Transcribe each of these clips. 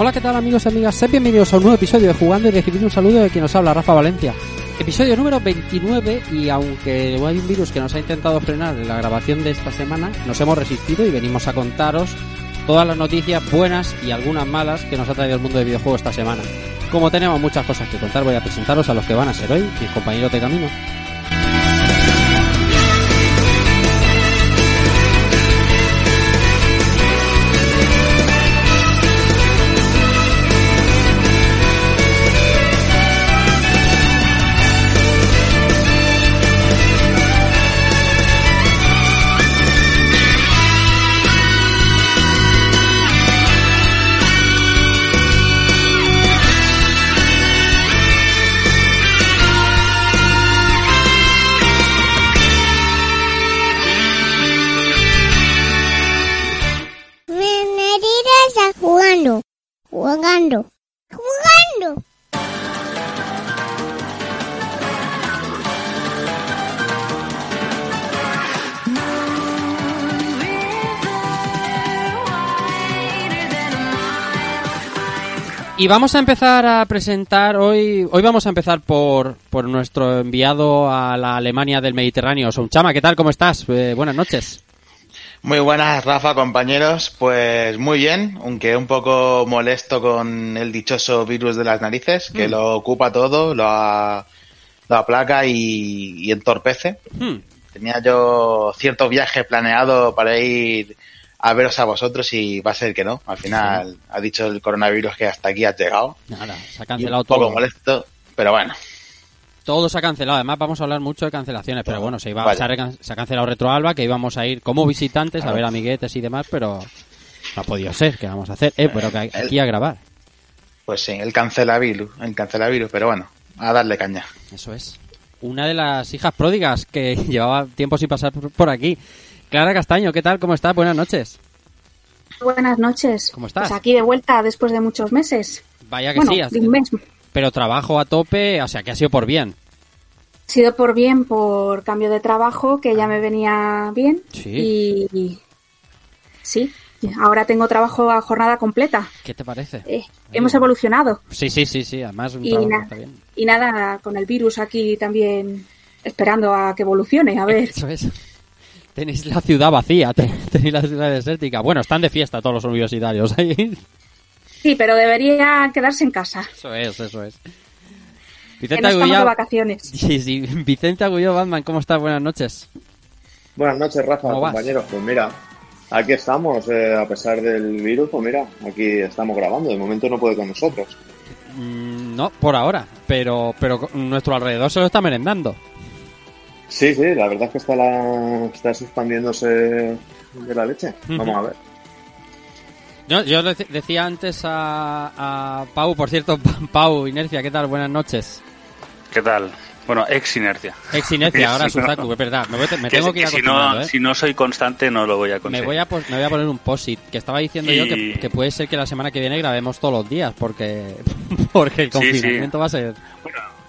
Hola, ¿qué tal amigos y amigas? Sed bienvenidos a un nuevo episodio de Jugando y recibid un saludo de quien nos habla, Rafa Valencia. Episodio número 29 y aunque hay un virus que nos ha intentado frenar en la grabación de esta semana, nos hemos resistido y venimos a contaros todas las noticias buenas y algunas malas que nos ha traído el mundo del videojuego esta semana. Como tenemos muchas cosas que contar, voy a presentaros a los que van a ser hoy mis compañeros de camino. Y vamos a empezar a presentar hoy. Hoy vamos a empezar por, por nuestro enviado a la Alemania del Mediterráneo, Chama. ¿Qué tal? ¿Cómo estás? Eh, buenas noches. Muy buenas, Rafa, compañeros. Pues muy bien, aunque un poco molesto con el dichoso virus de las narices, que Mm. lo ocupa todo, lo, a- lo aplaca y, y entorpece. Hmm. Tenía yo cierto viaje planeado para ir a veros a vosotros y va a ser que no. Al final ha dicho el coronavirus que hasta aquí ha llegado. Nada, se ha Y cancelado un poco todo. molesto, pero bueno. Todo se ha cancelado. Además, vamos a hablar mucho de cancelaciones. Pero bueno, se, iba, Vale. se, ha, se ha cancelado Retroalba, que íbamos a ir como visitantes a ver amiguetes y demás, pero no ha podido ser. ¿Qué vamos a hacer? Eh, pero que aquí a grabar. Pues sí, el cancelavirus, el cancelavirus, pero bueno, a darle caña. Eso es. Una de las hijas pródigas que llevaba tiempo sin pasar por aquí. Clara Castaño, ¿qué tal? ¿Cómo estás? Buenas noches. Buenas noches. ¿Cómo estás? Pues aquí de vuelta después de muchos meses. Vaya que bueno, sí, de un mes. pero trabajo a tope, o sea, que ha sido por bien. Ha sido por bien, por cambio de trabajo, que ya me venía bien. Sí. Y, sí, ahora tengo trabajo a jornada completa. ¿Qué te parece? Eh, hemos evolucionado. Sí, sí, sí, sí, además un Y, na- está bien. y nada, con el virus aquí también esperando a que evolucione. A ver, Eso es. Tenéis la ciudad vacía, te- tenéis la ciudad desértica. Bueno, están de fiesta todos los universitarios ahí. sí, pero debería quedarse en casa. Eso es, eso es. Que Vicente no estamos de Agulló, vacaciones. sí, sí, Vicente Agulló Batman, ¿cómo estás? Buenas noches. Buenas noches, Rafa, compañeros. Pues mira, aquí estamos, eh, a pesar del virus, pues mira, aquí estamos grabando. De momento no puede con nosotros. Mm, no, por ahora, pero, pero nuestro alrededor se lo está merendando. Sí, sí, la verdad es que está, la, está expandiéndose de la leche. Vamos a ver. Yo, yo le decía antes a, a Pau, por cierto, Pau, Inercia, ¿qué tal? Buenas noches. ¿Qué tal? Bueno, ex inercia. Ex Inercia, ahora Si no- Suzaku, es verdad. Me, voy me Que- tengo que ir que si no, ¿eh? si no soy constante no lo voy a Me conseguir. voy, a, pos- me voy a poner un post-it, que estaba diciendo yo que, puede ser que la semana que viene grabemos todos los días, porque, porque el Sí, sí. confinamiento va a ser...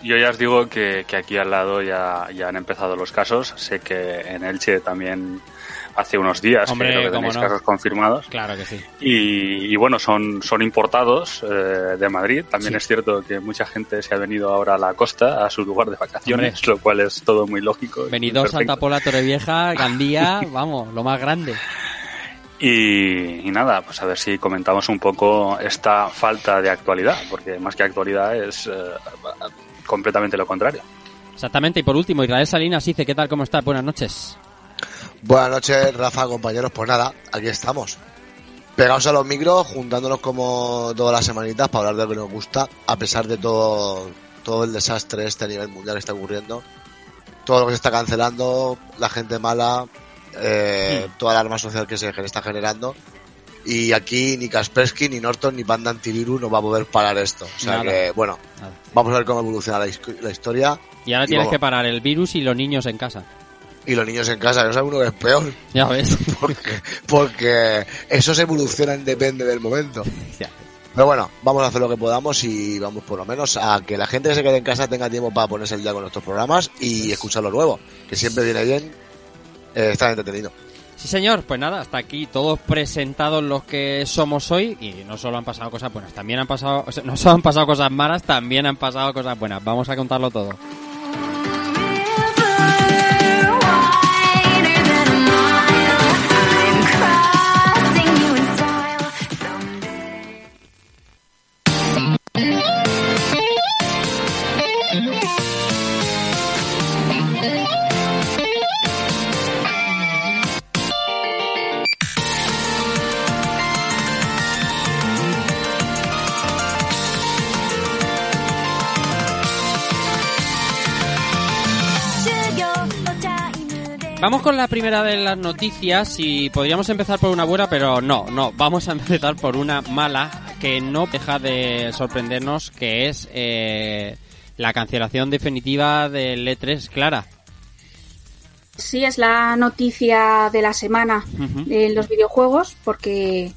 Yo ya os digo que, que aquí al lado ya, ya han empezado los casos. Sé que en Elche también hace unos días Hombre, creo que tenéis no. casos confirmados. Claro que sí. Y, y bueno, son, son importados eh, de Madrid. También Sí. es cierto que mucha gente se ha venido ahora a la costa, a su lugar de vacaciones, lo cual es todo muy lógico. perfecto. Santa Pola, Torrevieja, Gandía, vamos, lo más grande. Y, y nada, pues a ver si comentamos un poco esta falta de actualidad, porque más que actualidad es eh, completamente lo contrario. Exactamente, y por último, Israel Salinas dice, ¿qué tal? ¿Cómo estás? Buenas noches. Buenas noches, Rafa, compañeros. Pues nada, aquí estamos. Pegados a los micros, juntándonos como todas las semanitas para hablar de lo que nos gusta, a pesar de todo, todo el desastre este a nivel mundial que está ocurriendo. Todo lo que se está cancelando, la gente mala, eh, toda la arma social que se está generando. Y aquí ni Kaspersky, ni Norton, ni Panda Antivirus no va a poder parar esto. O sea Nada. que, bueno, Nada. vamos a ver cómo evoluciona la, his- la historia. Y ahora Y tienes vamos. que parar el virus y los niños en casa. Y los niños en casa, no sabe uno que es peor. Ya ves. Porque, porque eso se evoluciona en depende del momento. Pero bueno, vamos a hacer lo que podamos y vamos por lo menos a que la gente que se quede en casa tenga tiempo para ponerse el día con nuestros programas y escuchar lo nuevo, que siempre viene bien eh, estar entretenido. Sí, señor, pues nada, hasta aquí todos presentados los que somos hoy y no solo han pasado cosas buenas, también han pasado, o sea, no solo han pasado cosas malas, también han pasado cosas buenas. Vamos a contarlo todo. Vamos con la primera de las noticias y podríamos empezar por una buena, pero no, no, vamos a empezar por una mala que no deja de sorprendernos, que es eh, la cancelación definitiva del E3, Clara. Sí, es la noticia de la semana en los videojuegos, porque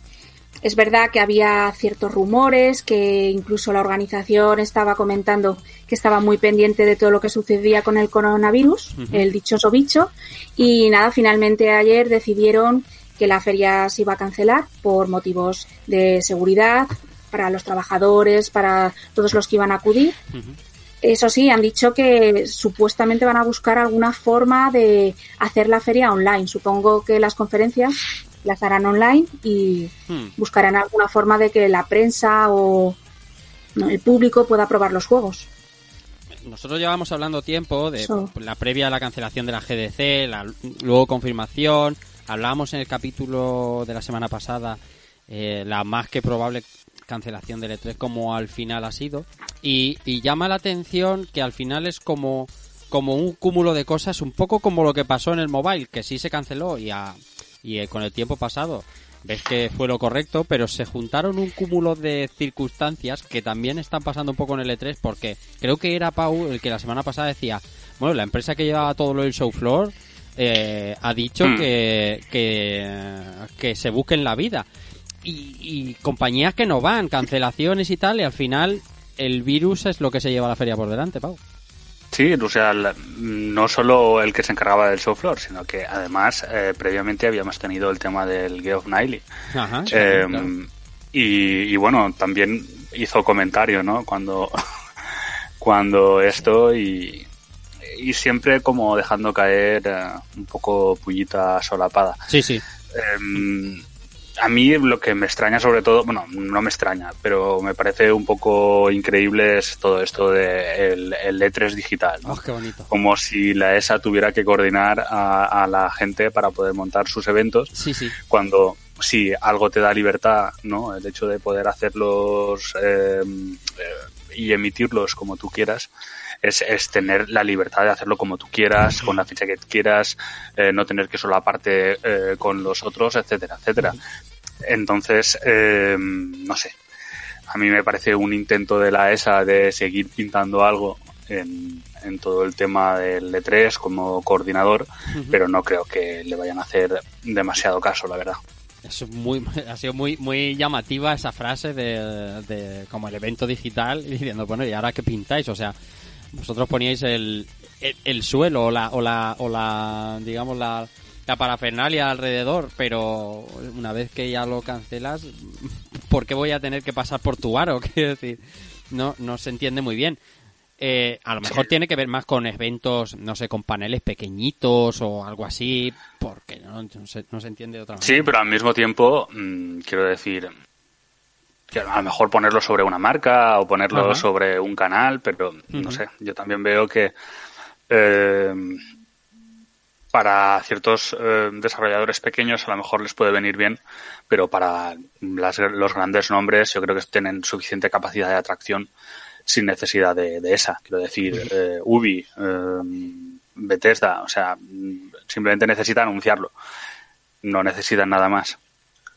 es verdad que había ciertos rumores, que incluso la organización estaba comentando que estaba muy pendiente de todo lo que sucedía con el coronavirus, el dichoso bicho, y nada, finalmente ayer decidieron que la feria se iba a cancelar por motivos de seguridad para los trabajadores, para todos los que iban a acudir. Eso sí, han dicho que supuestamente van a buscar alguna forma de hacer la feria online. Supongo que las conferencias las harán online y Hmm. buscarán alguna forma de que la prensa o el público pueda probar los juegos. Nosotros llevamos hablando tiempo de la previa a la cancelación de la GDC, la luego confirmación. Hablábamos en el capítulo de la semana pasada eh, la más que probable cancelación del E3 como al final ha sido. Y, y llama la atención que al final es como, como un cúmulo de cosas, un poco como lo que pasó en el mobile, que sí se canceló y, a- y eh, con el tiempo pasado ves que fue lo correcto, pero se juntaron un cúmulo de circunstancias que también están pasando un poco en el E3 porque creo que era Pau el que la semana pasada decía, bueno, la empresa que llevaba todo lo del show floor eh, ha dicho Hmm. que, que, que se busquen la vida. Y, y compañías que no van, cancelaciones y tal, y al final el virus es lo que se lleva la feria por delante, Pau. Sí, o sea, no solo el que se encargaba del show floor, sino que además eh, previamente habíamos tenido el tema del Geoff Niley. Ajá, Eh, claro. y, y bueno, también hizo comentario, ¿no? Cuando, cuando esto y, y siempre como dejando caer eh, un poco pullita solapada. Sí, sí. Em, a mí lo que me extraña sobre todo, bueno, no me extraña, pero me parece un poco increíble es todo esto de el, el E3 digital. ¿no? Oh, qué bonito. Como si la ESA tuviera que coordinar a, a la gente para poder montar sus eventos Sí, sí. cuando si algo te da libertad, ¿no? El hecho de poder hacerlos eh, eh, y emitirlos como tú quieras, es, es tener la libertad de hacerlo como tú quieras, con la fecha que quieras, eh, no tener que solaparte eh, con los otros, etcétera, etcétera. Entonces, eh, no sé. A mí me parece un intento de la ESA de seguir pintando algo en, en todo el tema del E3 como coordinador, pero no creo que le vayan a hacer demasiado caso, la verdad. Es muy, ha sido muy, muy llamativa esa frase de, de como el evento digital y diciendo, bueno, ¿y ahora qué pintáis? O sea, vosotros poníais el, el, el suelo o la, o la, o la, digamos, la, la parafernalia alrededor, pero una vez que ya lo cancelas, ¿por qué voy a tener que pasar por tu aro? Quiero decir, no, no se entiende muy bien. Eh, a lo mejor tiene que ver más con eventos, no sé, con paneles pequeñitos o algo así, porque no, no se, no se entiende de otra manera. Sí, pero al mismo tiempo, mm, quiero decir, que a lo mejor ponerlo sobre una marca o ponerlo Ajá. sobre un canal, pero no sé, yo también veo que eh, para ciertos eh, desarrolladores pequeños a lo mejor les puede venir bien, pero para las- los grandes nombres yo creo que tienen suficiente capacidad de atracción sin necesidad de, de esa. Quiero decir, eh, Ubi, eh, Bethesda, o sea, mm, simplemente necesita anunciarlo. No necesitan nada más.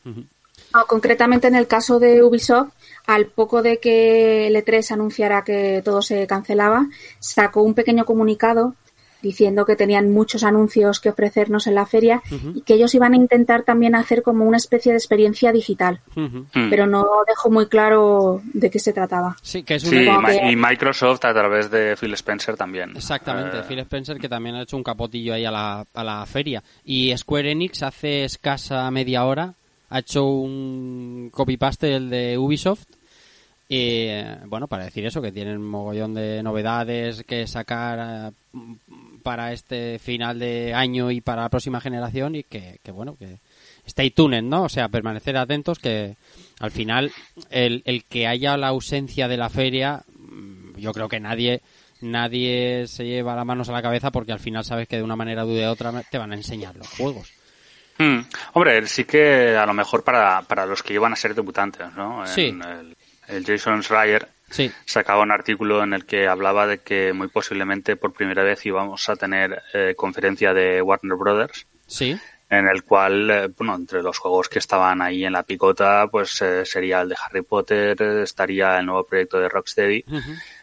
No, concretamente en el caso de Ubisoft, al poco de que el E3 anunciara que todo se cancelaba, sacó un pequeño comunicado diciendo que tenían muchos anuncios que ofrecernos en la feria y que ellos iban a intentar también hacer como una especie de experiencia digital, Mm. pero no dejó muy claro de qué se trataba. Sí, que es Sí, una... Supongo que- y Microsoft a través de Phil Spencer también. Exactamente, Eh, Phil Spencer que también ha hecho un capotillo ahí a la, a la feria. Y Square Enix hace escasa media hora ha hecho un copy-paste el de Ubisoft. Y bueno, para decir eso, que tienen un mogollón de novedades que sacar eh, para este final de año y para la próxima generación y que, que bueno, que stay tuned, ¿no? O sea, permanecer atentos que al final el, el que haya la ausencia de la feria, mm, yo creo que nadie nadie se lleva las manos a la cabeza porque al final sabes que de una manera u de otra te van a enseñar los juegos. Hmm. Hombre, sí que a lo mejor para, para los que iban a ser debutantes, ¿no? En Sí. El, el Jason Schreier Sí, sacaba un artículo en el que hablaba de que muy posiblemente por primera vez íbamos a tener eh, conferencia de Warner Brothers, sí, en el cual, eh, bueno, entre los juegos que estaban ahí en la picota, pues eh, sería el de Harry Potter, estaría el nuevo proyecto de Rocksteady,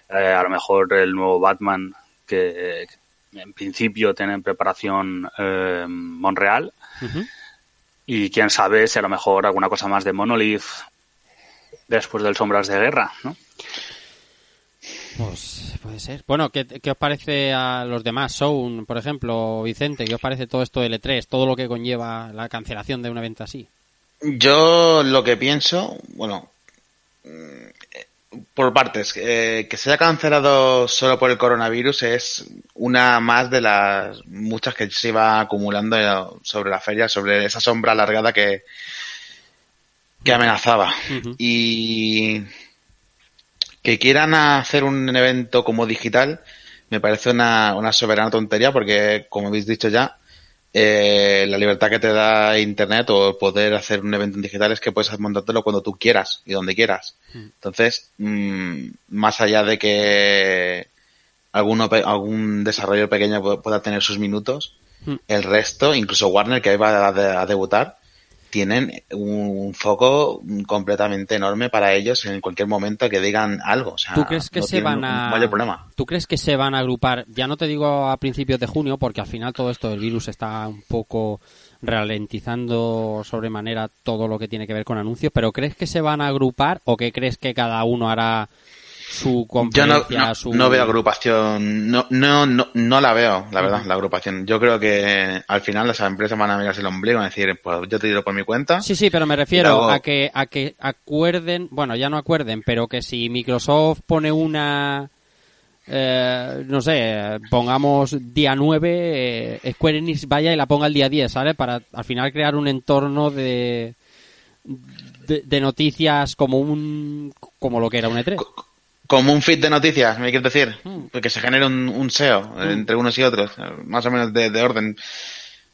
a lo mejor el nuevo Batman que, que en principio tiene en preparación Monreal. Y quién sabe si a lo mejor alguna cosa más de Monolith después del Sombras de Guerra, ¿no? Pues puede ser. Bueno, ¿qué, qué os parece a los demás? Sound, por ejemplo, Vicente, ¿qué os parece todo esto del E3? Todo lo que conlleva la cancelación de un evento así. Yo lo que pienso, bueno, mm, por partes, eh, que se haya cancelado solo por el coronavirus es una más de las muchas que se iba acumulando sobre la feria, sobre esa sombra alargada que, que amenazaba. Y que quieran hacer un evento como digital me parece una, una soberana tontería porque, como habéis dicho ya, eh, la libertad que te da Internet o poder hacer un evento en digital es que puedes montártelo cuando tú quieras y donde quieras. Entonces, mm, más allá de que alguno, algún desarrollo pequeño pu- pueda tener sus minutos, el resto, incluso Warner que va a, a debutar, tienen un foco completamente enorme para ellos en cualquier momento que digan algo. O sea, ¿Tú crees que no se van a mayor problema. ¿Tú crees que se van a agrupar? Ya no te digo a principios de junio, porque al final todo esto del virus está un poco ralentizando sobremanera todo lo que tiene que ver con anuncios, pero ¿crees que se van a agrupar o que crees que cada uno hará su Yo no, conferencia, no, su no veo agrupación, no, no, no, no la veo, la verdad, la agrupación. Yo creo que al final las empresas van a mirarse el ombligo y van a decir, pues yo te tiro por mi cuenta. Sí, sí, pero me refiero Luego- a que a que acuerden, bueno, ya no acuerden, pero que si Microsoft pone una eh, no sé, pongamos día 9, eh, Square Enix vaya y la ponga el día 10, ¿sabes? Para al final crear un entorno de, de, de noticias como un como lo que era un E E3. Como un feed de noticias, me quieres decir. Mm. Porque se genere un, un SEO entre unos y otros, eh, más o menos de, de orden.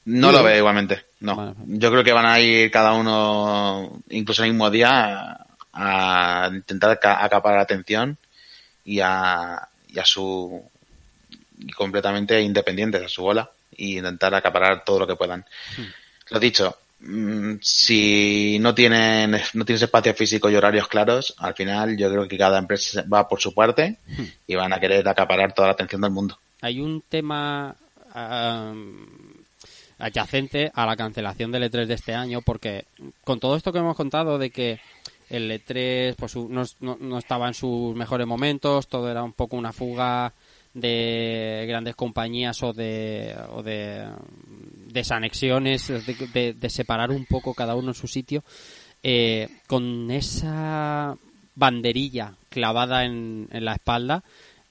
No Sí. lo veo igualmente, no. Vale. Yo creo que van a ir cada uno, incluso el mismo día, a, a intentar ca- acaparar atención y a, y a su y completamente independientes a su bola y intentar acaparar todo lo que puedan. Lo dicho, si no tienen no tienes espacio físico y horarios claros, al final yo creo que cada empresa va por su parte y van a querer acaparar toda la atención del mundo. Hay un tema ah, adyacente a la cancelación del E3 de este año, porque con todo esto que hemos contado de que el E3 pues, no, no- no estaba en sus mejores momentos, todo era un poco una fuga de grandes compañías o de, o de desanexiones, de, de- de separar un poco cada uno en su sitio, eh, con esa banderilla clavada en, en la espalda,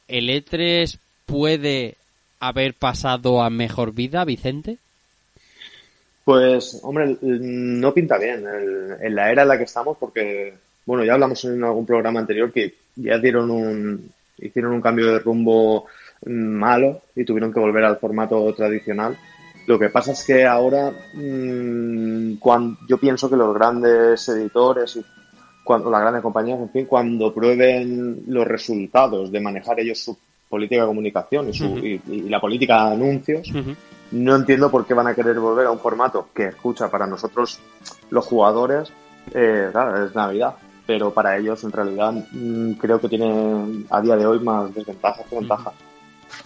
¿el E3 puede haber pasado a mejor vida, Vicente? Pues, hombre, no pinta bien el- en la era en la que estamos porque, bueno, ya hablamos en algún programa anterior que ya dieron un, hicieron un cambio de rumbo mm, malo y tuvieron que volver al formato tradicional. Lo que pasa es que ahora, mm, cuan- yo pienso que los grandes editores y cuando las grandes compañías, en fin, cuando prueben los resultados de manejar ellos su política de comunicación y, su, y, y la política de anuncios, no entiendo por qué van a querer volver a un formato que escucha para nosotros los jugadores, eh, claro, es Navidad, pero para ellos en realidad mm, creo que tiene a día de hoy más desventajas que ventajas.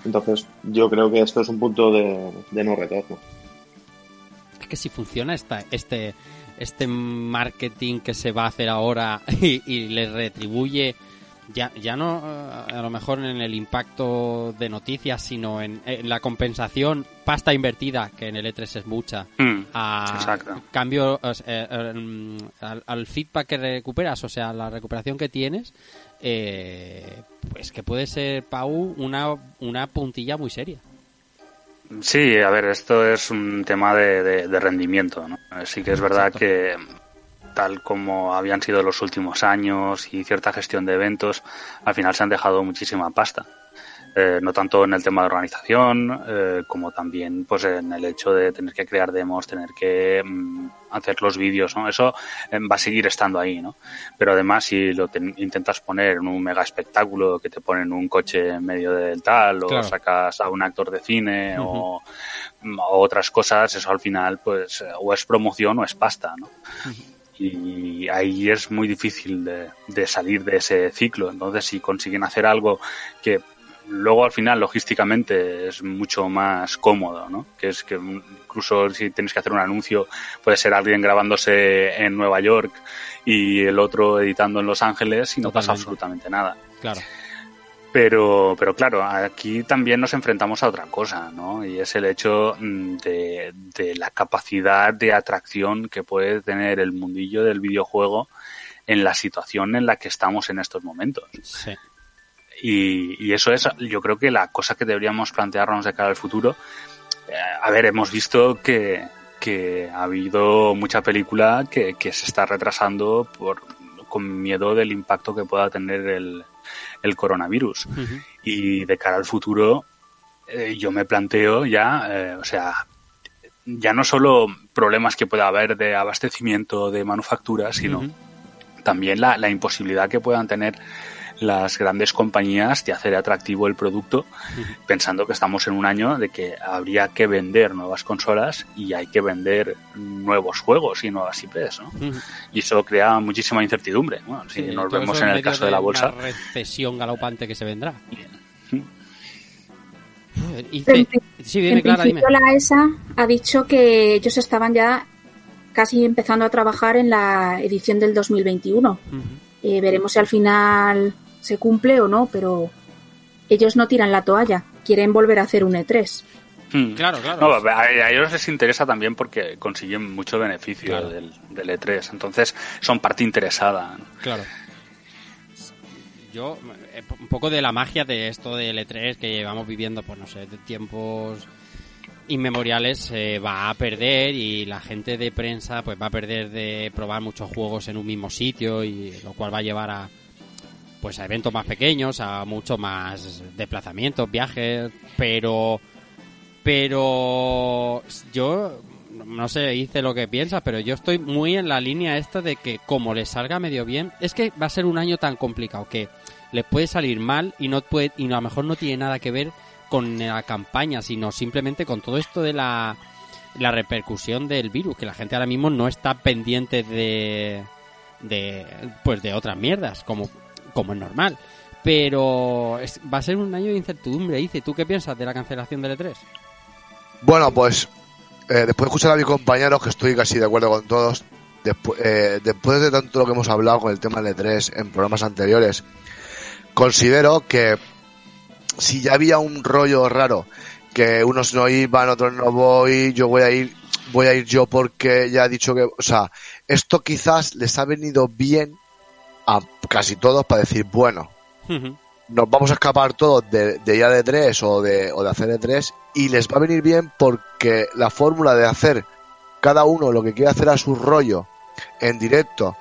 Entonces yo creo que esto es un punto de, de no retorno. Es que si funciona esta, este, este marketing que se va a hacer ahora y, y le retribuye ya, ya no eh, a lo mejor en el impacto de noticias, sino en, en la compensación pasta invertida, que en el E3 es mucha, Mm, a exacto. cambio eh, eh, al, al feedback que recuperas, o sea, la recuperación que tienes, eh, pues que puede ser, Pau, una, una puntilla muy seria. Sí, a ver, esto es un tema de, de- de rendimiento. ¿no? Sí que es verdad Exacto. que tal como habían sido los últimos años y cierta gestión de eventos, al final se han dejado muchísima pasta. Eh, no tanto en el tema de organización, eh, como también pues en el hecho de tener que crear demos, tener que mm, hacer los vídeos, ¿no? Eso eh, va a seguir estando ahí, ¿no? Pero además si lo ten- intentas poner en un mega espectáculo que te ponen un coche en medio del tal, o Claro. sacas a un actor de cine, Ujú. o, o otras cosas, eso al final pues o es promoción o es pasta, ¿no? y ahí es muy difícil de, de salir de ese ciclo. Entonces, si consiguen hacer algo que luego al final logísticamente es mucho más cómodo, ¿no? Que es que incluso si tienes que hacer un anuncio, puede ser alguien grabándose en Nueva York y el otro editando en Los Ángeles y no pasa absolutamente nada. Claro. Pero, pero claro, aquí también nos enfrentamos a otra cosa, ¿no? Y es el hecho mm, de, de la capacidad de atracción que puede tener el mundillo del videojuego en la situación en la que estamos en estos momentos. Sí. Y, y eso es, yo creo que la cosa que deberíamos plantearnos de cara al futuro. Eh, a ver, hemos visto que, que ha habido mucha película que, que se está retrasando por, con miedo del impacto que pueda tener el, el coronavirus. Y de cara al futuro, eh, yo me planteo ya, eh, o sea, ya no solo problemas que pueda haber de abastecimiento de manufactura, sino también la, la imposibilidad que puedan tener las grandes compañías de hacer atractivo el producto, pensando que estamos en un año de que habría que vender nuevas consolas y hay que vender nuevos juegos y nuevas IPs, ¿no? Y eso crea muchísima incertidumbre. Bueno, si Sí, nos vemos en el caso de la bolsa, Una recesión galopante que se vendrá. Y sí, dime, en Clara, dime. la ESA ha dicho que ellos estaban ya casi empezando a trabajar en la edición del 2021. Ujú. Eh, veremos si al final se cumple o no, pero ellos no tiran la toalla, quieren volver a hacer un E E3. Mm. Claro, claro. No, a, a ellos les interesa también porque consiguen mucho beneficio Claro. del, del E3. Entonces, son parte interesada. ¿no? Claro. Yo, eh, un poco de la magia de esto del E3 que llevamos viviendo, pues no sé, de tiempos inmemoriales se va a perder y la gente de prensa pues va a perder de probar muchos juegos en un mismo sitio y lo cual va a llevar a pues a eventos más pequeños, a mucho más desplazamientos, viajes, pero pero yo no sé, dice lo que piensas, pero yo estoy muy en la línea esta de que como le salga medio bien, es que va a ser un año tan complicado que le puede salir mal y no puede y a lo mejor no tiene nada que ver con la campaña, sino simplemente con todo esto de la la repercusión del virus, que la gente ahora mismo no está pendiente de de pues de otras mierdas, como como es normal. Pero es- va a ser un año de incertidumbre, dice. ¿Tú qué piensas de la cancelación del E3? Bueno, pues eh, después de escuchar a mis compañeros, que estoy casi de acuerdo con todos, despu- eh, después de tanto lo que hemos hablado con el tema del E3 en programas anteriores, considero que si ya había un rollo raro, que unos no iban, otros no voy, yo voy a ir, voy a ir yo porque ya he dicho que, o sea, esto quizás les ha venido bien a casi todos para decir, bueno, nos vamos a escapar todos de, de ya de tres o de, o de hacer de tres y les va a venir bien porque la fórmula de hacer cada uno lo que quiere hacer a su rollo en directo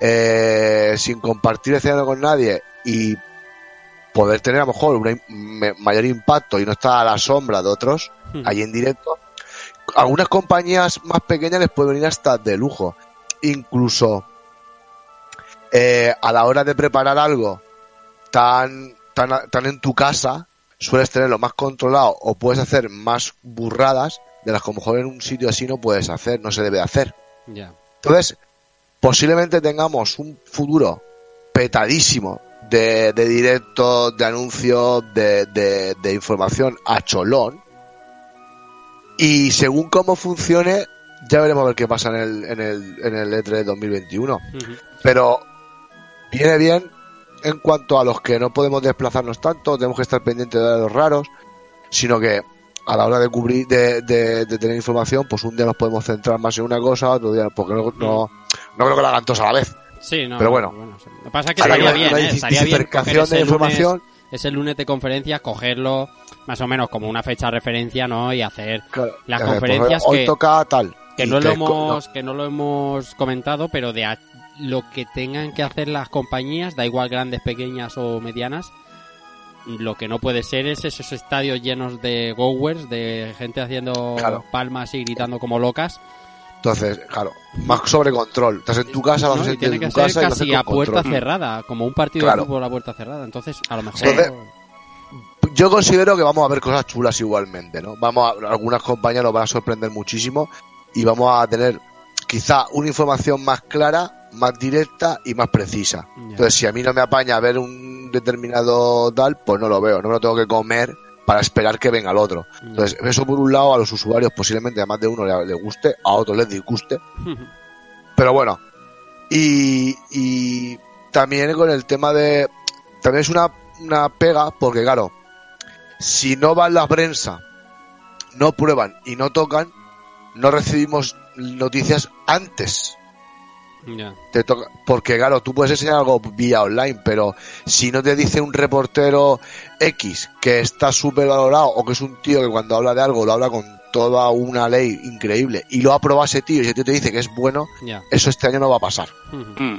eh, sin compartir escenario con nadie y poder tener a lo mejor un mayor impacto y no estar a la sombra de otros ahí en directo algunas compañías más pequeñas les puede venir hasta de lujo. Incluso eh, a la hora de preparar algo tan, tan, tan en tu casa, sueles tenerlo más controlado o puedes hacer más burradas de las que a lo mejor en un sitio así no puedes hacer, no se debe hacer. Entonces, posiblemente tengamos un futuro petadísimo de, de directos, de anuncios, de, de, de información a cholón. Y según cómo funcione, ya veremos a ver qué pasa en el, en el, en el E3 2021. Ujú. Pero viene bien en cuanto a los que no podemos desplazarnos tanto, tenemos que estar pendientes de los raros, sino que a la hora de cubrir, de, de, de tener información, pues un día nos podemos centrar más en una cosa, otro día, porque no, no, no creo que lo hagan todos a la vez. Sí, no. Pero bueno. sí. Lo que pasa es que estaría bien, una ¿eh? Estaría bien ese de lunes- información. ese lunes de conferencias, cogerlo más o menos como una fecha de referencia, ¿no? Y hacer Claro, las eh, pues conferencias hoy que, toca tal. que no lo hemos que no lo hemos comentado, pero de lo que tengan que hacer las compañías, da igual grandes, pequeñas o medianas, lo que no puede ser es esos estadios llenos de goers, de gente haciendo Claro. palmas y gritando como locas. Entonces, claro, más sobre control. Estás en tu casa, vas ¿no? a Y sentir tiene en tu ser casa y casi con a puerta control. cerrada, como un partido Claro. de fútbol a puerta cerrada. Entonces, a lo mejor Entonces, Yo considero que vamos a ver cosas chulas igualmente, ¿no? Vamos a, algunas compañías nos van a sorprender muchísimo y vamos a tener quizá una información más clara, más directa y más precisa. Entonces, si a mí no me apaña ver un determinado tal, pues no lo veo, no me lo tengo que comer para esperar que venga el otro. Entonces, eso por un lado a los usuarios posiblemente a más de uno le, le guste, a otros les disguste, pero bueno. Y, y también con el tema de... También es una, una pega porque claro, si no va en la prensa, no prueban y no tocan, no recibimos noticias antes. Ya. Te toca, porque claro, tú puedes enseñar algo vía online, pero si no te dice un reportero X que está súper valorado o que es un tío que cuando habla de algo lo habla con toda una ley increíble y lo aprueba ese tío y ese tío te dice que es bueno, eso este año no va a pasar. Mm.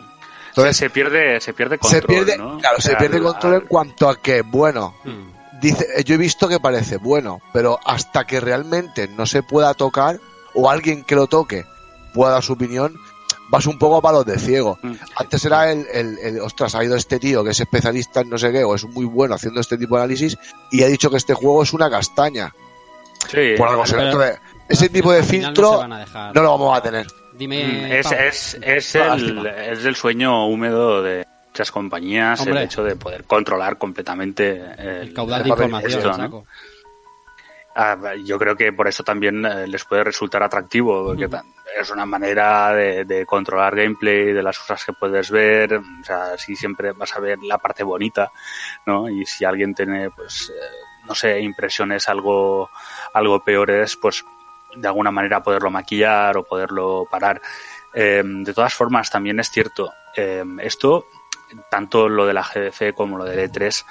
Entonces, se pierde, se pierde control, se pierde, ¿no? claro, O se pierde al- control en cuanto a que, bueno, Mm. dice, yo he visto que parece bueno, pero hasta que realmente no se pueda tocar o alguien que lo toque pueda dar su opinión, vas un poco a palos de ciego. Mm. Antes era el, el, el, ostras, ha ido este tío que es especialista en no sé qué, o es muy bueno haciendo este tipo de análisis, y ha dicho que este juego es una castaña. Sí, Por algo será. Entonces, ese tipo de no filtro no, lo vamos a tener. Dime, Mm, es, es, es, Una el, es el sueño húmedo de muchas compañías Hombre. el hecho de poder controlar completamente el, el caudal de información, esto, ¿no? Yo creo que por eso también eh, les puede resultar atractivo, porque es una manera de, de controlar gameplay, de las cosas que puedes ver, o sea, si siempre vas a ver la parte bonita, ¿no? Y si alguien tiene, pues, eh, no sé, impresiones algo, algo peores, pues, de alguna manera poderlo maquillar o poderlo parar. Eh, de todas formas, también es cierto, eh, esto, tanto lo de la GDC como lo del E3,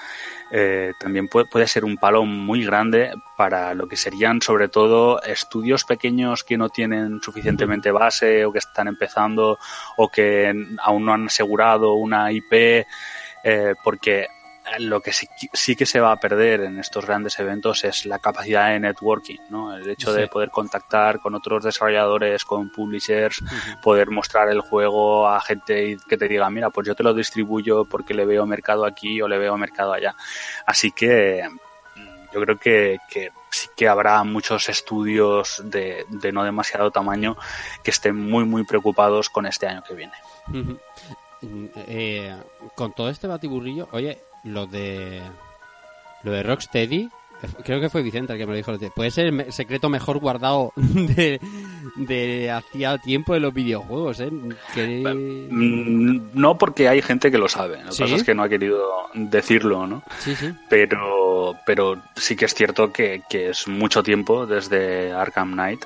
eh, también puede, ser un palo muy grande para lo que serían sobre todo estudios pequeños que no tienen suficientemente base o que están empezando o que aún no han asegurado una IP eh, porque lo que sí, sí, que se va a perder en estos grandes eventos es la capacidad de networking, ¿no? El hecho sí. de poder contactar con otros desarrolladores, con publishers, uh -huh. poder mostrar el juego a gente que te diga, mira, pues yo te lo distribuyo porque le veo mercado aquí o le veo mercado allá. Así que yo creo que, que sí que habrá muchos estudios de, de, no demasiado tamaño que estén muy, muy preocupados con este año que viene. Uh -huh. eh, con todo este batiburrillo, oye, lo de lo de Rocksteady creo que fue Vicente el que me lo dijo puede ser el secreto mejor guardado de, de hacía tiempo de los videojuegos ¿eh? que... no porque hay gente que lo sabe lo que ¿Sí? pasa es que no ha querido decirlo no sí, sí. pero pero sí que es cierto que, que es mucho tiempo desde Arkham Knight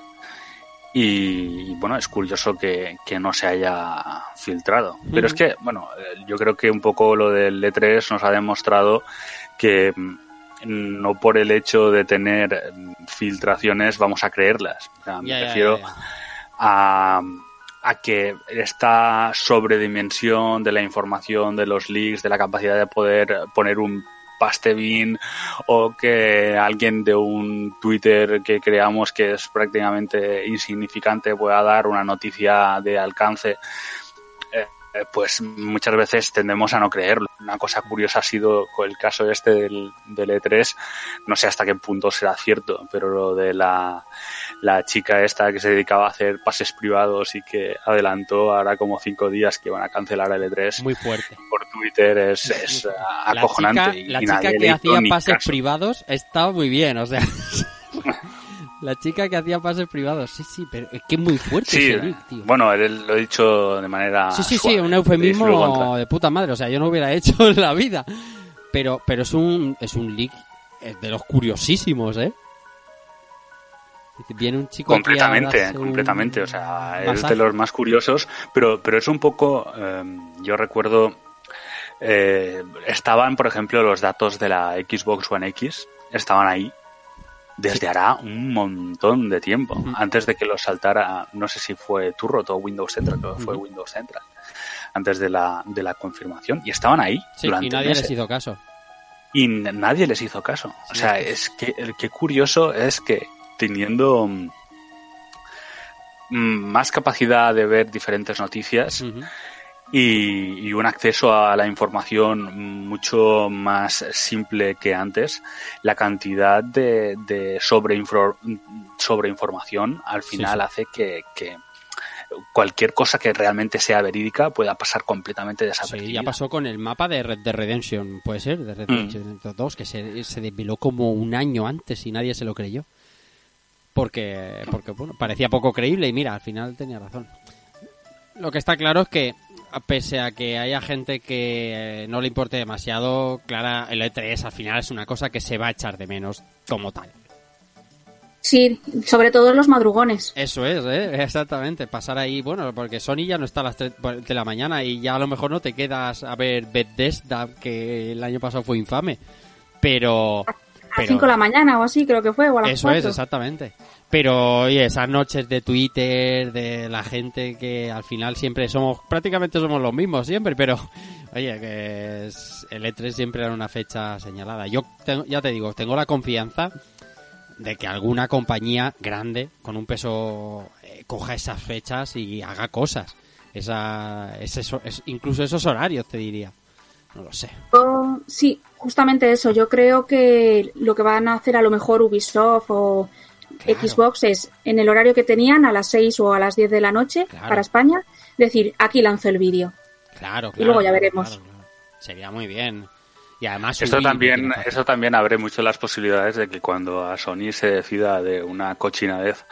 y bueno, es curioso que, que, no se haya filtrado. Pero uh -huh. es que, bueno, yo creo que un poco lo del E3 nos ha demostrado que no por el hecho de tener filtraciones vamos a creerlas. O sea, me yeah, refiero yeah, yeah. A, a que esta sobredimensión de la información, de los leaks, de la capacidad de poder poner un Pastebin o que alguien de un Twitter que creamos que es prácticamente insignificante pueda dar una noticia de alcance. Eh, eh, pues muchas veces tendemos a no creerlo. Una cosa curiosa ha sido con el caso este del, del E3, no sé hasta qué punto será cierto, pero lo de la, la chica esta que se dedicaba a hacer pases privados y que adelantó ahora como cinco días que van a cancelar el E3 Muy fuerte. por Twitter es, es acojonante. La chica, la y chica que hacía pases caso. privados estaba muy bien, o sea. la chica que hacía pases privados, sí, sí, pero es que es muy fuerte Sí, ese leak, tío. bueno, lo he dicho de manera. Sí, sí, sí, suave, un de decirlo eufemismo contra. de puta madre. O sea, yo no hubiera hecho en la vida. Pero, pero es un, es un leak de los curiosísimos, ¿eh? Viene un chico aquí a Completamente, un completamente. O sea, es de los más curiosos, pero, pero es un poco. eh, yo recuerdo. Eh, estaban, por ejemplo, los datos de la Xbox One X, estaban ahí desde hará un montón de tiempo, antes de que los saltara, no sé si fue Turrot o Windows Central, creo que fue. Windows Central, antes de la, de la confirmación, y estaban ahí Sí, durante y nadie meses les hizo caso. y nadie les hizo caso. O Sí, sea, es que- el que curioso es que teniendo mm, más capacidad de ver diferentes noticias. Y, y un acceso a la información mucho más simple que antes, la cantidad de, de sobreinfro- sobreinformación al Sí, final sí. hace que, que cualquier cosa que realmente sea verídica pueda pasar completamente Sí, desapercibida. ya pasó con el mapa de Red Dead Redemption, puede ser, de Red Mm. Dead Redemption 2, que se, se desveló como un año antes y nadie se lo creyó. Porque, porque bueno, parecía poco creíble y mira, al final tenía razón. Lo que está claro es que, a- pese a que haya gente que eh, no le importe demasiado, Clara, el E3 al final es una cosa que se va a echar de menos como tal. Sí, sobre todo en los madrugones. Eso es, ¿eh? exactamente. Pasar ahí, bueno, porque Sony ya no está a las 3 de la mañana y ya a lo mejor no te quedas a ver Bethesda, que el año pasado fue infame. Pero. A pero- 5 de la mañana o así, creo que fue, o a las Eso es, 4. exactamente. Pero, oye, esas noches de Twitter, de la gente que al final siempre somos, prácticamente somos los mismos siempre, pero, oye, que el E3 siempre era una fecha señalada. Yo, tengo- ya te digo, tengo la confianza de que alguna compañía grande, con un peso, eh, coja esas fechas y haga cosas. Esa, es incluso esos horarios, te diría. No lo sé. Sí, justamente eso. Yo creo que lo que van a hacer a lo mejor Ubisoft o Claro. Xbox es en el horario que tenían, a las 6 o a las 10 de la noche Claro. para España, decir, aquí lanzo el vídeo. Claro, claro. Y luego ya veremos. claro, claro. Sería muy bien. Y además Esto también, eso también abre mucho las posibilidades de que cuando a Sony se decida de una cochinadez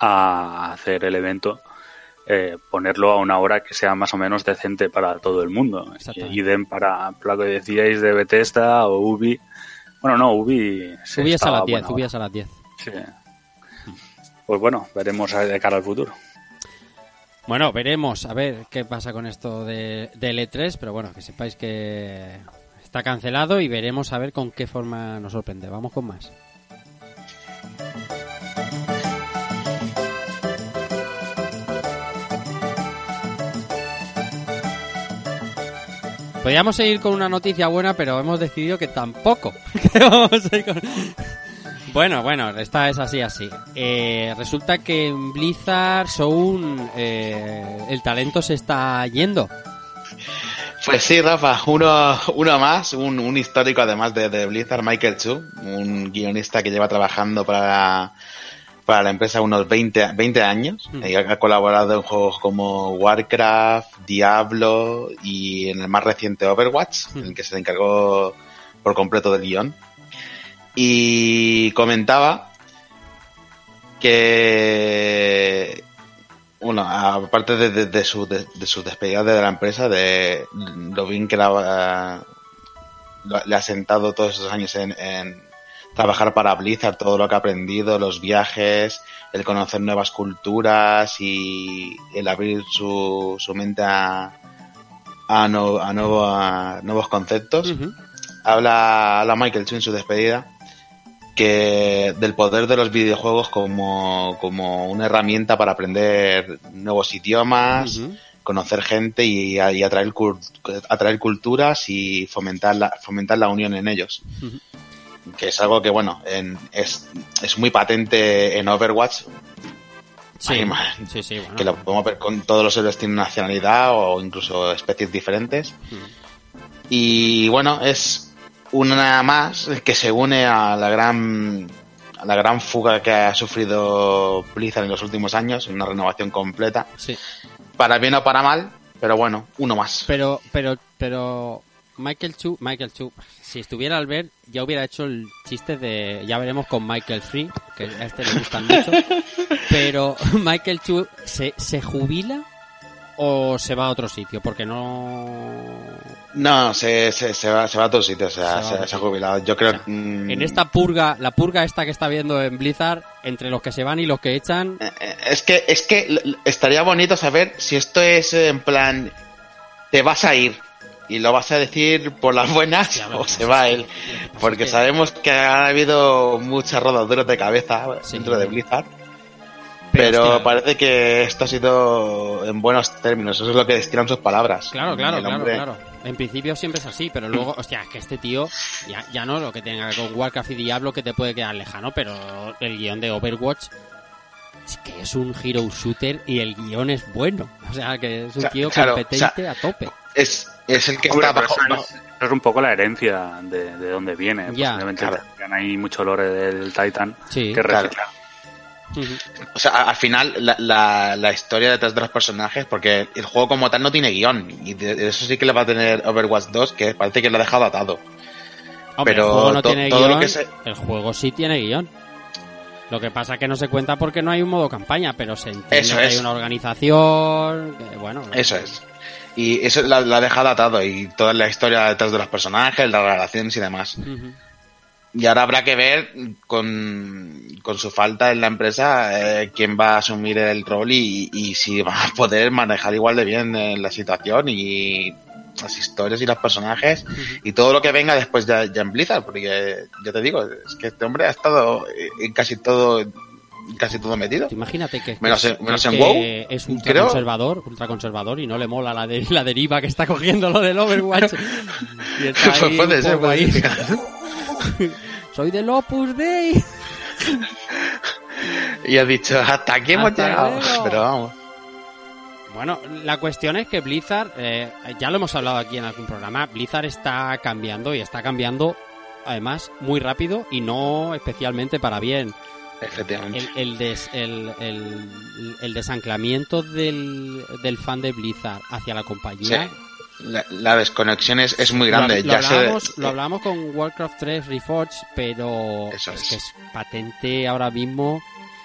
a hacer el evento, eh, ponerlo a una hora que sea más o menos decente para todo el mundo. Y den para para lo que decíais de Bethesda o Ubi. Bueno, no, Ubi. se Ubi es a estaba las 10, buena Ubi es a las 10. Sí. Pues bueno, veremos de cara al futuro. Bueno, veremos a ver qué pasa con esto de, del E3, pero bueno, que sepáis que está cancelado y veremos a ver con qué forma nos sorprende. Vamos con más. Podríamos seguir con una noticia buena, pero hemos decidido que tampoco. Que vamos a ir con- Bueno, bueno, esta es así, así. Eh, resulta que en Blizzard Sound eh, el talento se está yendo. Pues sí, Rafa, uno, uno más, un, un histórico además de, de Blizzard, Michael Chu, un guionista que lleva trabajando para, para la empresa unos 20, 20 años. Mm. y ha colaborado en juegos como Warcraft, Diablo y en el más reciente Overwatch, Mm. en el que se encargó por completo del guion. Y comentaba que bueno, aparte de, de- de su, de, de su despedida de la empresa, de lo bien que la- le ha sentado todos esos años en, en trabajar para Blizzard, todo lo que ha aprendido, los viajes, el conocer nuevas culturas y el abrir su, su mente a, a, no- a nuevo- a nuevos conceptos Ujú. habla, habla Michael Chu en su despedida que del poder de los videojuegos como, como una herramienta para aprender nuevos idiomas, conocer gente y, y atraer, atraer culturas y fomentar la, fomentar la unión en ellos. Que es algo que, bueno, en- es, es muy patente en Overwatch, Sí, sí, sí, bueno. que lo podemos ver con todos los héroes tienen nacionalidad o incluso especies diferentes. Y bueno, es una más que se une a la gran a la gran fuga que ha sufrido Blizzard en los últimos años, una renovación completa, Sí. para bien o para mal, pero bueno, uno más. Pero, pero, pero Michael Chu, Michael Chu, si estuviera al ver, ya hubiera hecho el chiste de, ya veremos con Michael Free, que a este le gustan mucho, pero Michael Chu se, se jubila o se va a otro sitio, porque no... No, se, se, se va, se va a otro sitio, o sea, Se ha jubilado. Yo creo O sea, que... mm, En esta purga, la purga esta que está viendo en Blizzard, entre los que se van y los que echan, Eh, Es que, es que estaría bonito saber si esto es eh, en plan, te vas a ir y lo vas a decir por las buenas Ya, o se va él. Porque que- sabemos que ha habido muchas rodaduras de cabeza Sí. dentro de Blizzard. Pero, parece que esto ha sido en buenos términos, eso es lo que destilan sus palabras. Claro, claro, claro, claro. En principio siempre es así, pero luego, hostia, es que este tío ya, ya no lo que tenga que ver con Warcraft y Diablo que te puede quedar lejano, pero el guion de Overwatch es que es un hero shooter y el guion es bueno. O sea, que es un O sea, tío claro, competente a tope. Es, es el que Hombre, está bajo... es, un poco la herencia de, de dónde viene. Ya. Posiblemente Claro. ahí mucho lore del Titan Sí. que Claro. O sea, al final, la, la, la historia detrás de los personajes, porque el juego como tal no tiene guion, y de- de eso sí que le va a tener Overwatch 2, que parece que lo ha dejado atado. Hombre, Pero el juego no to- tiene todo lo que se- el juego sí tiene guion. Lo que pasa es que no se cuenta porque no hay un modo campaña, pero se entiende Eso que es. hay una organización, que, bueno, Eso es. Y eso la, la ha dejado atado, y toda la historia detrás de los personajes, las relaciones y demás. Y ahora habrá que ver con, con su falta en la empresa eh, quién va a asumir el rol y, y si va a poder manejar igual de bien eh, la situación y las historias y los personajes y todo lo que venga después ya, ya en Blizzard, porque ya te digo, es que este hombre ha estado en casi todo, casi todo metido. Imagínate que, Menos en- menos en que WoW, es ultra creo. conservador, ultra conservador y no le mola la, de, la deriva que está cogiendo lo del Overwatch. Y está ahí Pues puede ser. Soy del Opus Dei. Y ha dicho, hasta aquí hemos Hasta llegado. luego. Pero vamos. Bueno, la cuestión es que Blizzard, eh, ya lo hemos hablado aquí en algún programa, Blizzard está cambiando y está cambiando además muy rápido y no especialmente para bien. Efectivamente. El, el, des- el, el- el desanclamiento del, del fan de Blizzard hacia la compañía La, la desconexión es, es muy grande. Lo, lo ya se- hablábamos, lo hablábamos con Warcraft 3 Reforged, pero Eso es, es. que es patente ahora mismo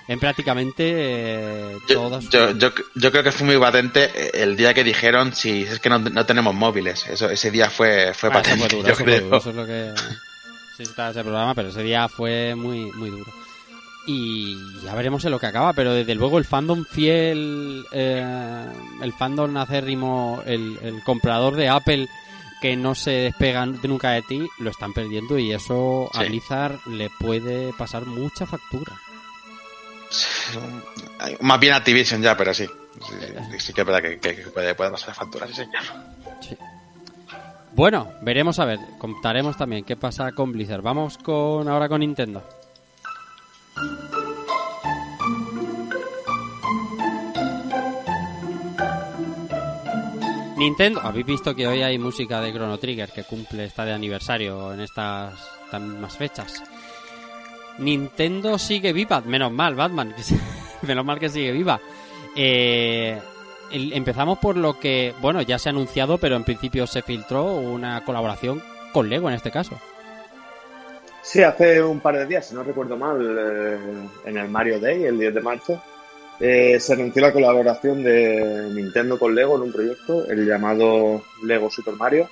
en prácticamente eh, Yo, todas. yo, yo, yo creo que fue muy patente el día que dijeron si es que no, no tenemos móviles. Eso, ese día fue, fue Ah, eso patente. fue duro, yo eso fue creo. duro, eso es lo que sí está ese programa, pero ese día fue muy muy duro. Y ya veremos en lo que acaba, pero desde luego el fandom fiel, eh, el fandom acérrimo, el, el comprador de Apple que no se despega nunca de ti, lo están perdiendo y eso a. Blizzard le puede pasar mucha factura. Más bien Activision ya, pero sí. Sí, sí, sí que es verdad que, que- que puede, puede pasar factura, sí, señor. Bueno, veremos a ver, contaremos también qué pasa con Blizzard. Vamos con ahora con Nintendo. Nintendo, habéis visto que hoy hay música de Chrono Trigger que cumple está de aniversario en estas tan mismas fechas. Nintendo sigue viva, menos mal, Batman, menos mal que sigue viva. Eh, empezamos por lo que, bueno, ya se ha anunciado, pero en principio se filtró una colaboración con Lego en este caso. Sí, hace un par de días, si no recuerdo mal, eh, en el Mario Day, el 10 de marzo, eh, se anunció la colaboración de Nintendo con Lego en un proyecto, el llamado Lego Super Mario.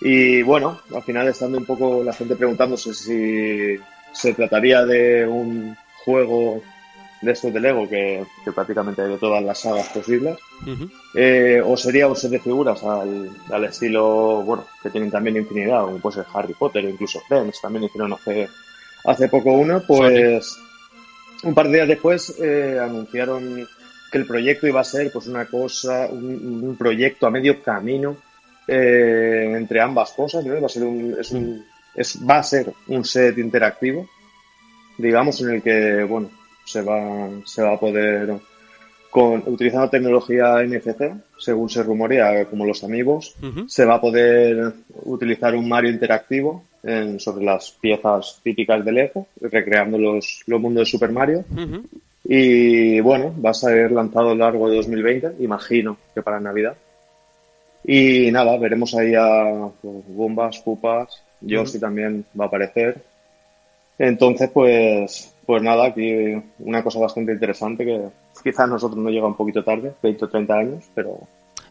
Y bueno, al final estando un poco la gente preguntándose si se trataría de un juego de estos de Lego, que, que prácticamente hay de todas las sagas posibles, eh, o sería un set de figuras al, al estilo, bueno, que tienen también infinidad, como puede ser Harry Potter o incluso Friends, también hicieron hace, hace poco uno, pues un par de días después eh, anunciaron que el proyecto iba a ser pues una cosa, un, un proyecto a medio camino eh, entre ambas cosas, ¿no? Va a ser un, es un, es, va a ser un set interactivo, digamos, en el que, bueno, se va, se va a poder con, utilizando tecnología NFC, según se rumorea, como los amigos, se va a poder utilizar un Mario interactivo en- sobre las piezas típicas de Lego, recreando los, los mundos de Super Mario. Y bueno, va a ser lanzado a lo largo de 2020, imagino que para Navidad. Y nada, veremos ahí a pues, Bombas, Pupas, Yoshi también va a aparecer. Entonces, pues, pues nada, aquí una cosa bastante interesante que quizás a nosotros nos llega un poquito tarde, 20 o 30 años, pero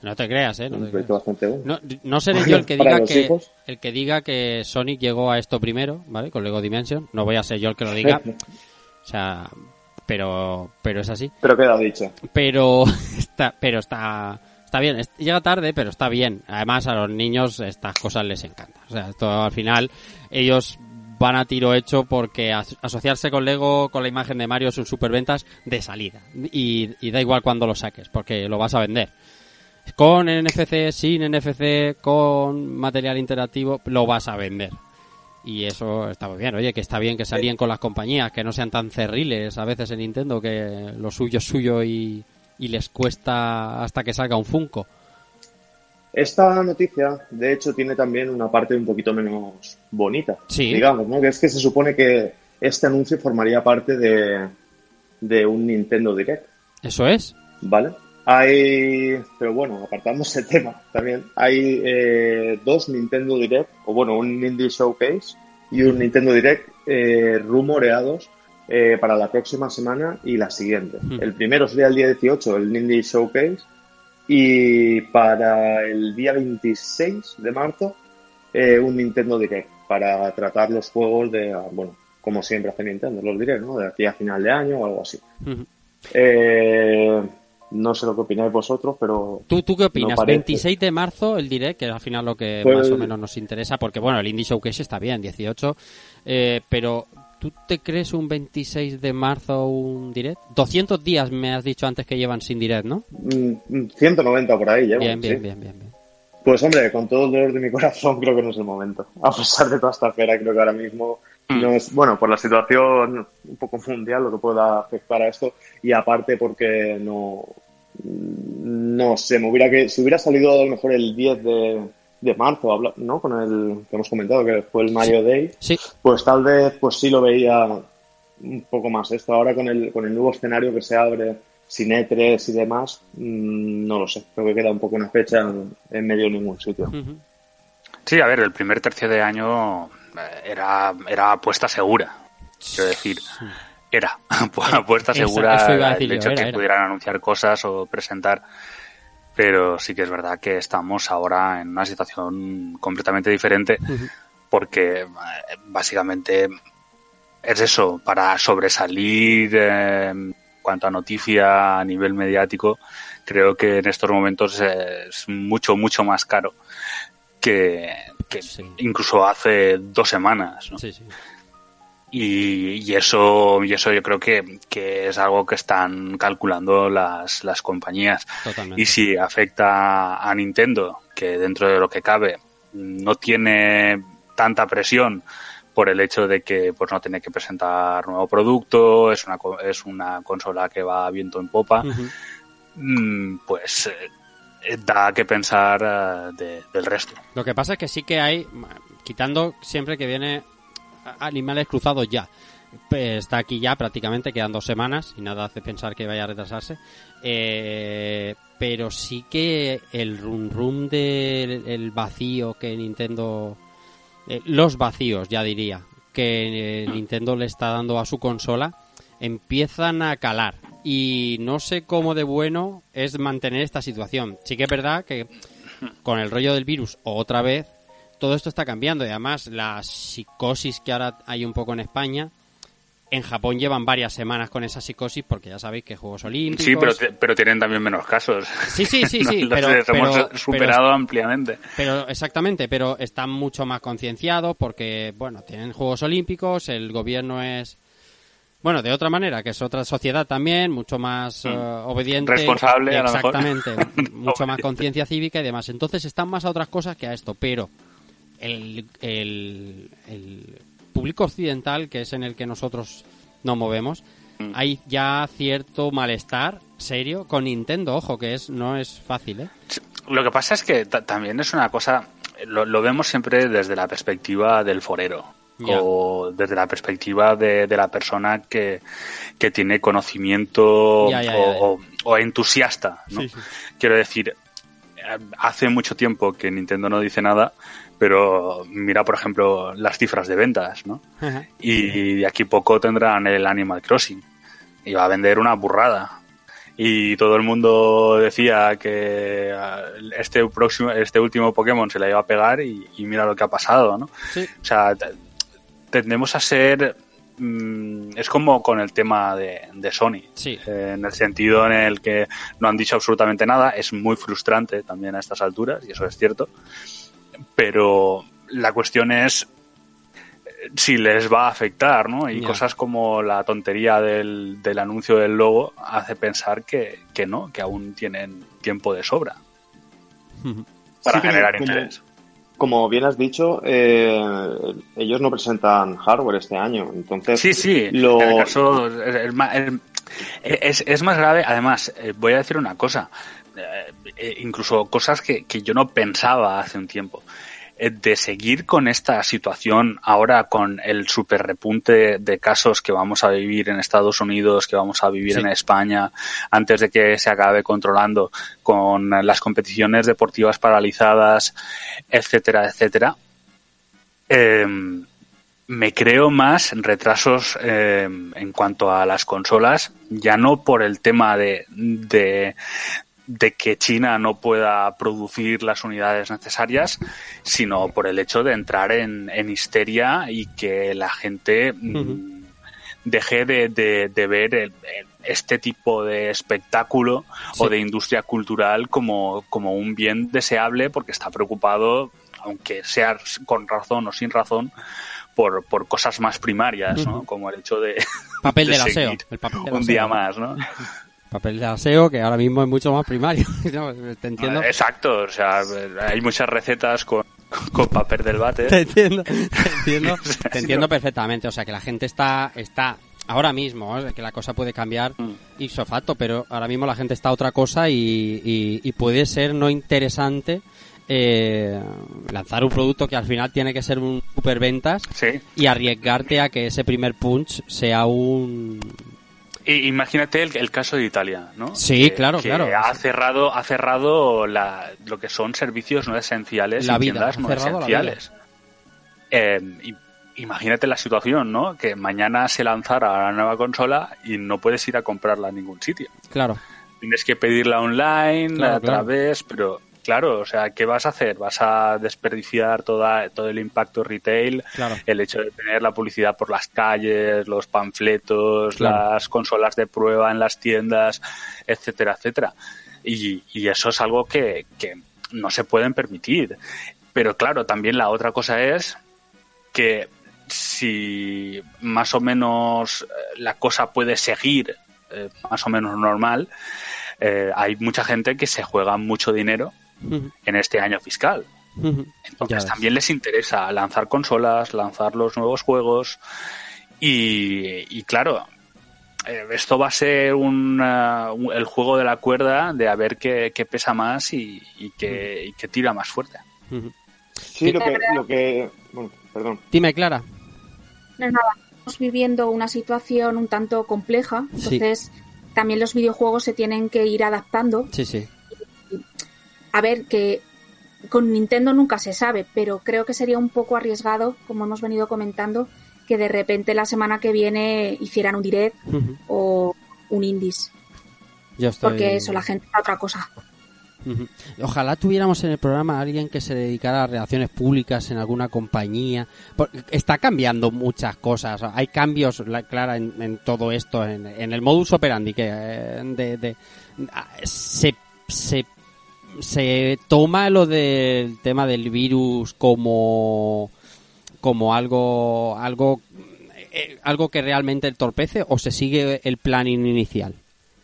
No te creas, ¿eh? No, te creas. bastante bueno. No, no seré yo el que diga que hijos. el que diga que Sonic llegó a esto primero, ¿vale? Con Lego Dimension. No voy a ser yo el que lo diga. O sea, pero pero es así. Pero queda dicho. Pero está pero está está bien. Llega tarde, pero está bien. Además a los niños estas cosas les encantan. O sea, esto al final ellos van a tiro hecho porque as- asociarse con Lego con la imagen de Mario es un superventas de salida y, y da igual cuando lo saques porque lo vas a vender con NFC, sin NFC, con material interactivo, lo vas a vender. Y eso está muy bien. Oye, que está bien que se alíen con las compañías, que no sean tan cerriles a veces en Nintendo, que lo suyo es suyo y, y les cuesta hasta que salga un Funko. Esta noticia, de hecho, tiene también una parte un poquito menos bonita, Sí. digamos, ¿no? Que es que se supone que este anuncio formaría parte de, de un Nintendo Direct, Eso es. ¿vale? Hay, pero bueno, apartando ese tema también, hay eh, dos Nintendo Direct, o bueno, un Indie Showcase y un Nintendo Direct eh, rumoreados eh, para la próxima semana y la siguiente. Hmm. El primero sería el día 18, el Indie Showcase, y para el día 26 de marzo, eh, un Nintendo Direct para tratar los juegos de, ah, bueno, como siempre hace Nintendo, los Direct, ¿no? De aquí a final de año o algo así. Eh, no sé lo que opináis vosotros, pero ¿Tú, ¿Tú qué opinas? No parece. 26 de marzo el direct, que al final lo que Pues- más o menos nos interesa, porque bueno, el Indie Showcase está bien, 18, eh, pero ¿tú te crees un 26 de marzo un direct? 200 días me has dicho antes que llevan sin direct, ¿no? mm, 190 por ahí llevan, Bien, bien, sí. bien, bien, bien. Pues hombre, con todo el dolor de mi corazón creo que no es el momento. A pesar de toda esta espera, creo que ahora mismo no es, bueno, por la situación un poco mundial lo que pueda afectar a esto y aparte porque no, no sé, me hubiera que, si hubiera salido a lo mejor el 10 de, de marzo, habla- ¿no? Con el que hemos comentado que fue el Mario Day, Sí, pues tal vez pues sí lo veía un poco más esto. Ahora con el, con el nuevo escenario que se abre, sin E3 y demás, mm, no lo sé. Creo que queda un poco una fecha en, medio de ningún sitio. Sí, a ver, el primer tercio de año era, era apuesta segura. Quiero decir, era apuesta segura eso iba a decir el hecho de era, que era. pudieran anunciar cosas o presentar. Pero sí que es verdad que estamos ahora en una situación completamente diferente porque eh, básicamente es eso, para sobresalir eh, en cuanto a noticia a nivel mediático, creo que en estos momentos es mucho, mucho más caro que, que Sí. incluso hace dos semanas. ¿no? Sí, sí. Y, y eso y eso yo creo que, que es algo que están calculando las, las compañías. Totalmente. Y si afecta a Nintendo, que dentro de lo que cabe no tiene tanta presión por el hecho de que pues no tiene que presentar nuevo producto, es una es una consola que va viento en popa, mm, pues eh, da que pensar eh, de- del resto. Lo que pasa es que sí que hay, quitando siempre que viene animales cruzados ya. Está aquí ya prácticamente, quedan dos semanas y nada hace pensar que vaya a retrasarse. Eh, pero sí que el rum rum del el vacío que Nintendo. eh, los vacíos, ya diría, que eh, Nintendo le está dando a su consola empiezan a calar. Y no sé cómo de bueno es mantener esta situación. Sí que es verdad que con el rollo del virus otra vez todo esto está cambiando y además la psicosis que ahora hay un poco en España en Japón llevan varias semanas con esa psicosis porque ya sabéis que Juegos Olímpicos Sí, pero, te- pero tienen también menos casos. Sí, sí, sí, sí, Los pero- hemos pero- superado ampliamente. Pero exactamente, pero están mucho más concienciados porque, bueno, tienen Juegos Olímpicos, el gobierno es, bueno, de otra manera, que es otra sociedad también, mucho más eh, obediente. Responsable, a lo mejor. Exactamente, mucho más conciencia cívica y demás. Entonces están más a otras cosas que a esto, pero el, el, el público occidental, que es en el que nosotros nos movemos, Mm. hay ya cierto malestar serio con Nintendo, ojo, que es no es fácil, ¿eh? Lo que pasa es que ta- también es una cosa, lo, lo vemos siempre desde la perspectiva del forero. O desde la perspectiva de, de la persona que, que tiene conocimiento o, entusiasta. ¿no? Quiero decir, eh, hace mucho tiempo que Nintendo no dice nada, pero mira, por ejemplo, las cifras de ventas, ¿no? Ajá. y de aquí poco tendrán el Animal Crossing y va a vender una burrada y todo el mundo decía que ah, este próximo este último Pokémon se la iba a pegar y, y mira lo que ha pasado no Sí. o sea tendemos a ser mm, es como con el tema de, de Sony Sí. eh, en el sentido en el que no han dicho absolutamente nada es muy frustrante también a estas alturas y eso es cierto pero la cuestión es eh, si les va a afectar, ¿no? Y cosas como la tontería del, del anuncio del logo hace pensar que, que no, que aún tienen tiempo de sobra para Sí, generar como- interés. Como bien has dicho, eh, ellos no presentan hardware este año, entonces Sí, sí, lo- en el caso es, es más, es- es- es más grave. Además, eh, voy a decir una cosa, eh, eh, incluso cosas que, que yo no pensaba hace un tiempo. Eh, De seguir con esta situación ahora con el super repunte de casos que vamos a vivir en Estados Unidos, que vamos a vivir Sí. en España, antes de que se acabe controlando con las competiciones deportivas paralizadas, etcétera, etcétera. Em, me creo más retrasos eh, en cuanto a las consolas, ya no por el tema de, de, de que China no pueda producir las unidades necesarias, sino por el hecho de entrar en, en histeria y que la gente Ujú. deje de, de- de ver el- el- este tipo de espectáculo o de industria cultural como, como un bien deseable porque está preocupado, aunque sea con razón o sin razón, por, por cosas más primarias, ¿no? Como el hecho de, Papel de del aseo. seguir El papel del un aseo. día más, ¿no? Papel de aseo que ahora mismo es mucho más primario. No, Te entiendo. Exacto, o sea, hay muchas recetas con, con papel del Te váter. entiendo, te entiendo, te entiendo perfectamente. O sea, que la gente está, está ahora mismo, ¿eh? que la cosa puede cambiar Mm. ipso facto, pero ahora mismo la gente está a otra cosa y, y- y puede ser no interesante eh, lanzar un producto que al final tiene que ser un superventas Sí. y arriesgarte a que ese primer punch sea un... Y imagínate el, el caso de Italia, ¿no? Sí, Que- claro, que claro. Ha cerrado, ha cerrado la, lo que son servicios no esenciales La vida, tiendas no la esenciales. Eh, imagínate la situación, ¿no? Que mañana se lanzara la nueva consola y no puedes ir a comprarla a ningún sitio. Claro, Tienes que pedirla online Claro, a claro. través, pero claro, o sea, ¿qué vas a hacer? ¿Vas a desperdiciar toda, todo el impacto retail? claro. el hecho de tener la publicidad por las calles, los panfletos, Claro. las consolas de prueba en las tiendas, etcétera, etcétera. Y, y eso es algo que, que no se pueden permitir. Pero claro, también la otra cosa es que si más o menos eh, la cosa puede seguir eh, más o menos normal, eh, hay mucha gente que se juega mucho dinero En este año fiscal. Entonces también les interesa lanzar consolas, lanzar los nuevos juegos y, y claro, eh, esto va a ser un, uh, un- el juego de la cuerda de a ver qué, qué pesa más y, y qué, y qué tira más fuerte. Sí lo que, lo que bueno, perdón. Dime, Clara. No nada, estamos viviendo una situación un tanto compleja, Sí. entonces también los videojuegos se tienen que ir adaptando. Sí, sí. A ver, que con Nintendo nunca se sabe, pero creo que sería un poco arriesgado, como hemos venido comentando, que de repente la semana que viene hicieran un direct o un indies, estoy... porque eso, la gente a otra cosa. Ojalá tuviéramos en el programa a alguien que se dedicara a relaciones públicas en alguna compañía. Porque está cambiando muchas cosas. Hay cambios, la- Clara, en, en todo esto, en, en el modus operandi que eh, de, de- se, se se toma lo del tema del virus como como algo algo eh, algo que realmente entorpece o se sigue el planning inicial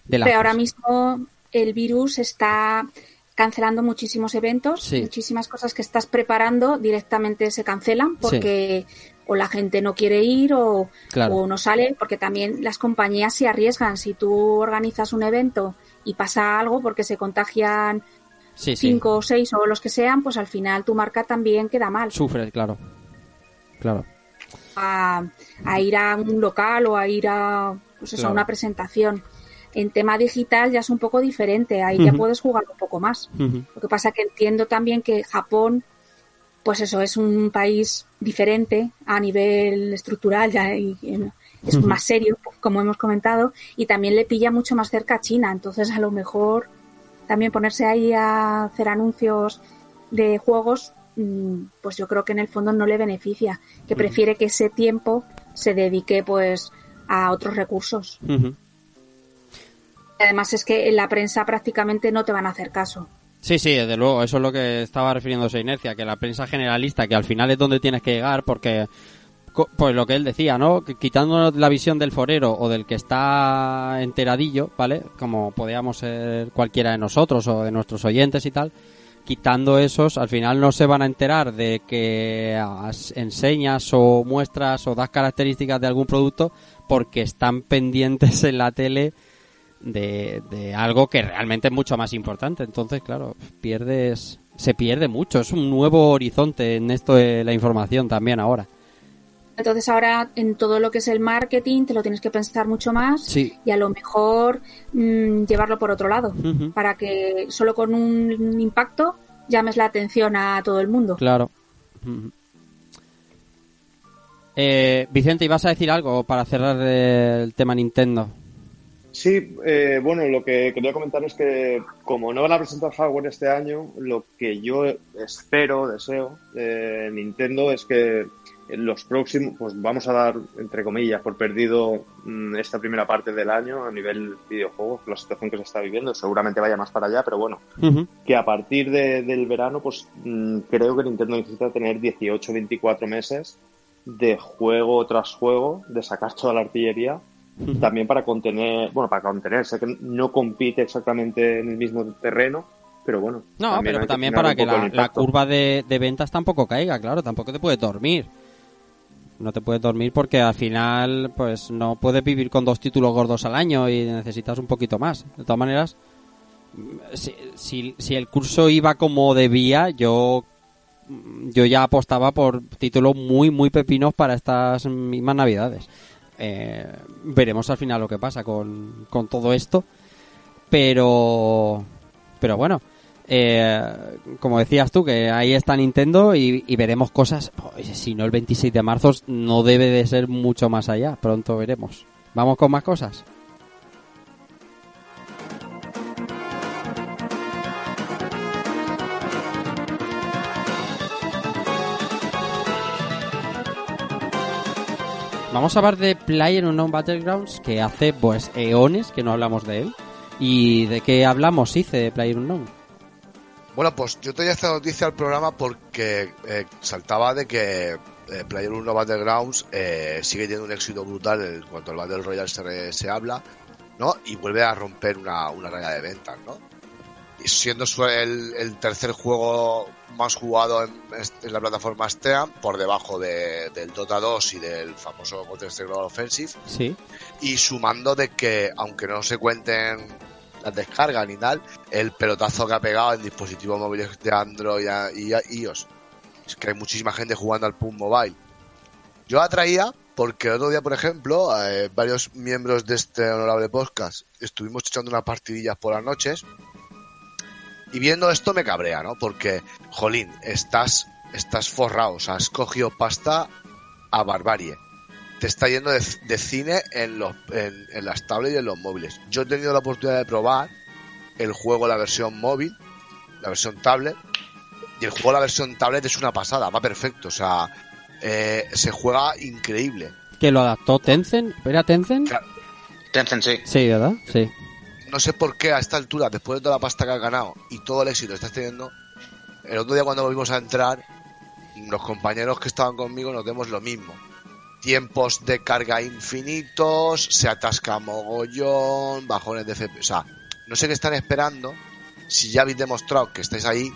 de la Pero ahora mismo el virus está cancelando muchísimos eventos, muchísimas cosas que estás preparando directamente se cancelan porque o la gente no quiere ir o, o, no sale, porque también las compañías se arriesgan. Si tú organizas un evento y pasa algo porque se contagian cinco o seis o los que sean, pues al final tu marca también queda mal. Sufre, claro. Claro. A, ir a un local o a ir a, pues eso, a una presentación. En tema digital ya es un poco diferente, ahí ya puedes jugar un poco más. Lo que pasa que entiendo también que Japón, pues eso, es un país diferente a nivel estructural ya y, es más serio, como hemos comentado, y también le pilla mucho más cerca a China. Entonces, a lo mejor también ponerse ahí a hacer anuncios de juegos, mm, pues yo creo que en el fondo no le beneficia, que prefiere que ese tiempo se dedique pues a otros recursos. Además es que en la prensa prácticamente no te van a hacer caso. Sí, sí, desde luego, eso es lo que estaba refiriéndose Inercia, que la prensa generalista, que al final es donde tienes que llegar, porque, pues lo que él decía, ¿no? Quitando la visión del forero o del que está enteradillo, ¿vale? Como podíamos ser cualquiera de nosotros o de nuestros oyentes y tal, quitando esos, al final no se van a enterar de que enseñas o muestras o das características de algún producto porque están pendientes en la tele de, algo que realmente es mucho más importante. Entonces, claro, pierdes, se pierde mucho. Es un nuevo horizonte en esto de la información también ahora. Entonces ahora en todo lo que es el marketing te lo tienes que pensar mucho más y a lo mejor mm, llevarlo por otro lado para que solo con un impacto llames la atención a todo el mundo. Claro. eh, Vicente, ¿ibas a decir algo para cerrar el tema Nintendo? Sí, eh, bueno, lo que quería comentar es que como no van a presentar hardware este año, lo que yo espero, deseo de Nintendo es que en los próximos, pues vamos a dar, entre comillas, por perdido mm, esta primera parte del año a nivel videojuegos, la situación que se está viviendo, seguramente vaya más para allá, pero bueno, que a partir del verano, pues mm, creo que Nintendo necesita tener 18, 24 meses de juego tras juego, de sacar toda la artillería también para contener, bueno, para contener, sé que no compite exactamente en el mismo terreno, pero bueno. No, pero también para que la, curva de, ventas tampoco caiga, claro, tampoco te puede dormir. No te puedes dormir porque al final, pues no puedes vivir con dos títulos gordos al año y necesitas un poquito más. De todas maneras, si, si, el curso iba como debía, yo yo ya apostaba por títulos muy, muy pepinos para estas mismas navidades. Eh, veremos al final lo que pasa con, con todo esto. Pero, pero bueno, eh, como decías tú, que ahí está Nintendo y, veremos cosas. Si no, el 26 de marzo no debe de ser mucho más allá. Pronto veremos. ¿Vamos con más cosas? Vamos a hablar de Player Unknown Battlegrounds, que hace pues eones que no hablamos de él. ¿Y de qué hablamos, hice de Player Unknown? Bueno, pues yo traía esta noticia al programa porque eh, saltaba de que eh, Player Unknown Battlegrounds eh, sigue teniendo un éxito brutal en cuanto al Battle Royale se, se habla, ¿no? Y vuelve a romper una, una raya de ventas, ¿no? Y siendo el, el tercer juego más jugado en, la plataforma Steam, por debajo de, del Dota 2 y del famoso Counter-Strike Global Offensive. Sí. Y sumando de que, aunque no se cuenten las descargas ni tal, el pelotazo que ha pegado en dispositivos móviles de Android y iOS. Es que hay muchísima gente jugando al PUM Mobile. Yo la traía porque otro día, por ejemplo, eh, varios miembros de este honorable podcast estuvimos echando unas partidillas por las noches y viendo esto me cabrea, ¿no? Porque, jolín, estás, estás forrado, o sea, has cogido pasta a barbarie. Te está yendo de, cine en, los, en, las tablets y en los móviles. Yo he tenido la oportunidad de probar el juego, la versión móvil, la versión tablet, y el juego, la versión tablet es una pasada, va perfecto, o sea, eh, se juega increíble. ¿Que lo adaptó Tencent? ¿Era Tencent? Tencent, sí. Sí, ¿verdad? Sí no sé por qué a esta altura, después de toda la pasta que has ganado y todo el éxito que estás teniendo, el otro día cuando volvimos a entrar, los compañeros que estaban conmigo nos vemos lo mismo. Tiempos de carga infinitos, se atasca mogollón, bajones de CP. O sea, no sé qué están esperando si ya habéis demostrado que estáis ahí,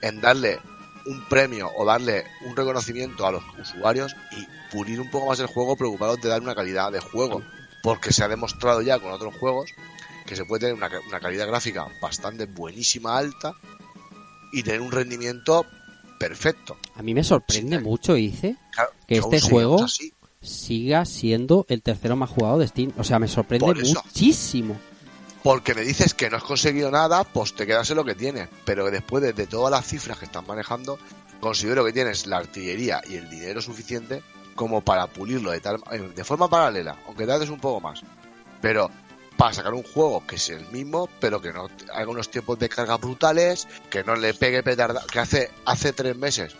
en darle un premio o darle un reconocimiento a los usuarios y pulir un poco más el juego, preocupados de dar una calidad de juego. Porque se ha demostrado ya con otros juegos que se puede tener una, una calidad gráfica bastante buenísima, alta, y tener un rendimiento perfecto. A mí me sorprende Sí, mucho, Ice, Claro, que este juego así. Siga siendo el tercero más jugado de Steam. O sea, me sorprende Por eso. muchísimo. Porque me dices que no has conseguido nada, pues te quedas en lo que tienes. Pero después de, de todas las cifras que están manejando, considero que tienes la artillería y el dinero suficiente como para pulirlo de tal eh, de forma paralela, aunque tardes un poco más. Pero para sacar un juego que es el mismo, pero que no haga unos tiempos de carga brutales, que no le pegue petarda, que hace hace tres meses,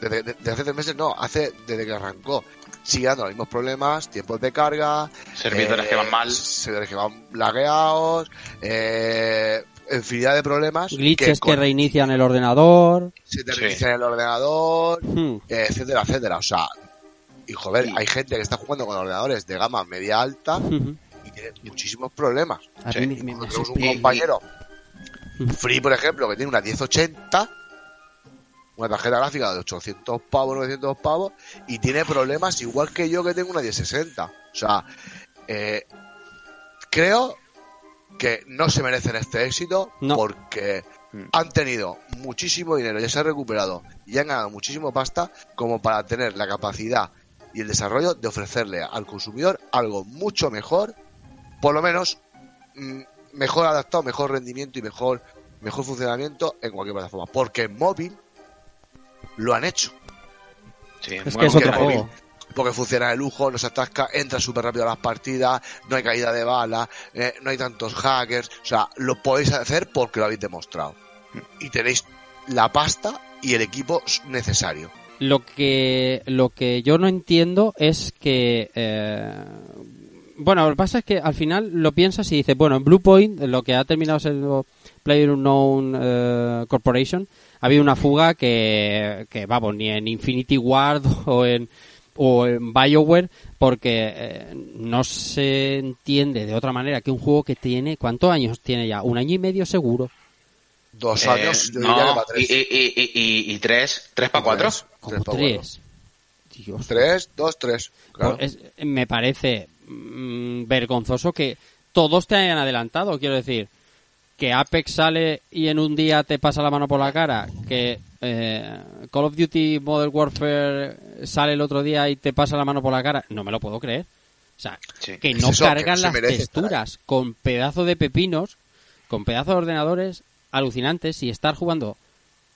desde, de- de hace tres meses no, hace desde que arrancó, sigue dando los mismos problemas, tiempos de carga, Servidores eh, que van mal. servidores que van lagueados, eh, infinidad de problemas. Glitches que, con- reinician el ordenador. se te Sí. reinicia el ordenador, Hmm. eh, etcétera, etcétera. O sea, y joder, Sí. hay gente que está jugando con ordenadores de gama media alta Ujú. y tiene muchísimos problemas. A Sí. mí me- me- me Tenemos un compañero. Free, por ejemplo, que tiene una 1080, una tarjeta gráfica de 800 pavos, 900 pavos, y tiene problemas igual que yo que tengo una 1060. O sea, eh, creo que no se merecen este éxito No. porque Mm. han tenido muchísimo dinero, ya se ha recuperado y han ganado muchísimo pasta como para tener la capacidad y el desarrollo de ofrecerle al consumidor algo mucho mejor, por lo menos mm, mejor adaptado, mejor rendimiento y mejor mejor funcionamiento en cualquier plataforma. Porque en móvil lo han hecho. Sí, Es muy que es bueno, otro móvil. juego. Porque funciona de lujo, no se atasca, entra súper rápido a las partidas, no hay caída de bala, eh, no hay tantos hackers. O sea, lo podéis hacer porque lo habéis demostrado. Y tenéis la pasta y el equipo necesario. Lo que, lo que yo no entiendo es que. eh, bueno, lo que pasa es que al final lo piensas y dices, bueno, en Bluepoint, lo que ha terminado siendo Player Unknown eh, Corporation, ha habido una fuga que, que, vamos, ni en Infinity Ward o en, o en BioWare, porque eh, no se entiende de otra manera que un juego que tiene, ¿cuántos años tiene ya? Un año y medio seguro. Dos Eh, años, yo diría que no, para tres. y, y, y, y, y tres, tres para cuatro. Tres, Como tres pa' cuatro. tres. Dios. Tres, dos, tres. Claro. Pues es- me parece mm, vergonzoso que todos te hayan adelantado. Quiero decir, que Apex sale y en un día te pasa la mano por la cara. Que eh, Call of Duty Modern Warfare sale el otro día y te pasa la mano por la cara. No me lo puedo creer. O sea, Sí. que Es no que cargan las texturas con pedazo de pepinos, con pedazo de ordenadores alucinantes y estar jugando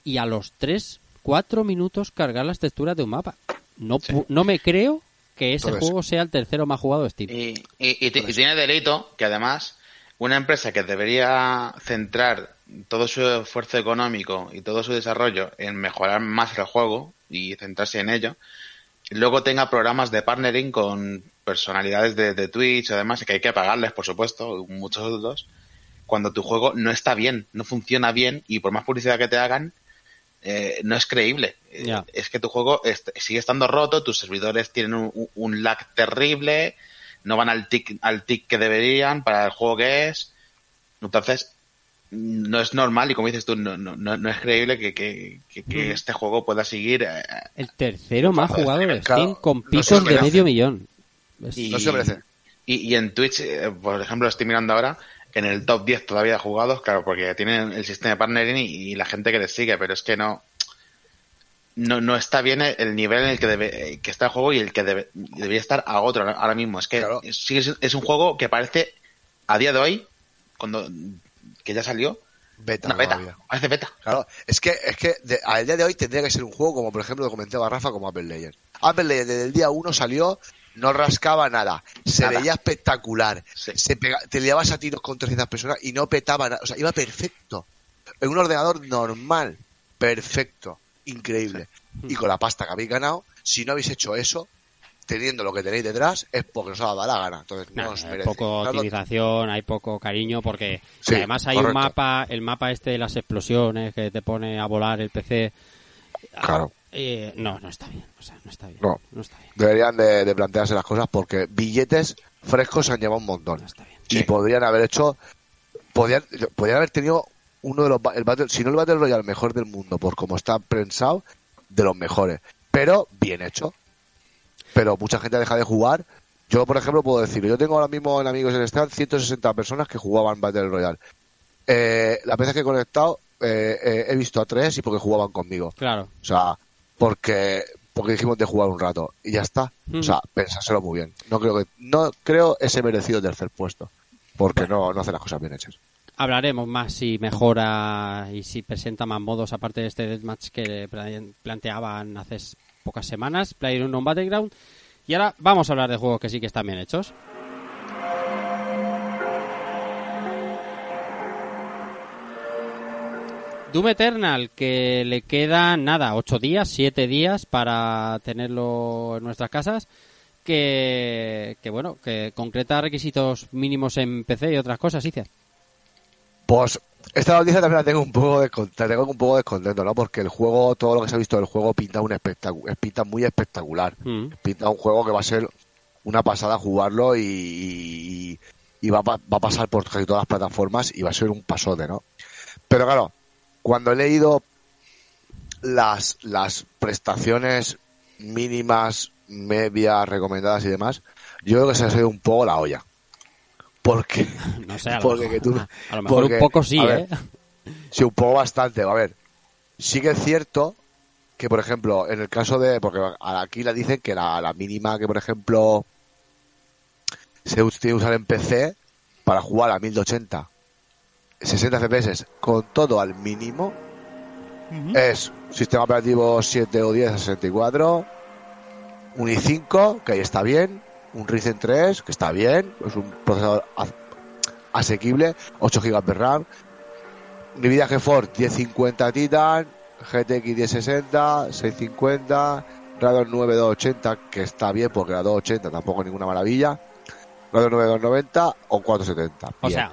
y a los 3, 4 minutos cargar las texturas de un mapa. No, Sí. pu- no me creo que ese juego sea el tercero más jugado de Steam. Y, y, y ti- y tiene delito que además una empresa que debería centrar todo su esfuerzo económico y todo su desarrollo en mejorar más el juego y centrarse en ello, luego tenga programas de partnering con personalidades de, de Twitch, además que hay que pagarles, por supuesto, muchos otros, cuando tu juego no está bien, no funciona bien y por más publicidad que te hagan, eh, no es creíble. Es que tu juego sigue estando roto, tus servidores tienen un lag terrible, no van al tick, al tick que deberían para el juego que es. Entonces, no es normal y como dices tú, no, no, no, es creíble que, que, que- que Mm. este juego pueda seguir. eh, El tercero más jugado de Steam con picos lo de medio millón. Y, No se merece. Y, y en Twitch, eh, por ejemplo, estoy mirando ahora en el top 10 todavía de jugados, claro, porque tienen el sistema de partnering y, y la gente que les sigue, pero es que no. No, no está bien el, el nivel en el que debe que está el juego y el que debe- debería estar a otro ahora- mismo. Es que Claro. es, es, un juego que parece a día de hoy, cuando que ya salió, Beta, una beta. Parece beta. Claro, es que, es que de- al día de hoy tendría que ser un juego como por ejemplo lo comentaba Rafa como Apple Legends. Apple Legends desde el día 1 salió, no rascaba nada, se Nada. veía espectacular, Sí. se pega- te liabas a tiros con 300 personas y no petaba nada, o sea, iba perfecto. En un ordenador normal, perfecto, increíble. Y con la pasta que habéis ganado, si no habéis hecho eso, teniendo lo que tenéis detrás, es porque os ha dado la gana. Entonces, no, No, os hay merece. poco Claro, optimización, hay poco cariño porque Sí, además hay un correcto. mapa, el mapa este de las explosiones que te pone a volar el PC. Claro. Eh, no, no está bien, o sea, no está bien. No. está bien. Deberían de, de plantearse las cosas porque billetes frescos se han llevado un montón. No está bien. y Sí. podrían haber hecho podrían, podrían haber tenido uno de los el Battle, si no el Battle Royale mejor del mundo por cómo está pensado, de los mejores, pero bien hecho. Pero mucha gente deja de jugar. Yo, por ejemplo, puedo decir, yo tengo ahora mismo en amigos en stand 160 personas que jugaban Battle Royale. Eh, las veces que he conectado eh, eh, he visto a tres y porque jugaban conmigo. Claro. O sea, porque porque dijimos de jugar un rato y ya está. Mm. O sea, pensárselo muy bien. No creo que no creo ese merecido tercer puesto, porque no no hace las cosas bien hechas. Hablaremos más si mejora y si presenta más modos aparte de este deathmatch que plan- planteaban hace pocas semanas, PlayerUnknown Battleground. Y ahora vamos a hablar de juegos que sí que están bien hechos. Doom Eternal, que le quedan nada, 8 días, 7 días para tenerlo en nuestras casas. Que, que bueno, que concreta requisitos mínimos en PC y otras cosas, Iciar. Pues esta noticia también la tengo un poco descontento, tengo un poco descontento, ¿no? Porque el juego, todo lo que se ha visto del juego pinta un pinta muy espectacular. Mm. Pinta un juego que va a ser una pasada jugarlo y, y- y va, va a pasar por casi todas las plataformas y va a ser un pasote, ¿no? Pero claro, cuando he leído las, las prestaciones mínimas, medias, recomendadas y demás, yo creo que se ha sido un poco la olla. Porque, No sé, a lo porque mejor, que tú- a lo mejor porque, un poco sí, ver, ¿eh? Sí, un poco bastante. A ver, sí que es cierto que, por ejemplo, en el caso de. Porque aquí la dicen que la, la mínima que, por ejemplo, se tiene que usar en PC para jugar a 1080, 60 FPS con todo al mínimo es sistema operativo 7 o 10 a 64, un i5, que ahí está bien, un Ryzen 3, que está bien, es un procesador asequible, 8 GB de RAM, Nvidia GeForce 1050 Titan, GTX 1060, 650, Radeon 9 280, que está bien porque la 280 tampoco es ninguna maravilla, Radeon 9 290 o 470. O sea,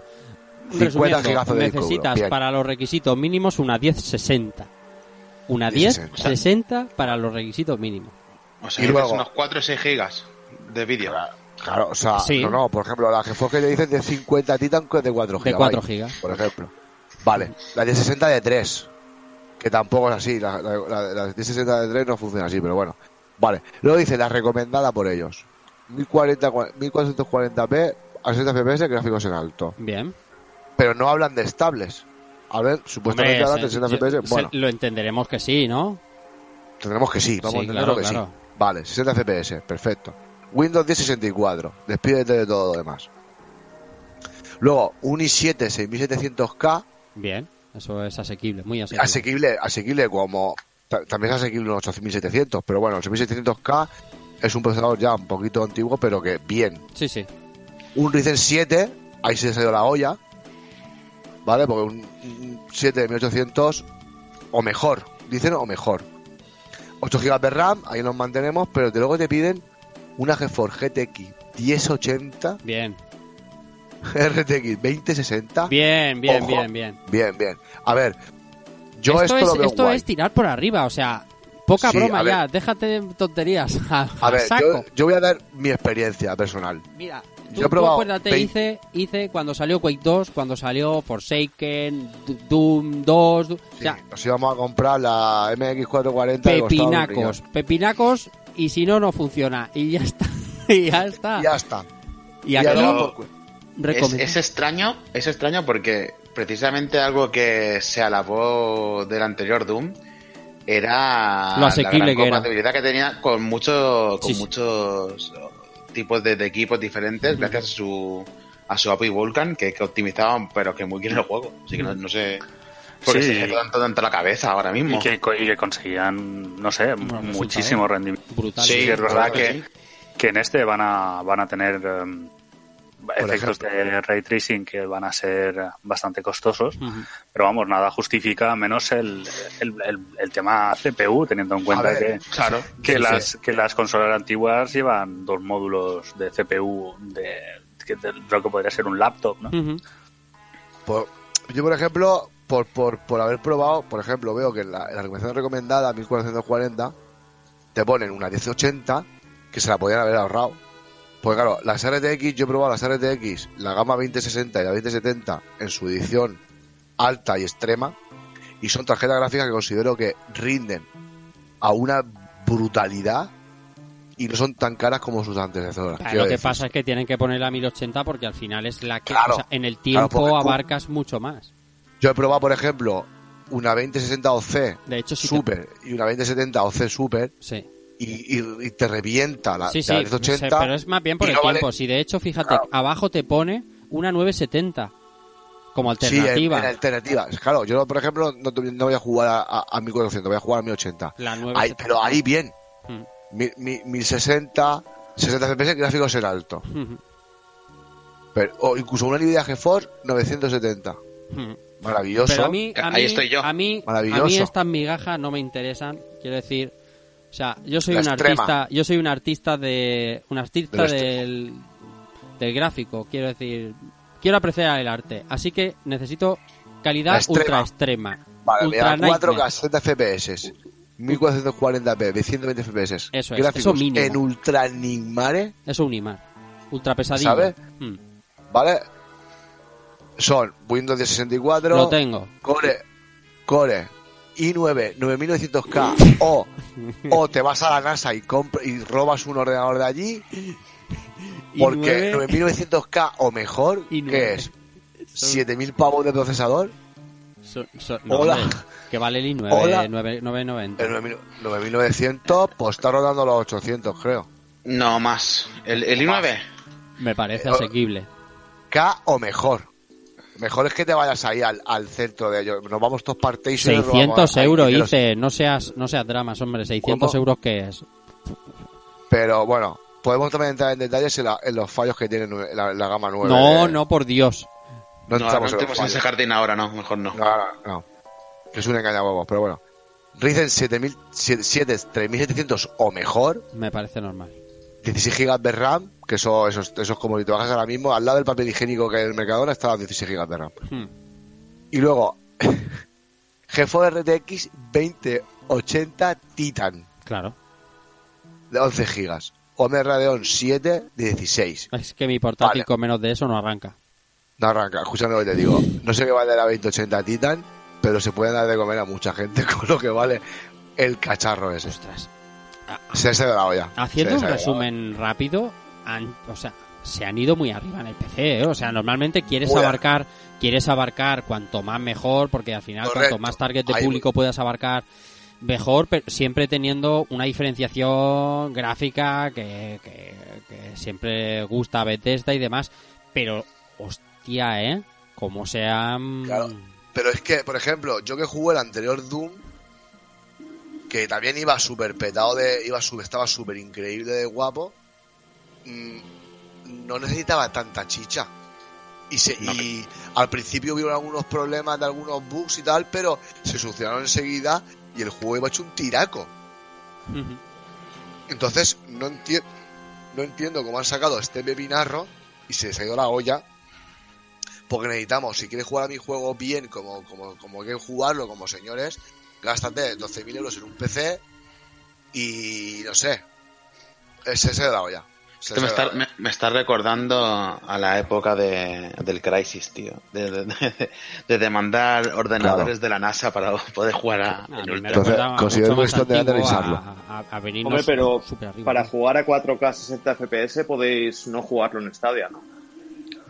50 resumiendo, gigazos de disco duro, necesitas para los requisitos mínimos una 1060. Una 1060. 1060 para los requisitos mínimos. O sea, Y luego- unos 4 o 6 gigas de vídeo. Claro, o sea, Sí. no, no, por ejemplo, la GeForce que le dicen de 50 Titan que es de 4 De GB. 4 gigas. Por ejemplo. Vale, la de 60 de 3, que tampoco es así, la, la, la- la de 60 de 3 no funciona así, pero bueno. Vale, luego dice la recomendada por ellos. 1040, 1440p a 60 FPS gráficos en alto. Bien. Pero no hablan de estables. Hablan, supuestamente Hombre, hablan de se- 60 yo- FPS. se- Bueno, lo entenderemos que sí, ¿no? tendremos que sí, vamos Sí, a entenderlo claro, que claro. sí. Vale, 60 FPS, perfecto. Windows 10 64, despídete de todo lo demás. Luego, un i7 6700K, Bien. Eso es asequible, muy asequible. asequible, asequible como ta- también es asequible un 8700, pero bueno, el 6700K es un procesador ya un poquito antiguo, pero que bien. Sí, sí. Un Ryzen 7, ahí se ha ido la olla, ¿vale? Porque un, un 7 de 1800 o mejor, dicen o mejor. 8 GB de RAM, ahí nos mantenemos, pero de luego te piden una GeForce GTX 1080 Bien. RTX 2060. Bien, bien, Ojo. bien, bien. Bien, bien. A ver, yo esto esto, lo es, veo esto guay. es tirar por arriba, o sea, poca Sí, broma ya, déjate de tonterías. A, ver, saco. yo, yo voy a dar mi experiencia personal. Mira, Yo tú, he tú probado acuérdate, 20 hice, hice cuando salió Quake 2, cuando salió Forsaken, Doom 2, Du- o Sí, sea, nos íbamos a comprar la MX440 que costaba un pepinacos, pepinacos, y si no, no funciona. Y ya está, y ya está. Y ya está. Y Y aquí ahora Pero- por cu- Es, extraño, es extraño porque precisamente algo que se alabó del anterior Doom era Lo asequible la gran que era. compatibilidad que tenía con muchos con Sí, sí. muchos tipos de, de equipos diferentes gracias a su a su API Vulkan que, que optimizaban pero que muy bien el juego así que no, no sé porque Sí. se me tanto tanto la cabeza ahora mismo Y que, y que conseguían, no sé, Bueno, muchísimo rendimiento. Brutal. sí, sí, es verdad que que, que en este van a, van a tener em, efectos de ray tracing que van a ser bastante costosos, Ujú. pero vamos, nada justifica menos el, el, el- el tema CPU, teniendo en cuenta ver, que, claro que, sí, las, que las consolas antiguas llevan dos módulos de CPU de, que- de lo que podría ser un laptop, ¿no? Ujú. por- yo, por ejemplo, por, por, por haber probado, por ejemplo, veo que en la, en la recomendación recomendada, 1440, te ponen una 1080 que se la podían haber ahorrado. Pues claro, las RTX, yo he probado las RTX, la gama 2060 y la 2070 en su edición alta y extrema. Y son tarjetas gráficas que considero que rinden a una brutalidad y no son tan caras como sus antecesoras. Claro, lo que decir. pasa es que tienen que poner la 1080 porque al final es la que Claro, o sea, en el tiempo abarcas mucho más. Yo he probado, por ejemplo, una 2060 OC De hecho, sí Super y una 2070 OC Super Sí. y, y- y te revienta la, Sí, la sí, 1080. sé, pero es más bien por el no vale- tiempo. Si de hecho, fíjate, Claro. abajo te pone una 970 como Sí, en, alternativa. en alternativa. Claro, yo, por ejemplo, no, no voy a jugar a, a, a 1400, voy a jugar a 1080. La Ahí, 970. pero ahí bien. Mm. Mi, mi, 1060, 60 FPS, gráficos en alto. Pero, o incluso una Nvidia GeForce 970. ujú. Maravilloso. Pero a mí, a Ahí mí, estoy yo. A mí, a Maravilloso. mí estas migajas no me interesan. Quiero decir, o sea, yo soy La un extrema. artista, yo soy un artista de, un artista Del del, del gráfico. Quiero decir, quiero apreciar el arte, así que necesito calidad extrema. ultra extrema. Vale, ultra mira, 4K, nightmare. 60 FPS, 1440p, de 120 FPS. Eso es, gráficos eso mínimo. en Ultra Nigmare, Eso un imán. Ultra pesadilla. ¿Sabes? Mm, ¿vale? Son Windows 10 64, Lo tengo. Core, Core i9 9900K o, o te vas a la NASA y, y robas un ordenador de allí porque i9 9900K o mejor, i9. ¿qué es? 7000 pavos de procesador, So- so- no, Hola. hombre, que vale el i9, Hola. 9, 990. el 9000 9900 pues está rodando los 800 creo. No, más. ¿El, el i9? Me parece Eh, asequible. K o mejor. Mejor es que te vayas ahí al, al centro de ellos. Nos vamos todos partéis 600 euros, dice. No seas, no seas dramas, hombre. 600 ¿Cómo? euros, ¿qué es? Pero bueno, podemos también entrar en detalles en, la- en los fallos que tiene la, la gama 9. No, de- no, por Dios. No, No, no entramos en los entremos en ese jardín ahora, no, mejor no. No, no, no. Que es un engañahuevos, pero bueno. Ryzen 7000, 7, 3700 o mejor, Me parece normal. 16 GB de RAM, que eso, eso, es- eso es como si te bajas ahora mismo, al lado del papel higiénico que hay en el Mercadona está los 16 GB de RAM. Hmm. Y luego, GeForce RTX 2080 Titan, Claro. de 11 GB. OME Radeon 7 de 16. Es que mi portátil Vale. con menos de eso no arranca. No arranca, escúchame lo que te digo. No sé qué vale la 2080 Titan, pero se puede dar de comer a mucha gente con lo que vale el cacharro ese. Ostras. Se se ha dado ya. Haciendo un resumen rápido, han- o sea, se han ido muy arriba en el PC, ¿eh? O sea, normalmente quieres Muy abarcar, quieres abarcar cuanto más mejor, porque al final Correcto. cuanto más target de Ahí- público puedas abarcar, mejor, pero siempre teniendo una diferenciación gráfica que, que- que siempre gusta a Bethesda y demás. Pero, hostia, ¿eh? Como sean... Claro. Pero es que, por ejemplo, yo que jugué el anterior Doom, que también iba súper petado de. iba sub- estaba súper increíble de guapo, mm, no necesitaba tanta chicha. Y, se, y al principio hubieron algunos problemas de algunos bugs y tal, pero se solucionaron enseguida y el juego iba hecho un tiraco. Entonces, no, enti- no entiendo cómo han sacado este pepinarro y se les ha ido la olla. Porque necesitamos, si quieres jugar a mi juego bien, como, como, como quieren jugarlo, como señores, gástate 12.000 euros en un PC y no sé. Ese se ha ido la olla. Se Esto me está, me, me está recordando a la época de, del Crisis, tío. De, de, de- de demandar ordenadores de la NASA para poder jugar a, en. Entonces, considero debe antiguo revisarlo. a, a- a venirnos Hombre, pero para jugar a 4K 60 FPS podéis no jugarlo en Stadia, ¿no?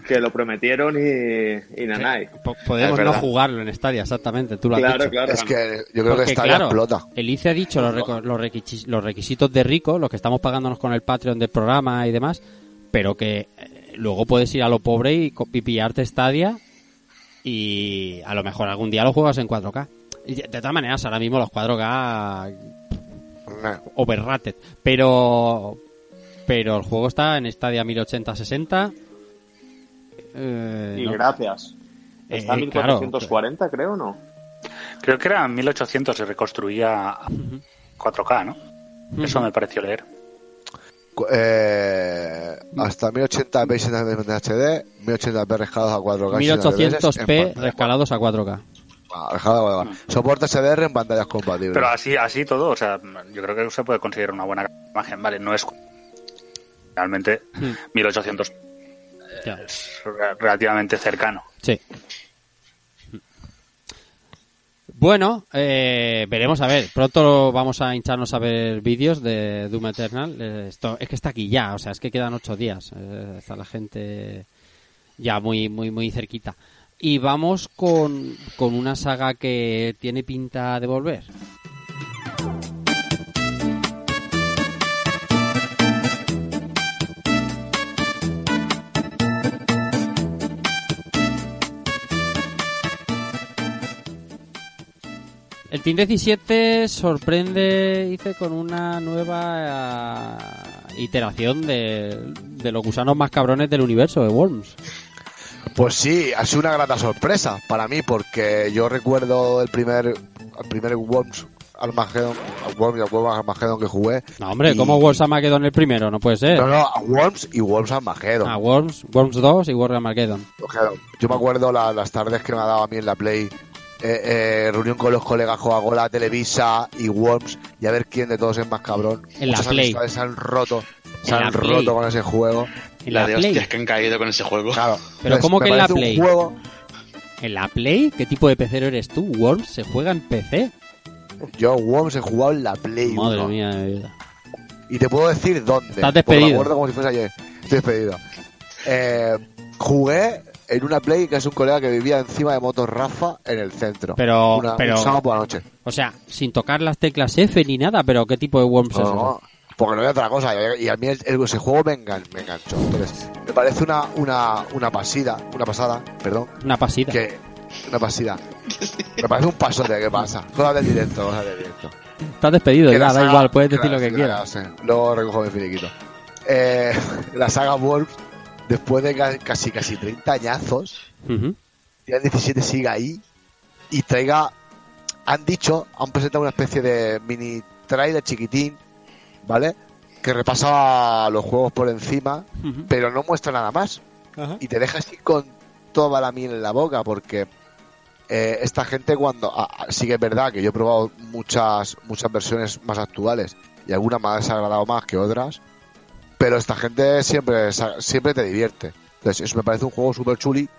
Que lo prometieron y, y nanay. Po- Podemos no jugarlo en Stadia, exactamente, tú lo has Claro, dicho. claro. Es que yo creo Porque, que está claro, explota. El ICE ha dicho los, reco- los, los requisitos de rico, los que estamos pagándonos con el Patreon del programa y demás, pero que eh, luego puedes ir a lo pobre y, y pillarte Stadia y a lo mejor algún día lo juegas en 4K. Y de todas maneras, ahora mismo los 4K Eh, overrated, pero pero el juego está en Stadia 1080-60. Eh, Y no- gracias. Eh, Está en eh, claro. 1440, creo, ¿no? Creo que era en 1800 se reconstruía a 4K, ¿no? Eso me pareció leer. eh, hasta 1080p y 60 en HD, 1080p rescalados a 4K. y 60 FPS en 1800p pantalla. rescalados a 4K. Ah, 4K. Soporta SDR en pantallas compatibles. Pero así, así todo, o sea, yo creo que se puede considerar una buena imagen, ¿vale? No es realmente Hmm. 1800 Ya. es re- relativamente cercano. Sí. Bueno, eh, veremos a ver. Pronto vamos a hincharnos a ver vídeos de Doom Eternal. Eh, esto es que está aquí ya, o sea, es que quedan ocho días. Eh, está la gente ya muy, muy, muy cerquita. Y vamos con, con una saga que tiene pinta de volver. El Team 17 sorprende, dice, con una nueva eh, iteración de, de los gusanos más cabrones del universo, de Worms. Pues sí, ha sido una grata sorpresa para mí, porque yo recuerdo el primer, el primer Worms Armageddon, Worms Worms Armageddon que jugué. No, hombre, y- ¿cómo Worms Armageddon el primero? No puede ser. No, no, a Worms y Worms Armageddon. Ah, Worms, Worms 2 y Worms. Armageddon. Yo me acuerdo la- las tardes que me ha dado a mí en la Play, eh, eh, reunión con los colegas, Coca-Cola, Televisa y Worms, y a ver quién de todos es más cabrón. En la Muchas Play. amistades se han roto, se han la Play. roto con ese juego. En La la de Play. hostias que han caído con ese juego. Claro. Pero Entonces, ¿cómo que en la Play? juego- ¿En la Play? ¿Qué tipo de pecero eres tú? Worms se juega en PC. Yo Worms he jugado en la Play Madre 1. mía de vida. Y te puedo decir dónde. Estás despedido. Me acuerdo como si fuese ayer. Estoy despedido. Eh, jugué en una Play que es un colega que vivía encima de Motos Rafa en el centro. Pero- Una- pero- Un sábado por la noche. O sea, sin tocar las teclas F ni nada, pero ¿qué tipo de Worms es No, eso? no, porque no había otra cosa. Y a mí ese juego me, engan- me enganchó. Entonces, me parece una, una, una pasida, una pasada, perdón, Una pasita. que una pasida. Me parece un pasote, ¿qué pasa? Cosas del directo, cosas del directo. Estás despedido, Que ya, da igual, puedes decir lo que quieras. sí, Luego recojo mi finiquito. Eh, la saga Wolf, después de ca- casi casi 30 añazos, Ujú. Tiran 17 siga ahí y traiga. Han dicho, han presentado una especie de mini trailer chiquitín, ¿vale? Que repasa los juegos por encima, pero no muestra nada más. Y te deja así con toda la miel en la boca, porque eh, esta gente cuando... ah, ah, sí que es verdad que yo he probado muchas, muchas versiones más actuales y algunas me han desagradado más que otras, pero esta gente siempre, siempre te divierte. Entonces, eso me parece un juego súper chuli,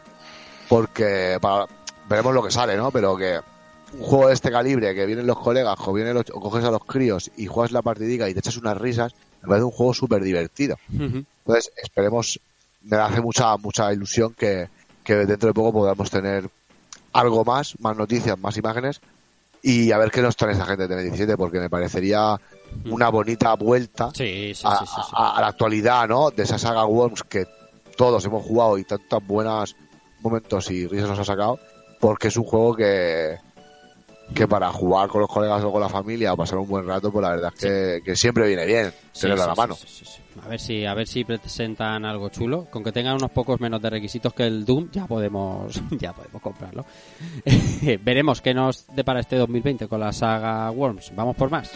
porque para, veremos lo que sale, ¿no? Pero que un juego de este calibre, que vienen los colegas, o, vienen los, o coges a los críos y juegas la partidica y te echas unas risas, me parece un juego súper divertido. Entonces, esperemos, me hace mucha, mucha ilusión que, que dentro de poco podamos tener algo más, más noticias, más imágenes y a ver qué nos trae esa gente de 17 porque me parecería una bonita vuelta Sí, sí, a, sí, sí, sí. a- a la actualidad, ¿no? De esa saga Worms que todos hemos jugado y tantos buenos momentos y risas nos ha sacado, porque es un juego que que para jugar con los colegas o con la familia o pasar un buen rato, pues la verdad es que, que siempre viene bien tenerlo a la mano. A ver si, a ver si presentan algo chulo. Con que tengan unos pocos menos de requisitos que el Doom, ya podemos, ya podemos comprarlo. Veremos qué nos depara este 2020 con la saga Worms. Vamos por más.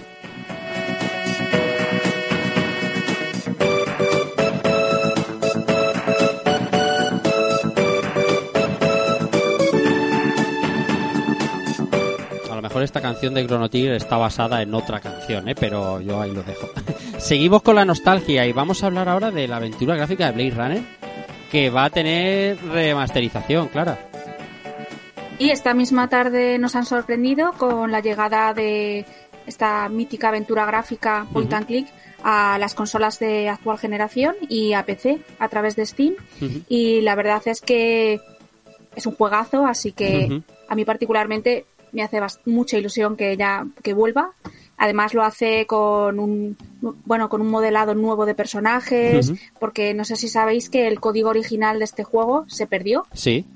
Mejor esta canción de Chrono Trigger está basada en otra canción, ¿eh? pero yo ahí lo dejo. Seguimos con la nostalgia y vamos a hablar ahora de la aventura gráfica de Blade Runner que va a tener remasterización, Clara. Y esta misma tarde nos han sorprendido con la llegada de esta mítica aventura gráfica point Ujú. and click a las consolas de actual generación y a PC a través de Steam. Ujú. Y la verdad es que es un juegazo, así que Ujú. a mí particularmente me hace mucha ilusión que ya que vuelva. Además lo hace con un bueno con un modelado nuevo de personajes, porque no sé si sabéis que el código original de este juego se perdió Sí,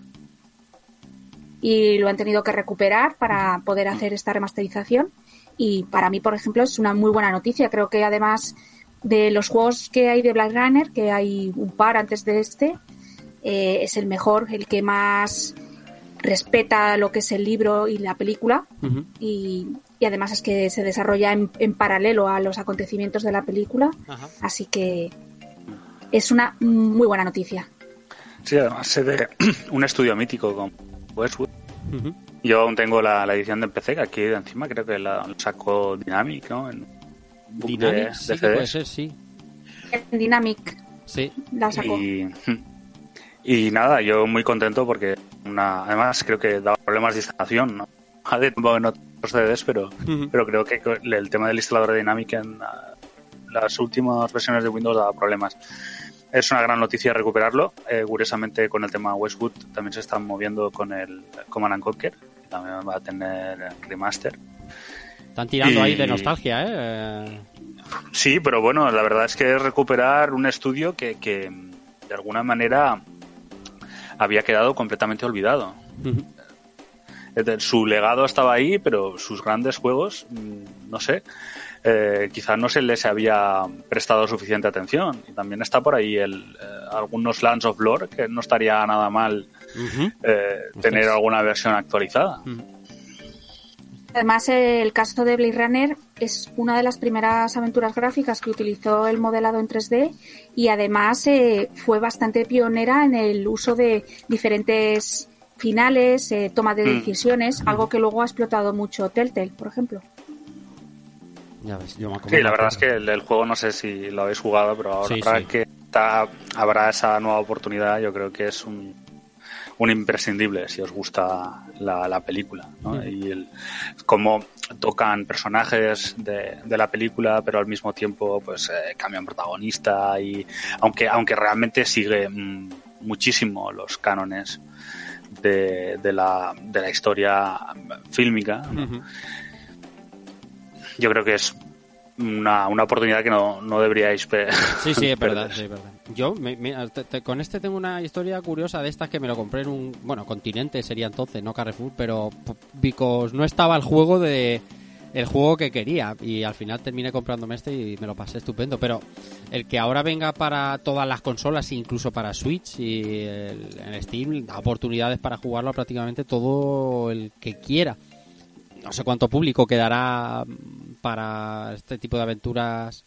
y lo han tenido que recuperar para poder hacer esta remasterización. Y para mí, por ejemplo, es una muy buena noticia. Creo que además de los juegos que hay de Black Runner, que hay un par antes de este, eh, es el mejor, el que más respeta lo que es el libro y la película. Y, y además es que se desarrolla en, en paralelo a los acontecimientos de la película. Ajá. Así que es una muy buena noticia. Sí, además se ve un estudio mítico con Westwood. Yo aún tengo la, la edición de PC, que aquí encima creo que la sacó Dynamic, ¿no? En book de- Dynamic de sí puede ser, sí. En Dynamic Sí, la sacó. Y, y nada, yo muy contento porque una, además creo que daba problemas de instalación, ¿no? de en otros CDs, pero, pero creo que el tema del instalador de Dynamic en las últimas versiones de Windows daba problemas. Es una gran noticia recuperarlo. Eh, curiosamente, con el tema Westwood también se están moviendo con el Command and Conquer, que también va a tener remaster. Están tirando ahí de nostalgia, ¿eh? Sí, pero bueno, la verdad es que es recuperar un estudio que, que de alguna manera había quedado completamente olvidado. Su legado estaba ahí, pero sus grandes juegos, mm, no sé, eh, quizás no se les había prestado suficiente atención. Y también está por ahí el, eh, algunos Lands of Lore, que no estaría nada mal eh, tener alguna versión actualizada. Además, el caso de Blade Runner es una de las primeras aventuras gráficas que utilizó el modelado en 3D y además eh, fue bastante pionera en el uso de diferentes finales, eh, toma de mm. decisiones, algo que luego ha explotado mucho Telltale, por ejemplo. sí, la verdad es que el, juego no sé si lo habéis jugado, pero ahora que habrá esa nueva oportunidad, yo creo que es un, un imprescindible si os gusta la, película. Y el, cómo tocan personajes de, la película, pero al mismo tiempo pues eh, cambian protagonista y aunque, aunque realmente sigue mm, muchísimo los cánones de, de, la, de la historia fílmica. Yo creo que es una, una oportunidad que no, no deberíais Sí, sí, es verdad, sí, es verdad. Yo con este tengo una historia curiosa de estas que me lo compré en un, bueno, continente sería entonces, no Carrefour, pero because no estaba el juego de el juego que quería y al final terminé comprándome este y me lo pasé estupendo, pero el que ahora venga para todas las consolas, incluso para Switch y el, en Steam, da oportunidades para jugarlo prácticamente todo el que quiera. No sé cuánto público quedará para este tipo de aventuras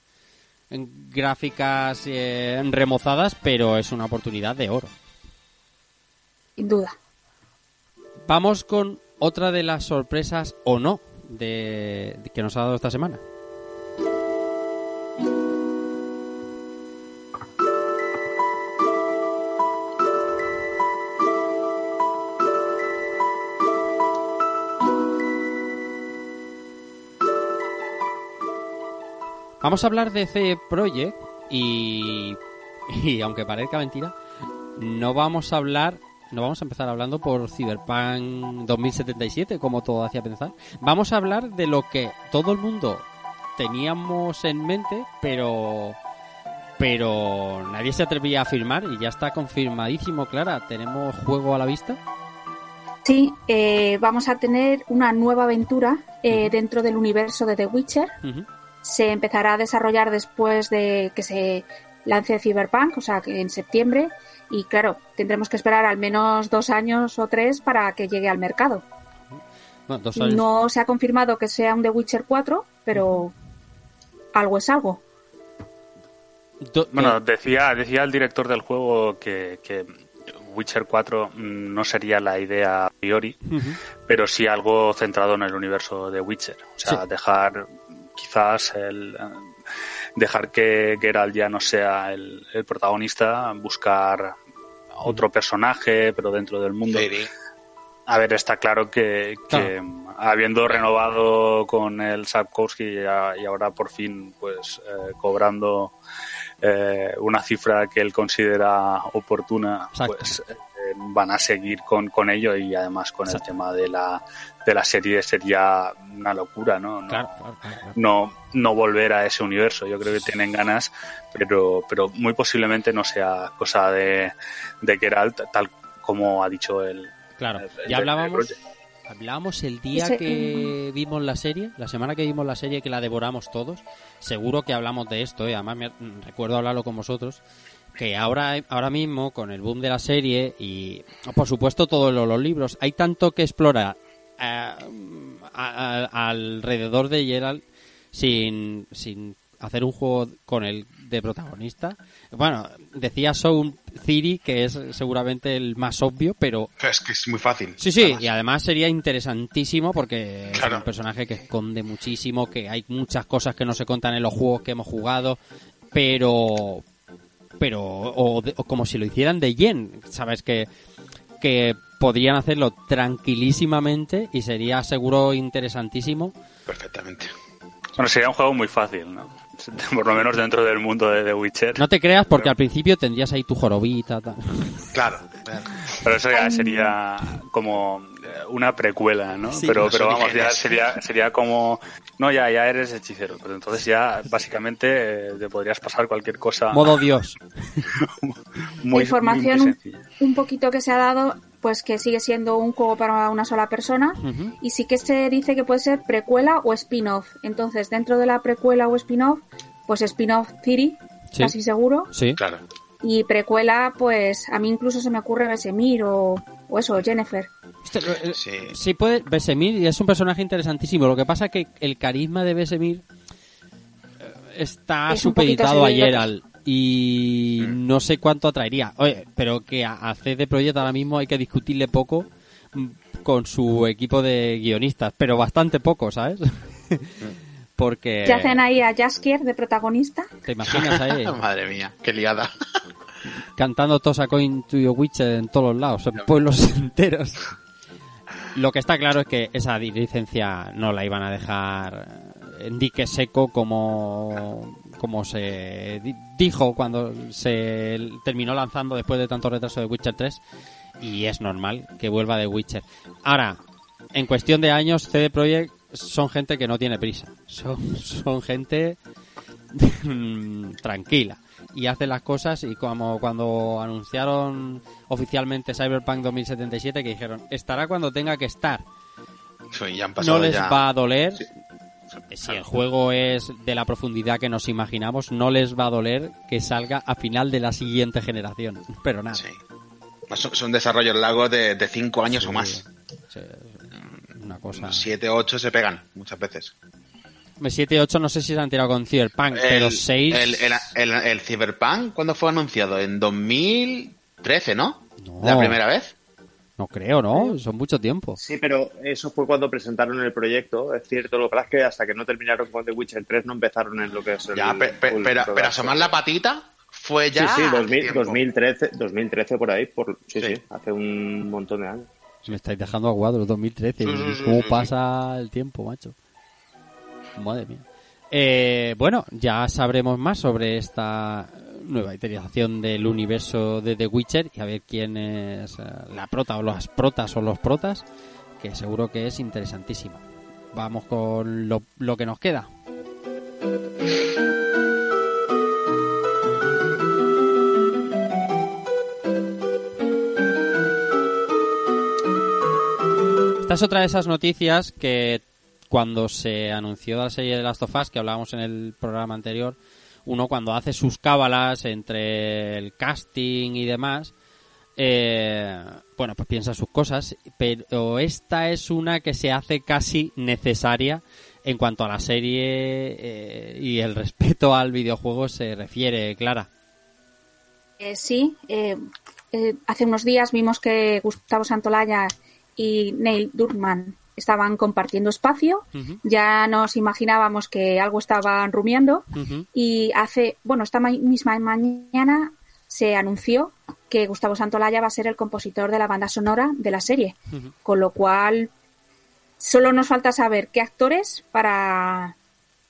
gráficas eh, remozadas, pero es una oportunidad de oro. Sin duda. Vamos con otra de las sorpresas o no de que nos ha dado esta semana. Vamos a hablar de C Project y, y aunque parezca mentira, no vamos a hablar, no vamos a empezar hablando por Cyberpunk 2077, como todo hacía pensar. Vamos a hablar de lo que todo el mundo teníamos en mente, pero pero nadie se atrevía a afirmar y ya está confirmadísimo, Clara. ¿Tenemos juego a la vista? Sí, eh, vamos a tener una nueva aventura eh, dentro del universo de The Witcher se empezará a desarrollar después de que se lance Cyberpunk, o sea, que en septiembre. Y claro, tendremos que esperar al menos dos años o tres para que llegue al mercado. No se ha confirmado que sea un The Witcher 4, pero algo es algo. bueno, decía, decía el director del juego que, que Witcher 4 no sería la idea a priori, pero sí algo centrado en el universo de Witcher. O sea, dejar quizás el eh, dejar que Geralt ya no sea el, protagonista, buscar otro personaje, pero dentro del mundo. A ver, está claro que, habiendo renovado con el Sapkowski y, ahora por fin pues eh, cobrando eh, una cifra que él considera oportuna, pues van a seguir con, con ello y además con el tema de la, de la serie sería una locura, ¿no? No, no, volver a ese universo. Yo creo que tienen ganas, pero, pero muy posiblemente no sea cosa de, de Geralt, tal como ha dicho el. Claro, ya hablábamos. Hablábamos el día que vimos la serie, la semana que vimos la serie que la devoramos todos. Seguro que hablamos de esto, ¿eh? además me, recuerdo hablarlo con vosotros que ahora, ahora mismo, con el boom de la serie y, por supuesto, todos los, libros, hay tanto que explorar eh, alrededor de Gerald sin, sin hacer un juego con él de protagonista. Bueno, decía Sound Theory, que es seguramente el más obvio, pero... Es que es muy fácil. Sí, sí, y además sería interesantísimo porque es un personaje que esconde muchísimo, que hay muchas cosas que no se contan en los juegos que hemos jugado, pero, pero o, como si lo hicieran de Yen, sabes que que podrían hacerlo tranquilísimamente y sería seguro interesantísimo. Perfectamente. Bueno, sería un juego muy fácil, ¿no? Por lo menos dentro del mundo de The Witcher. No te creas porque al principio tendrías ahí tu jorobita. Tal. Claro. Pero eso ya sería como una precuela, ¿no? pero pero vamos, ya sería sería como no, ya ya eres hechicero, pero entonces ya básicamente eh, te podrías pasar cualquier cosa. Modo Dios. muy, Información muy un, poquito que se ha dado, pues que sigue siendo un juego para una sola persona. Y sí que se dice que puede ser precuela o spin-off. Entonces, dentro de la precuela o spin-off, pues spin-off Ciri, Sí. casi seguro. Sí. Claro. Y precuela, pues a mí incluso se me ocurre Besemir o, o eso, Jennifer. Este, eh, Sí. Sí puede, Besemir es un personaje interesantísimo. Lo que pasa es que el carisma de Besemir eh, está Es supeditado a. Geralt y Mm. no sé cuánto atraería. Oye, pero que a, a CD Projekt ahora mismo hay que discutirle poco mm, con su equipo de guionistas, pero bastante poco, ¿sabes? Porque ¿Qué hacen ahí a Jaskier de protagonista? te imaginas ahí Madre mía, qué liada. Cantando Tosa Coin to your Witcher en todos los lados, en pueblos enteros. Lo que está claro es que esa licencia no la iban a dejar en dique seco como, como se di- dijo cuando se terminó lanzando después de tanto retraso de Witcher 3 y es normal que vuelva de Witcher. Ahora, en cuestión de años, CD Projekt son gente que no tiene prisa. Son, son gente tranquila y hace las cosas y como cuando anunciaron oficialmente Cyberpunk 2077 que dijeron estará cuando tenga que estar Sí, ya han pasado no les ya- va a doler Sí. si el juego es de la profundidad que nos imaginamos no les va a doler que salga a final de la siguiente generación pero nada Sí. Son, son desarrollos largos de, de cinco años o más. Una cosa Siete, ocho se pegan muchas veces. 7 y 8 no sé si se han tirado con Cyberpunk pero El- 6 El, el, el, el Cyberpunk, ¿cuándo fue anunciado? En 2013, ¿no? No. La primera vez. no creo no son mucho tiempo Sí, pero eso fue cuando presentaron el proyecto, es cierto. Lo que pasa es que hasta que no terminaron con The Witcher 3 no empezaron en lo que es el. Ya, pe- pe- el pero, pero asomar la patita fue Sí, ya. sí, hace 2000 tiempo. 2013, 2013 por ahí. Por, sí, Sí. sí, hace un montón de años. Me estáis dejando aguados 2013. Sí, sí, sí, ¿Cómo sí, sí. pasa el tiempo, macho? Madre mía. Eh, bueno, ya sabremos más sobre esta nueva iteración del universo de The Witcher y a ver quién es eh, la prota o las protas o los protas, que seguro que es interesantísimo. Vamos con lo, lo que nos queda. Esta es otra de esas noticias que cuando se anunció la serie de Last of Us, que hablábamos en el programa anterior, uno cuando hace sus cábalas entre el casting y demás, eh, bueno, pues piensa sus cosas, pero esta es una que se hace casi necesaria en cuanto a la serie eh, y el respeto al videojuego se refiere, Clara. Eh, sí, eh, eh, hace unos días vimos que Gustavo Santolaya y Neil Druckmann estaban compartiendo espacio. Ya nos imaginábamos que algo estaban rumiando. Y hace, bueno, esta ma- misma mañana se anunció que Gustavo Santolaya va a ser el compositor de la banda sonora de la serie. Con lo cual, solo nos falta saber qué actores para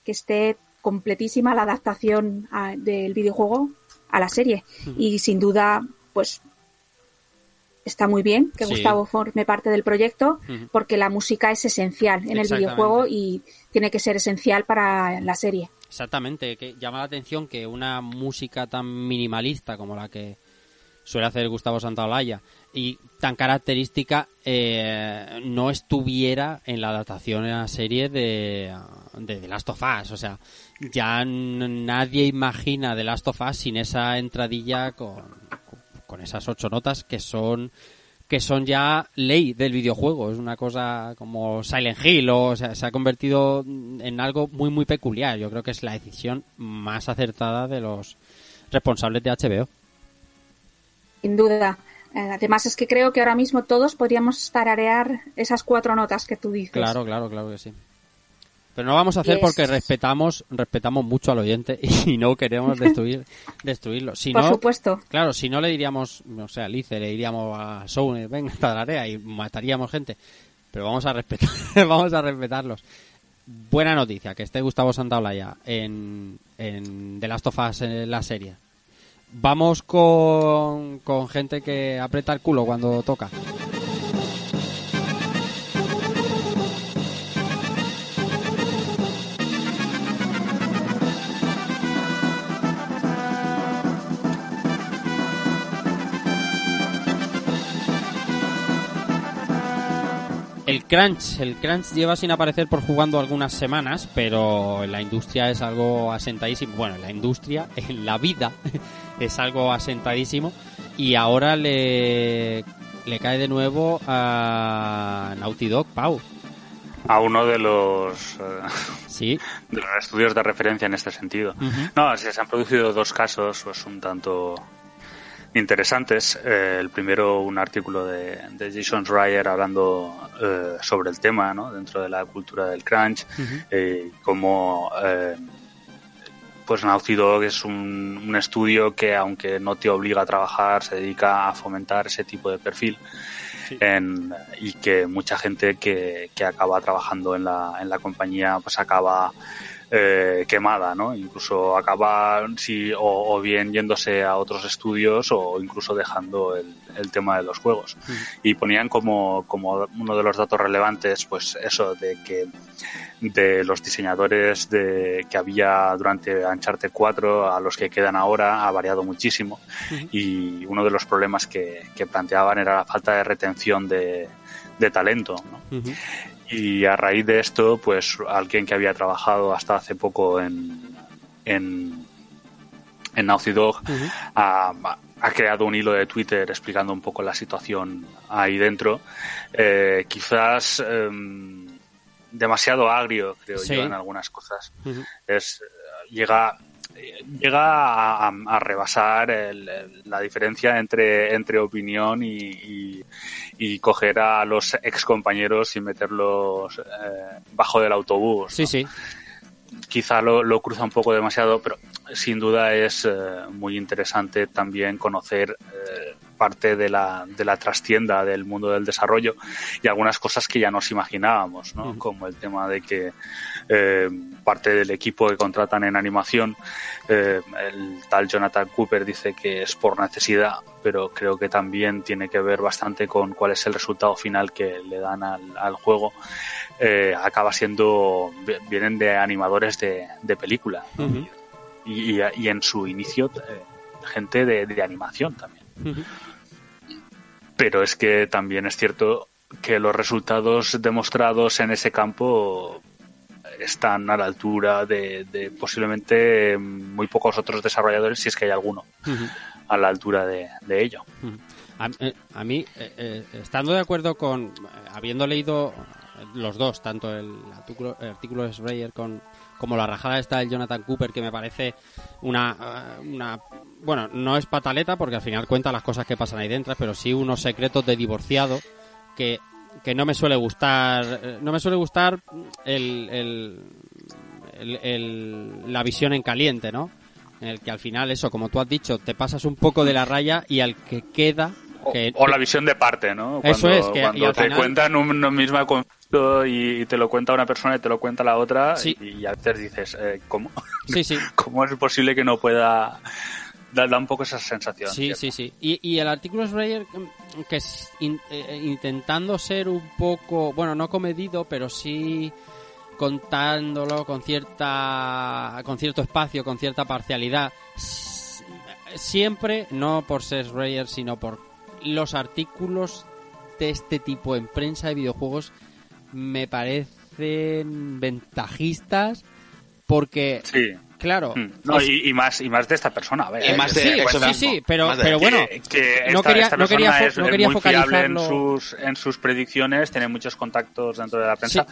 que esté completísima la adaptación a- del videojuego a la serie. Y sin duda, pues está muy bien que Sí. Gustavo forme parte del proyecto porque la música es esencial en el videojuego y tiene que ser esencial para la serie. Exactamente, que llama la atención que una música tan minimalista como la que suele hacer Gustavo Santaolalla y tan característica eh, no estuviera en la adaptación en la serie de, de The Last of Us. O sea, ya nadie imagina The Last of Us sin esa entradilla con, con esas ocho notas que son que son ya ley del videojuego. Es una cosa como Silent Hill, o, sea, se ha convertido en algo muy, muy peculiar. Yo creo que es la decisión más acertada de los responsables de HBO. Sin duda. Eh, además es que creo que ahora mismo todos podríamos tararear esas cuatro notas que tú dices. Claro, claro, claro que sí. Pero no lo vamos a hacer porque respetamos respetamos mucho al oyente y no queremos destruir destruirlo. Si Por no, supuesto. Claro, si no le diríamos, o sea, Lice, le diríamos a Soune, venga, tararea y mataríamos gente. Pero vamos a respetar, vamos a respetarlos. Buena noticia, que esté Gustavo Santaolalla en, en The Last of Us en la serie. Vamos con, con gente que aprieta el culo cuando toca. Crunch, el crunch lleva sin aparecer por jugando algunas semanas, pero en la industria es algo asentadísimo. Bueno, en la industria, en la vida, es algo asentadísimo. Y ahora le, le cae de nuevo a Naughty Dog, Pau. A uno de los, eh, Sí. de los estudios de referencia en este sentido. Ujú. No, sí, se han producido dos casos pues, un tanto interesantes. Eh, el primero, un artículo de, de Jason Schreier hablando eh, sobre el tema ¿no? dentro de la cultura del crunch, eh, como eh, pues Naughty Dog es un, un estudio que, aunque no te obliga a trabajar, se dedica a fomentar ese tipo de perfil. En- y que mucha gente que, que acaba trabajando en la, en la compañía pues acaba eh, quemada, ¿no? Incluso acaba si, o, o bien yéndose a otros estudios o incluso dejando el, el tema de los juegos. Y ponían como, como uno de los datos relevantes, pues eso de que de los diseñadores de, que había durante Uncharted 4 a los que quedan ahora ha variado muchísimo y uno de los problemas que, que planteaban era la falta de retención de, de talento. ¿no? Y a raíz de esto, pues alguien que había trabajado hasta hace poco en, en, en Naughty Dog ha, ha creado un hilo de Twitter explicando un poco la situación ahí dentro. Eh, quizás em, demasiado agrio, creo Sí. yo, en algunas cosas. Es, llega llega a, rebasar el- la diferencia entre, entre opinión y, y, y coger a los ex compañeros y meterlos eh, bajo del autobús. Sí, sí. Quizá lo, lo cruza un poco demasiado, pero sin duda es eh, muy interesante también conocer eh, parte de la, de la trastienda del mundo del desarrollo y algunas cosas que ya nos imaginábamos, ¿no? Como el tema de que eh, parte del equipo que contratan en animación, eh, el tal Jonathan Cooper dice que es por necesidad, pero creo que también tiene que ver bastante con cuál es el resultado final que le dan al, al juego. Eh, acaba siendo, vienen de animadores de, de película y, y- y en su inicio gente de, de animación también. Pero es que también es cierto que los resultados demostrados en ese campo están a la altura de, de posiblemente muy pocos otros desarrolladores, si es que hay alguno, a la altura de, de ello. A, eh, a mí, eh, eh, estando de acuerdo con, eh, habiendo leído los dos, tanto el artículo, el artículo de Schreier con, como la rajada esta del Jonathan Cooper, que me parece una, una, bueno, no es pataleta porque al final cuenta las cosas que pasan ahí dentro, pero sí unos secretos de divorciado que, que no me suele gustar, eh, no me suele gustar el, el, el- el- la visión en caliente, ¿no? En el que al final eso, como tú has dicho, te pasas un poco de la raya y al que queda O, que- o la visión de parte, ¿no? Eso Cuando, es, que- cuando al te final- cuentan un, un mismo conflicto y, y te lo cuenta una persona y te lo cuenta la otra Sí. y, y a veces dices, eh, ¿cómo? Sí, sí. ¿Cómo es posible que no pueda da, da un poco esa sensación? Sí, ¿cierto? sí, sí. Y, y el artículo Schreier, mm, que es in- eh, intentando ser un poco, bueno, no comedido, pero sí contándolo con cierta con cierto espacio, con cierta parcialidad. Siempre, no por ser Schreier, sino por los artículos de este tipo en prensa de videojuegos me parecen ventajistas porque, Sí. Claro, Mm. No, es- y, y más y más de esta persona. a ver, Y más de- sí, sí, sí, pero, más de- pero bueno, que, que no esta, quería- esta no quería es, no es quería muy fiable en focalizarlo. sus, en sus predicciones, tiene muchos contactos dentro de la prensa,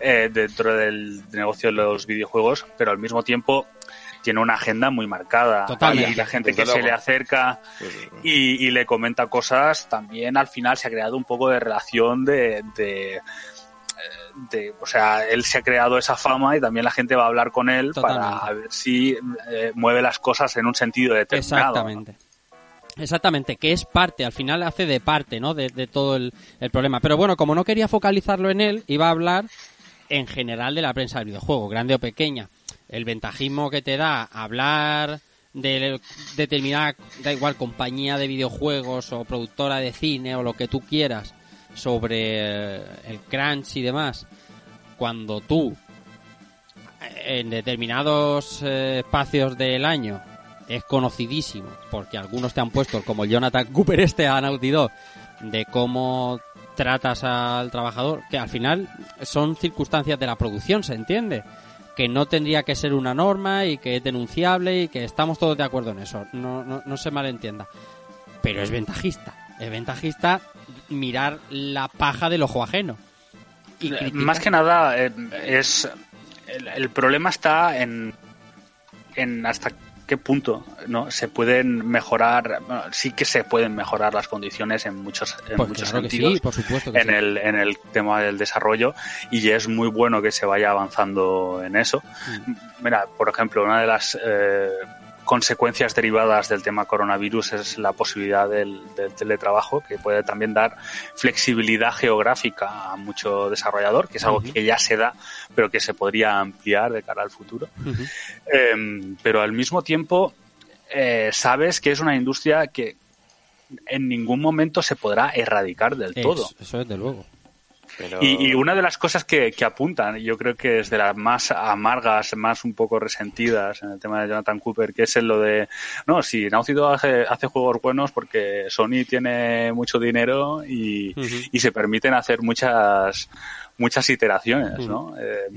eh, dentro del negocio de los videojuegos, pero al mismo tiempo tiene una agenda muy marcada. Totalmente. Y la gente que se le acerca y, y le comenta cosas, también al final se ha creado un poco de relación de, de de, o sea, él se ha creado esa fama y también la gente va a hablar con él para ver si eh, mueve las cosas en un sentido determinado. Exactamente. Exactamente, que es parte, al final hace de parte, ¿no? De, todo el, problema. Pero bueno, como no quería focalizarlo en él, iba a hablar en general de la prensa del videojuego, grande o pequeña. El ventajismo que te da hablar de determinada, da igual, compañía de videojuegos o productora de cine o lo que tú quieras sobre el crunch y demás, cuando tú en determinados eh, espacios del año es conocidísimo, porque algunos te han puesto, como Jonathan Cooper este a Naughty de cómo tratas al trabajador, que al final son circunstancias de la producción, ¿se entiende? Que no tendría que ser una norma y que es denunciable y que estamos todos de acuerdo en eso, no, no, no se malentienda. Pero es ventajista, es ventajista mirar la paja del ojo ajeno. Y Más que nada, eh, es el, problema está en, en hasta qué punto no se pueden mejorar sí que se pueden mejorar las condiciones en muchos en pues muchos sentidos por supuesto en el en el tema del desarrollo y es muy bueno que se vaya avanzando en eso mm. mira por ejemplo una de las eh, consecuencias derivadas del tema coronavirus es la posibilidad del, teletrabajo, que puede también dar flexibilidad geográfica a mucho desarrollador, que es algo que ya se da, pero que se podría ampliar de cara al futuro. Em, pero al mismo tiempo, eh, sabes que es una industria que en ningún momento se podrá erradicar del todo. Eso es de Y, una de las cosas que, apuntan, yo creo que es de las más amargas, más un poco resentidas en el tema de Jonathan Cooper, que es en lo de, no, si Naughty hace, hace juegos buenos porque Sony tiene mucho dinero y, se permiten hacer muchas muchas iteraciones, ¿no? Eh,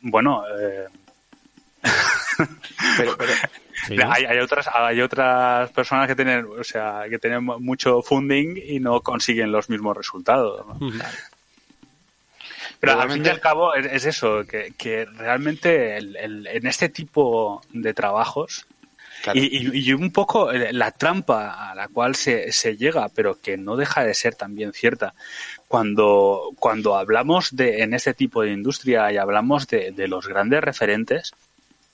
bueno, eh, pero, hay, otras, hay otras personas que tienen, o sea, que tienen mucho funding y no consiguen los mismos resultados. Pero al fin y al cabo es, eso, que, realmente en este tipo de trabajos y, un poco la trampa a la cual se, se, llega, pero que no deja de ser también cierta, cuando, cuando hablamos de en este tipo de industria y hablamos de, de los grandes referentes,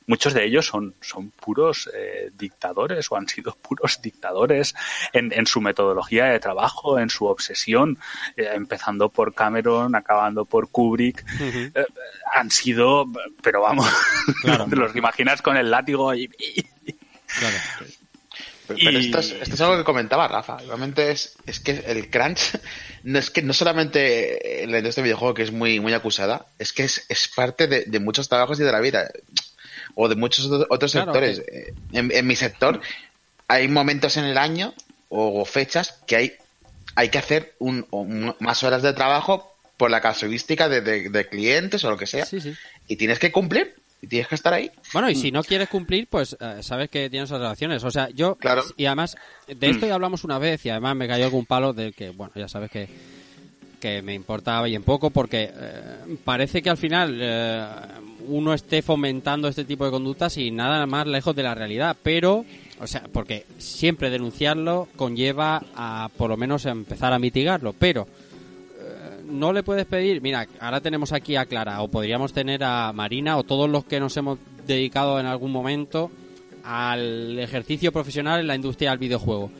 muchos de ellos son, son puros eh, dictadores o han sido puros dictadores en, en, su metodología de trabajo, en su obsesión, eh, empezando por Cameron, acabando por Kubrick. Eh, han sido, pero vamos, te los imaginas con el látigo y... Claro. Pero, esto, es, algo que comentaba Rafa. Realmente es, es que el crunch no es que no solamente la industria de videojuego que es muy, muy acusada, es que es, es parte de, de muchos trabajos y de la vida o de muchos otros sectores. Eh, en, mi sector hay momentos en el año o fechas que hay, hay que hacer un, más horas de trabajo por la casuística de, clientes o lo que sea. Y tienes que cumplir. Y tienes que estar ahí. Bueno, y si no quieres cumplir, pues eh, sabes que tienes otras relaciones. O sea, yo. Claro. Y además, de esto ya hablamos una vez y además me cayó algún palo del que, bueno, ya sabes que que me importaba bien poco porque eh, parece que al final eh, uno esté fomentando este tipo de conductas y nada más lejos de la realidad, pero, o sea, porque siempre denunciarlo conlleva a por lo menos empezar a mitigarlo, pero eh, no le puedes pedir, mira, ahora tenemos aquí a Clara o podríamos tener a Marina o todos los que nos hemos dedicado en algún momento al ejercicio profesional en la industria del videojuego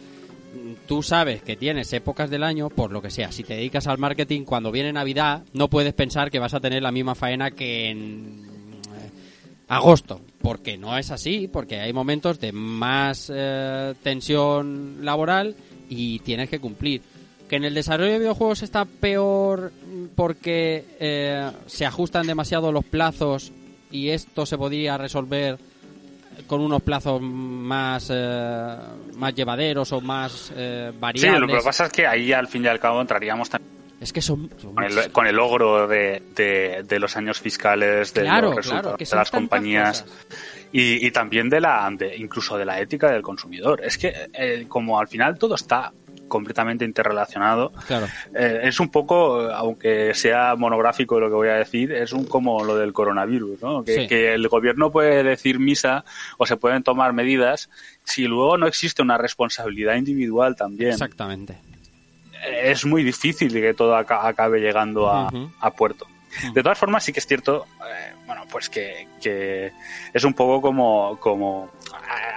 tú sabes que tienes épocas del año, por lo que sea, si te dedicas al marketing, cuando viene Navidad, no puedes pensar que vas a tener la misma faena que en eh, agosto, porque no es así, porque hay momentos de más eh, tensión laboral y tienes que cumplir. Que en el desarrollo de videojuegos está peor porque eh, se ajustan demasiado los plazos y esto se podría resolver con unos plazos más eh, más llevaderos o más eh, variables. Sí, lo que pasa es que ahí al fin y al cabo entraríamos también es que son, con, el, logro de, de, los años fiscales de los resultados de las compañías y, y, también de la incluso de la ética del consumidor. Es que eh, como al final todo está completamente interrelacionado. Eh, es un poco, aunque sea monográfico lo que voy a decir, es un como lo del coronavirus, ¿no? Que, el gobierno puede decir misa o se pueden tomar medidas si luego no existe una responsabilidad individual también. Exactamente. es muy difícil que todo acabe llegando a, a puerto. De todas formas, sí que es cierto, eh, bueno, pues que, que, es un poco como, como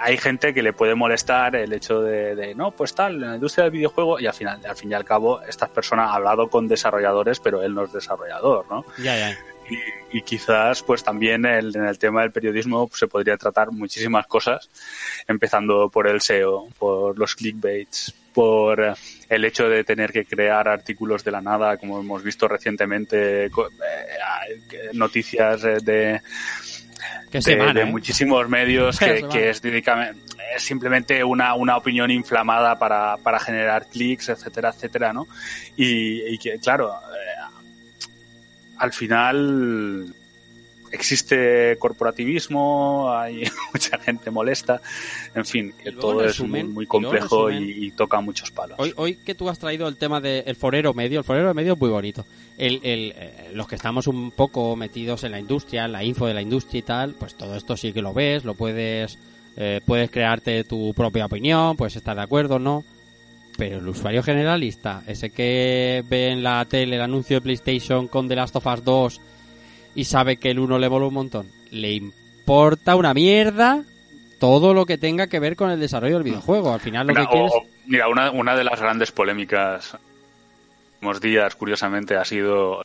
hay gente que le puede molestar el hecho de, no, pues tal, en la industria del videojuego, y al final, al fin y al cabo, estas personas ha hablado con desarrolladores, pero él no es desarrollador, ¿no? Ya, ya. Y, quizás, pues también en el tema del periodismo se podría tratar muchísimas cosas, empezando por el SEO, por los clickbaits, por el hecho de tener que crear artículos de la nada, como hemos visto recientemente, eh, noticias de, de, ¿eh? muchísimos medios que, es, simplemente una, una opinión inflamada para, para generar clics, etcétera, etcétera, ¿no? Y, que, claro, eh, al final existe corporativismo, hay mucha gente molesta, en fin, que todo es muy, complejo y, toca muchos palos. Hoy, hoy que tú has traído el tema del forero medio, el forero medio es muy bonito. El, el, eh, los que estamos un poco metidos en la industria, en la info de la industria y tal, pues todo esto sí que lo ves, lo puedes, eh, puedes crearte tu propia opinión, puedes estar de acuerdo, ¿no? Pero el usuario generalista, ese que ve en la tele el anuncio de PlayStation con The Last of Us 2 y sabe que el 1 le mola un montón, le importa una mierda todo lo que tenga que ver con el desarrollo del videojuego. Al final lo que quieres... Mira, una, una de las grandes polémicas últimos días, curiosamente, ha sido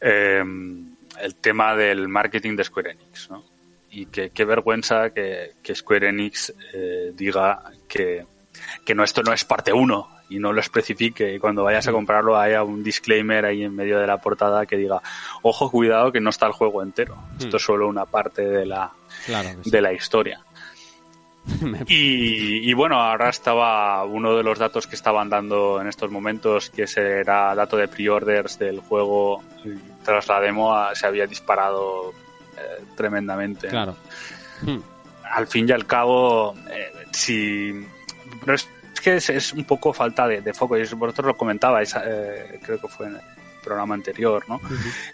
em, el tema del marketing de Square Enix, ¿no? Y que qué vergüenza que, Square Enix eh, diga que, que no, esto no es parte 1 y no lo especifique. Y cuando vayas a comprarlo haya un disclaimer ahí en medio de la portada que diga ojo cuidado que no está el juego entero esto mm. es solo una parte de la de la historia. Y, bueno ahora estaba uno de los datos que estaban dando en estos momentos que será dato de pre-orders del juego tras la demo se había disparado eh, tremendamente. Claro. Hmm. al fin y al cabo eh, si que es, un poco falta de, foco, y vosotros lo comentabais, eh, creo que fue en el programa anterior, ¿no?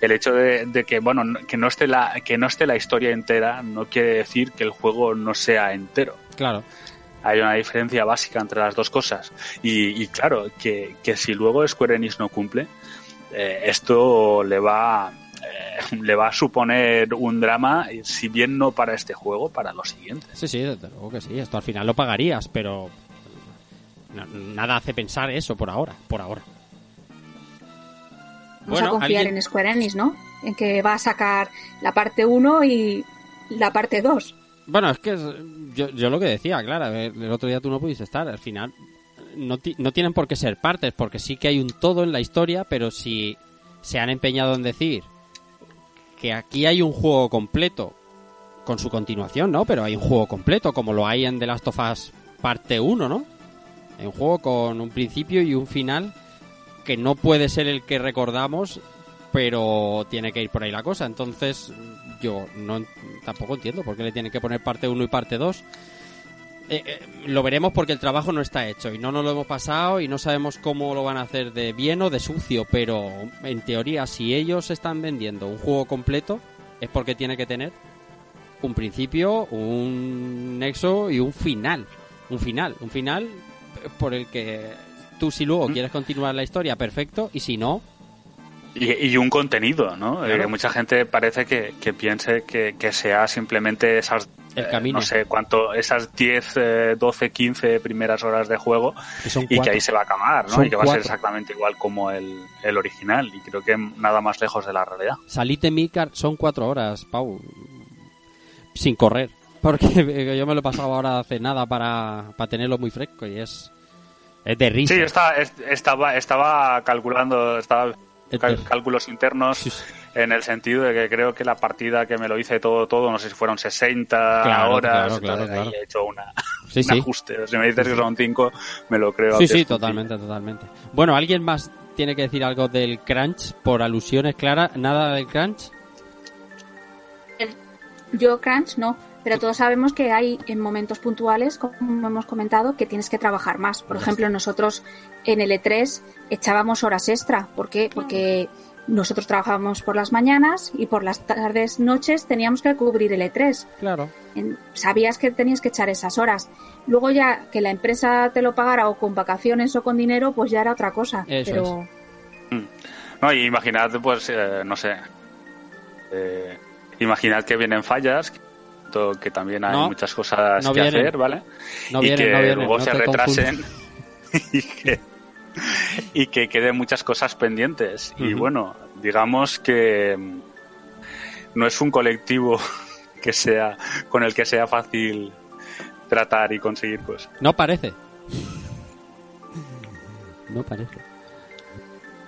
El hecho de, que, bueno, que no, esté la, que no esté la historia entera no quiere decir que el juego no sea entero. Claro. Hay una diferencia básica entre las dos cosas. Y, claro, que, si luego Square Enix no cumple, eh, esto le va eh, le va a suponer un drama, si bien no para este juego, para los siguientes. Sí, sí, desde luego que sí. Esto al final lo pagarías, pero nada hace pensar eso por ahora, por ahora. Vamos a confiar en Square Enix, ¿no? En que va a sacar la parte 1 y la parte 2. Bueno, es que yo, yo, lo que decía, claro, el otro día tú no pudiste estar, al final no, no tienen por qué ser partes, porque sí que hay un todo en la historia, pero si se han empeñado en decir que aquí hay un juego completo con su continuación, ¿no? Pero hay un juego completo, como lo hay en The Last of Us parte 1, ¿no? Un juego con un principio y un final que no puede ser el que recordamos, pero tiene que ir por ahí la cosa. Entonces, yo no tampoco entiendo por qué le tienen que poner parte 1 y parte 2. Eh, eh, lo veremos porque el trabajo no está hecho y no nos lo hemos pasado y no sabemos cómo lo van a hacer de bien o de sucio, pero en teoría si ellos están vendiendo un juego completo es porque tiene que tener un principio, un nexo y un final. Un final, un final por el que tú si luego mm. quieres continuar la historia, perfecto, y si no... Y, un contenido, ¿no? Eh, mucha gente parece que, piense que, sea simplemente esas el camino. no sé cuánto, esas 10, 12, 15 primeras horas de juego y que ahí se va a acabar, ¿no? y que va a ser exactamente igual como el, el, original. Y creo que nada más lejos de la realidad. Salite Mikar son cuatro horas, Pau, sin correr. Porque yo me lo he pasado ahora hace nada para, para tenerlo muy fresco y es, es de risa. Sí, yo estaba, estaba, estaba calculando, estaba cálculos internos en el sentido de que creo que la partida que me lo hice todo, todo, no sé si fueron 60 horas, claro, ahí he hecho una, un ajuste. Si me dices que son 5, me lo creo. Sí, sí, totalmente, totalmente. Bueno, ¿alguien más tiene que decir algo del crunch por alusiones claras? ¿Nada del crunch? Yo crunch no pero todos sabemos que hay en momentos puntuales, como hemos comentado, que tienes que trabajar más. Por ejemplo, nosotros en el E3 echábamos horas extra. ¿Por qué? Porque nosotros trabajábamos por las mañanas y por las tardes, noches teníamos que cubrir el E3. Claro. Sabías que tenías que echar esas horas. Luego ya que la empresa te lo pagara o con vacaciones o con dinero, pues ya era otra cosa. Eso Pero No, y imaginad, pues, eh, no sé. eh, imaginad que vienen fallas, que también hay No, muchas cosas no que vienen. hacer, ¿vale? No y vienen, que vienen, luego se retrasen y que, y que queden muchas cosas pendientes. Y bueno, digamos que mm, no es un colectivo que sea con el que sea fácil tratar y conseguir cosas. No parece. No parece.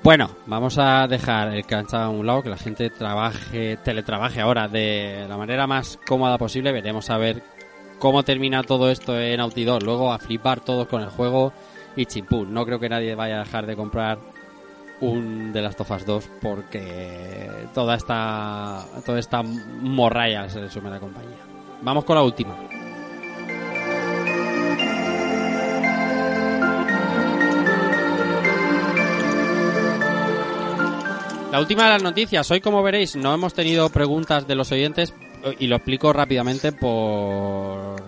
Bueno, vamos a dejar el cancha a un lado, que la gente trabaje, teletrabaje ahora de la manera más cómoda posible. Veremos a ver cómo termina todo esto en Dog. Luego a flipar todos con el juego y chimpún. No creo que nadie vaya a dejar de comprar un de las Tofas 2 porque toda esta toda esta morralla se le sume a la compañía. Vamos con la última. La última de las noticias. Hoy, como veréis, no hemos tenido preguntas de los oyentes y lo explico rápidamente por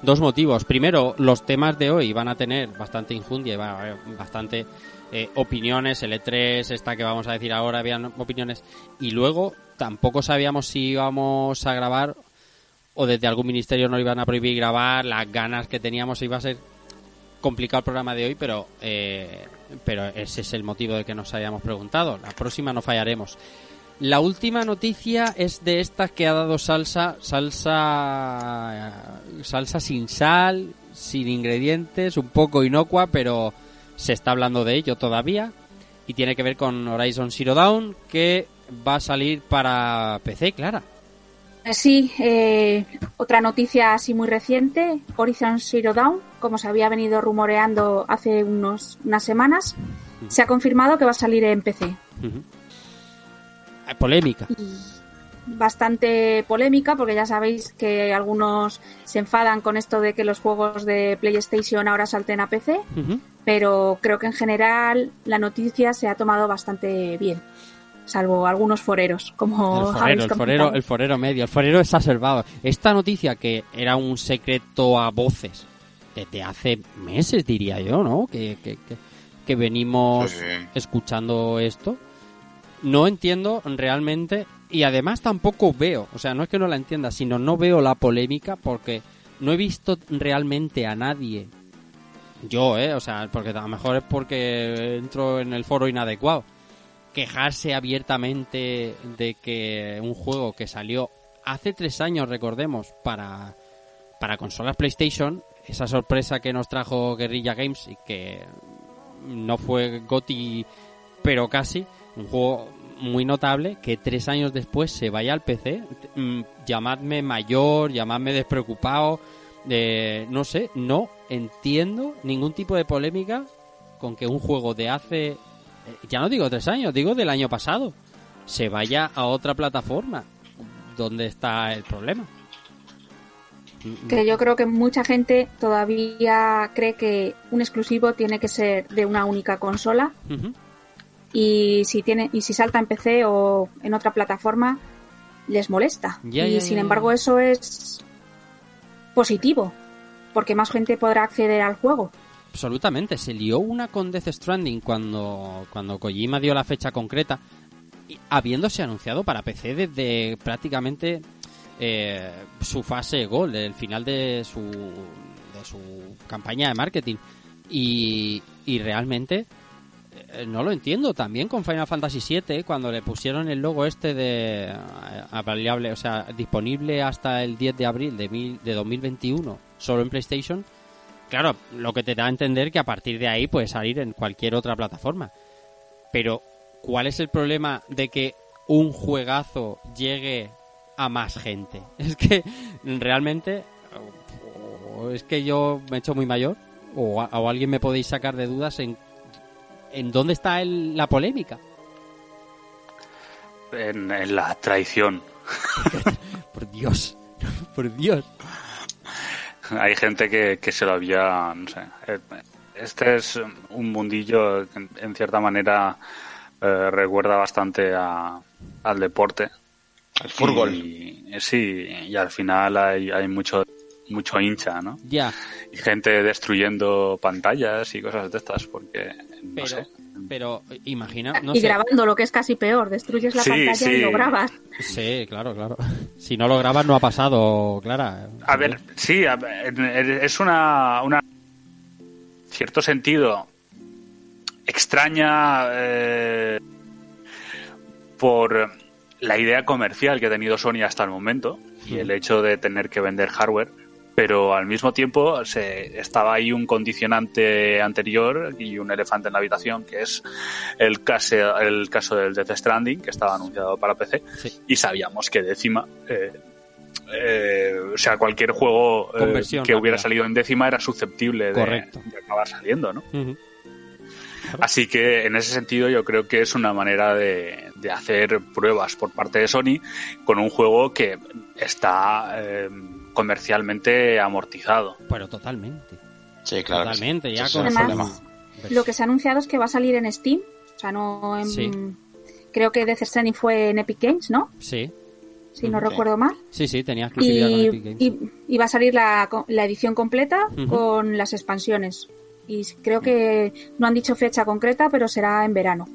dos motivos. Primero, los temas de hoy van a tener bastante injundia y va a haber bastante eh, opiniones. El E3, esta que vamos a decir ahora, habían opiniones. Y luego, tampoco sabíamos si íbamos a grabar o desde algún ministerio nos iban a prohibir grabar. Las ganas que teníamos iba a ser complicado el programa de hoy, pero eh, pero ese es el motivo de que nos hayamos preguntado. La próxima no fallaremos. La última noticia es de estas que ha dado salsa, salsa, salsa sin sal, sin ingredientes, un poco inocua, pero se está hablando de ello todavía y tiene que ver con Horizon Zero Dawn que va a salir para PC, Clara. Eh, Sí, eh, otra noticia así muy reciente, Horizon Zero Dawn, como se había venido rumoreando hace unos, unas semanas, se ha confirmado que va a salir en PC. Polémica. Bastante polémica porque ya sabéis que algunos se enfadan con esto de que los juegos de PlayStation ahora salten a PC, pero creo que en general la noticia se ha tomado bastante bien, salvo algunos foreros, como El forero, el forero, el forero medio, el forero exacerbado. Esta noticia que era un secreto a voces desde hace meses, diría yo, ¿no? Que, que, que, que venimos Sí, sí. escuchando esto. No entiendo realmente y además tampoco veo, o sea, no es que no la entienda, sino no veo la polémica porque no he visto realmente a nadie. Yo, ¿eh? O sea, porque a lo mejor es porque entro en el foro inadecuado quejarse abiertamente de que un juego que salió hace tres años, recordemos, para, para consolas PlayStation, esa sorpresa que nos trajo Guerrilla Games y que no fue GOTY, pero casi, un juego muy notable, que tres años después se vaya al PC, mm, llamadme mayor, llamadme despreocupado, eh, no sé, no entiendo ningún tipo de polémica con que un juego de hace ya no digo tres años, digo del año pasado, se vaya a otra plataforma. ¿Dónde está el problema? que yo creo que mucha gente todavía cree que un exclusivo tiene que ser de una única consola. Y si tiene y si salta en PC o en otra plataforma les molesta. Ya, y ya, sin ya, embargo eso es positivo porque más gente podrá acceder al juego Absolutamente, se lió una con Death Stranding cuando, cuando Kojima dio la fecha concreta, habiéndose anunciado para PC desde prácticamente eh, su fase Gold, el final de su, de su campaña de marketing. Y, y realmente eh, no lo entiendo. También con Final Fantasy VII, cuando le pusieron el logo este de eh, avaliable, o sea, disponible hasta el 10 de abril de, mil, de 2021, solo en PlayStation, claro, lo que te da a entender que a partir de ahí puede salir en cualquier otra plataforma. Pero, ¿cuál es el problema de que un juegazo llegue a más gente? Es que realmente, es que yo me he hecho muy mayor, o, a- o alguien me podéis sacar de dudas en, en dónde está el- la polémica. En, en la traición. Por Dios, por Dios. Hay gente que, que se lo había, no sé. eh, Este es un mundillo, en, en cierta manera, eh, recuerda bastante a, al deporte. El fútbol. Y, sí, y al final hay, hay mucho mucho hincha, ¿no? Ya. Y gente destruyendo pantallas y cosas de estas, porque no Pero, sé. Pero imagina, no y sé. grabando, lo que es casi peor. Destruyes la Sí, pantalla sí. y lo grabas. Sí, claro, claro. Si no lo grabas no ha pasado, Clara. A ver, sí, a ver, es una, una cierto sentido extraña eh, por la idea comercial que ha tenido Sony hasta el momento y el hecho de tener que vender hardware, pero al mismo tiempo se, estaba ahí un condicionante anterior y un elefante en la habitación que es el caso, el caso del Death Stranding que estaba anunciado para PC Sí. y sabíamos que décima eh, eh, o sea, cualquier juego eh, que hubiera salido en décima era susceptible de, de acabar saliendo, ¿no? Ujú. Así que en ese sentido yo creo que es una manera de, de hacer pruebas por parte de Sony con un juego que está eh, comercialmente amortizado. Pero totalmente. Sí, claro. que sí. Totalmente, ya Ese con Además, problema. Lo que se ha anunciado es que va a salir en Steam. O sea, no en. Sí. Creo que Death Stranding fue en Epic Games, ¿no? Sí, Si no Sí. recuerdo mal. sí, sí, tenía exclusividad con Epic Y, Games. y- y va a salir la, la edición completa con las expansiones. Y creo que no han dicho fecha concreta, pero será en verano.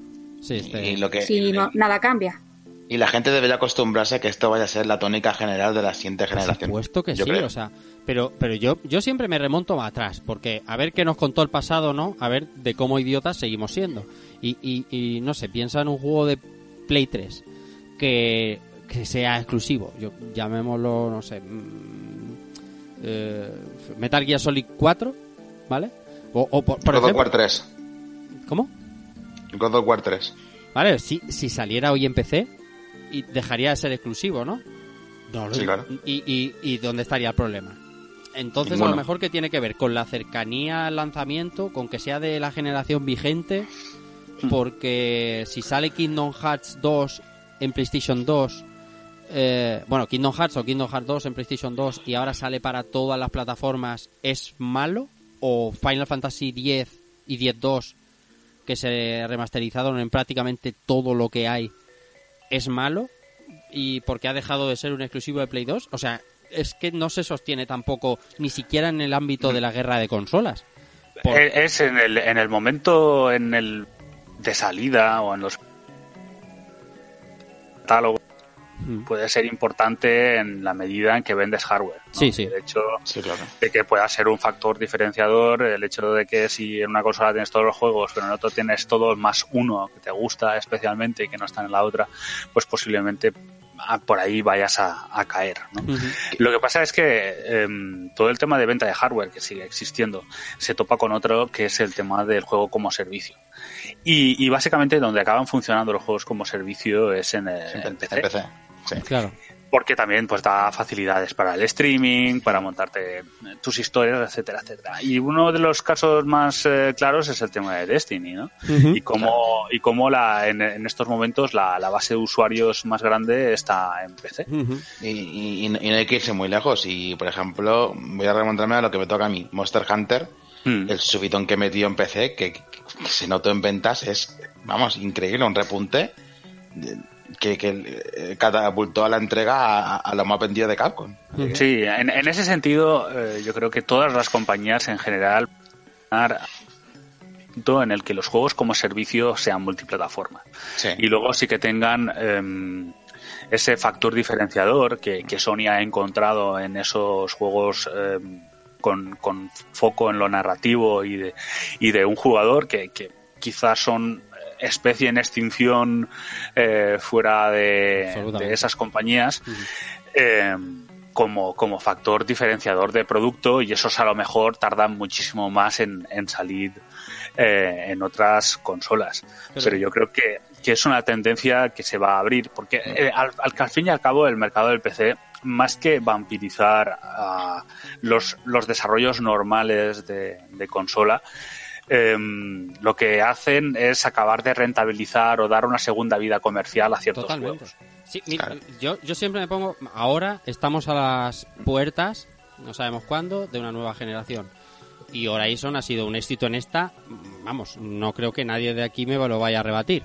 Sí, este- Y, lo que, Si no, nada cambia. Y la gente debería acostumbrarse a que esto vaya a ser la tónica general de la siguiente Por generación. supuesto que Yo sí, creo. o sea, pero, pero yo, yo siempre me remonto atrás, porque a ver qué nos contó el pasado, ¿no? A ver de cómo idiotas seguimos siendo. Y, y, y no sé, piensa en un juego de Play 3 que, que sea exclusivo, yo llamémoslo, no sé, mm, eh, Metal Gear Solid 4, ¿vale? O, o por, por God of ejemplo, War 3. ¿cómo? God of War 3. Vale, si, si saliera hoy en PC, y dejaría de ser exclusivo, ¿no? No, Sí, claro. ¿Y, y, y dónde estaría el problema? Entonces, a lo mejor que tiene que ver con la cercanía al lanzamiento, con que sea de la generación vigente, Hmm. porque si sale Kingdom Hearts 2 en PlayStation 2, eh, bueno, Kingdom Hearts o Kingdom Hearts 2 en PlayStation 2 y ahora sale para todas las plataformas, ¿es malo? ¿O Final Fantasy X y X-2 que se remasterizaron en prácticamente todo lo que hay es malo y porque ha dejado de ser un exclusivo de Play 2 o sea es que no se sostiene tampoco ni siquiera en el ámbito de la guerra de consolas. Eh, Es en el, en el momento en el de salida o en los catálogos Mm. puede ser importante en la medida en que vendes hardware. ¿no? Sí, sí. El hecho Sí, claro. de que pueda ser un factor diferenciador, el hecho de que si en una consola tienes todos los juegos, pero en otro tienes todos más uno que te gusta especialmente y que no está en la otra, pues posiblemente ah, por ahí vayas a, a caer. Lo que pasa es que em, todo el tema de venta de hardware que sigue existiendo se topa con otro que es el tema del juego como servicio. Y, y básicamente donde acaban funcionando los juegos como servicio es en, el, Sí, en PC. en PC. Sí. claro Porque también pues da facilidades para el streaming, para montarte tus historias, etcétera, etcétera. Y uno de los casos más eh, claros es el tema de Destiny, ¿no? Y cómo, y cómo la, en, en estos momentos la, la base de usuarios más grande está en PC. Ujú. Y, y- y no y no hay que irse muy lejos. Y, por ejemplo, voy a remontarme a lo que me toca a mí. Monster Hunter, Mm. el subidón que metió en PC, que, que se notó en ventas, es, vamos, increíble, un repunte que, que eh, catapultó a la entrega a, a lo más vendido de Capcom. Sí, en, en ese sentido, eh, yo creo que todas las compañías en general en el que los juegos como servicio sean multiplataforma Sí. y luego sí que tengan em, ese factor diferenciador que, que Sony ha encontrado en esos juegos em, con, con foco en lo narrativo y de, y de un jugador que, que quizás son especie en extinción eh, fuera de, esas compañías eh, como, como factor diferenciador de producto y esos a lo mejor tardan muchísimo más en, en salir eh, en otras consolas. Pero- Pero, yo creo que, que es una tendencia que se va a abrir porque eh, al, fin y al cabo el mercado del PC más que vampirizar a los, los desarrollos normales de, de consola, em, lo que hacen es acabar de rentabilizar o dar una segunda vida comercial a ciertos Totalmente. juegos. Sí, mira, Claro. yo, yo siempre me pongo. Ahora estamos a las puertas, no sabemos cuándo, de una nueva generación. Y Horizon ha sido un éxito en esta. Vamos, no creo que nadie de aquí me lo vaya a rebatir.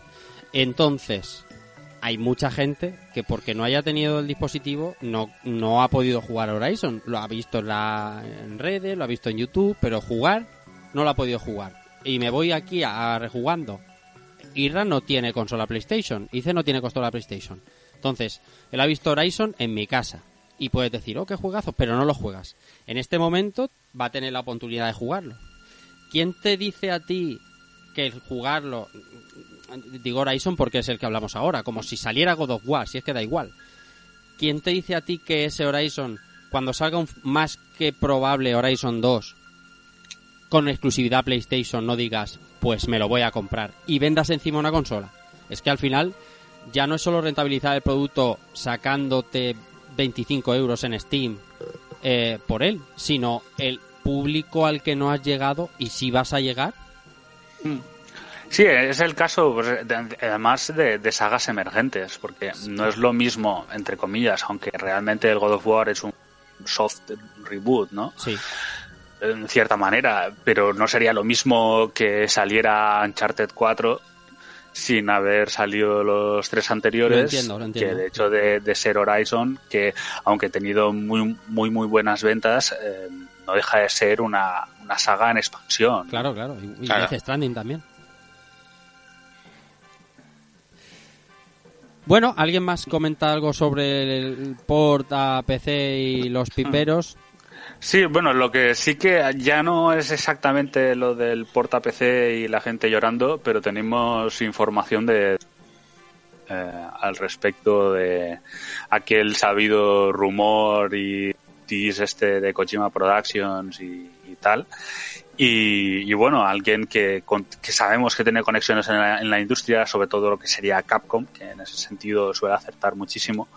Entonces, hay mucha gente que porque no haya tenido el dispositivo no, no ha podido jugar Horizon. Lo ha visto en, la, en redes, lo ha visto en YouTube, pero jugar no lo ha podido jugar. Y me voy aquí a, a rejugando. Irra no tiene consola PlayStation. Ice no tiene consola PlayStation. Entonces, él ha visto Horizon en mi casa. Y puedes decir, oh, qué juegazo, pero no lo juegas. En este momento va a tener la oportunidad de jugarlo. ¿Quién te dice a ti que el jugarlo, digo Horizon porque es el que hablamos ahora, como si saliera God of War, si es que da igual. ¿Quién te dice a ti que ese Horizon, cuando salga un más que probable Horizon 2, con exclusividad PlayStation, no digas, pues me lo voy a comprar y vendas encima una consola? Es que al final ya no es solo rentabilizar el producto sacándote 25 euros en Steam eh, por él, sino el público al que no has llegado y si vas a llegar. Sí, es el caso, pues, de- además de, de sagas emergentes, porque no es lo mismo, entre comillas, aunque realmente el God of War es un soft reboot, ¿no? Sí. En cierta manera, pero no sería lo mismo que saliera Uncharted 4 sin haber salido los tres anteriores, Lo entiendo, lo entiendo. que de hecho de, de ser Horizon, que aunque ha tenido muy, muy, muy buenas ventas, eh, no deja de ser una, una saga en expansión. Claro, claro. Y, y Claro. Death Stranding también. Bueno, ¿alguien más comenta algo sobre el port a PC y los piperos? Sí, bueno, lo que sí que ya no es exactamente lo del porta PC y la gente llorando, pero tenemos información de eh, al respecto de aquel sabido rumor y este de Kojima Productions y tal. Y, y bueno, alguien que, con- que sabemos que tiene conexiones en la, en la industria, sobre todo lo que sería Capcom, que en ese sentido suele acertar muchísimo,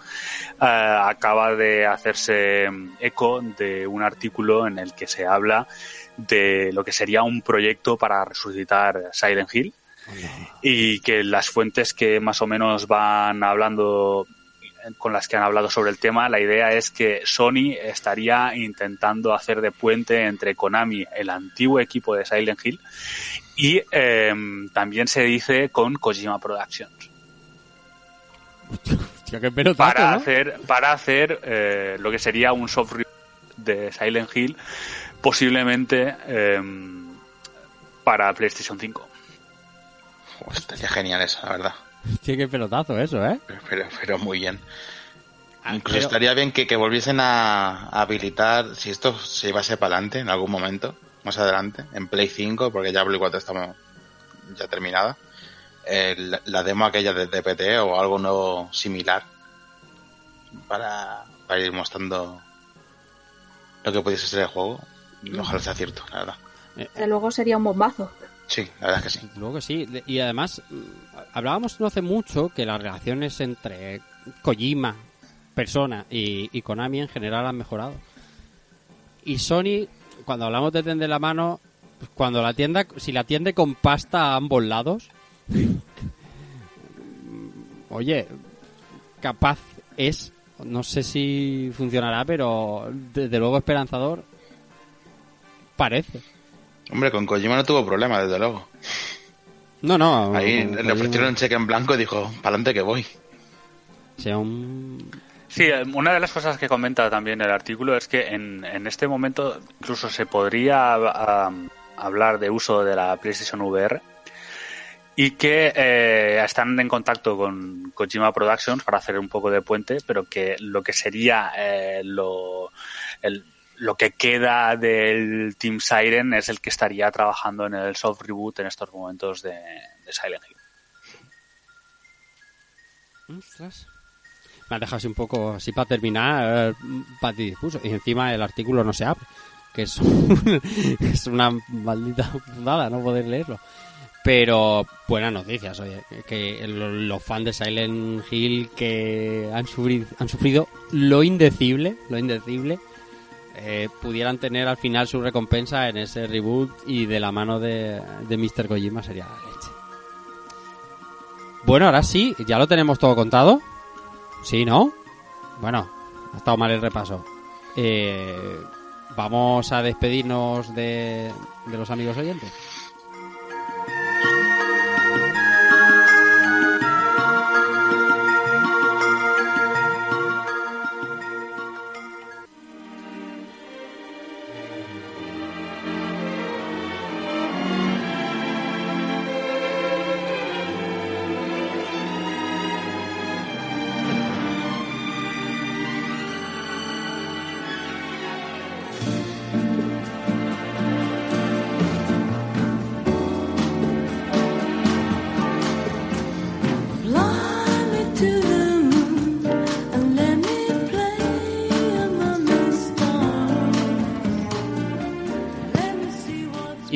eh, acaba de hacerse eco de un artículo en el que se habla de lo que sería un proyecto para resucitar Silent Hill y que las fuentes que más o menos van hablando con las que han hablado sobre el tema, la idea es que Sony estaría intentando hacer de puente entre Konami, el antiguo equipo de Silent Hill, y eh, también se dice con Kojima Productions Hostia, qué pelotazo, para ¿no? hacer para hacer eh, lo que sería un soft de Silent Hill posiblemente eh, para PlayStation 5 Joder, estaría genial eso, la verdad. Hostia, qué pelotazo eso, ¿eh? Pero, pero, pero muy bien. Ah, Incluso pero- estaría bien que, que volviesen a, a habilitar, si esto se llevase para adelante en algún momento, más adelante, en Play 5, porque ya Play 4 está ya terminada, eh, la, la demo aquella de DPT o algo nuevo similar para, para ir mostrando lo que pudiese ser el juego. Ojalá sea cierto, la verdad. Eh, Luego sería un bombazo. Sí, la verdad que sí. Luego que sí. Y además, mm, hablábamos no hace mucho que las relaciones entre Kojima, persona, y, y Konami en general han mejorado. Y Sony, cuando hablamos de tender la mano, pues cuando la tienda, si la tiende con pasta a ambos lados, oye, capaz es, no sé si funcionará, pero desde luego esperanzador parece. Hombre, con Kojima no tuvo problema, desde luego. No, no. Ahí le Kojima- ofrecieron un cheque en blanco y dijo, para adelante que voy. sea un Sí, eh, una de las cosas que comenta también el artículo es que en, en este momento incluso se podría hablar de uso de la PlayStation VR y que eh, están en contacto con Kojima Productions para hacer un poco de puente, pero que lo que sería eh, lo, el- lo que queda del Team Siren es el que estaría trabajando en el soft reboot en estos momentos de, Silent Hill. Ostras. Me ha dejado así un poco, así para terminar, eh, para ti dispuso. Y encima el artículo no se abre, que es, un- es una maldita putada no poder leerlo. Pero buenas noticias, oye, que lo- los fans de Silent Hill que han sufrido, han sufrido lo indecible, lo indecible, eh, pudieran tener al final su recompensa en ese reboot y de la mano de, de Mr. Kojima sería la leche. Bueno, ahora sí, ya lo tenemos todo contado. Sí, ¿no? Bueno, ha estado mal el repaso. Eh, vamos a despedirnos de, de los amigos oyentes.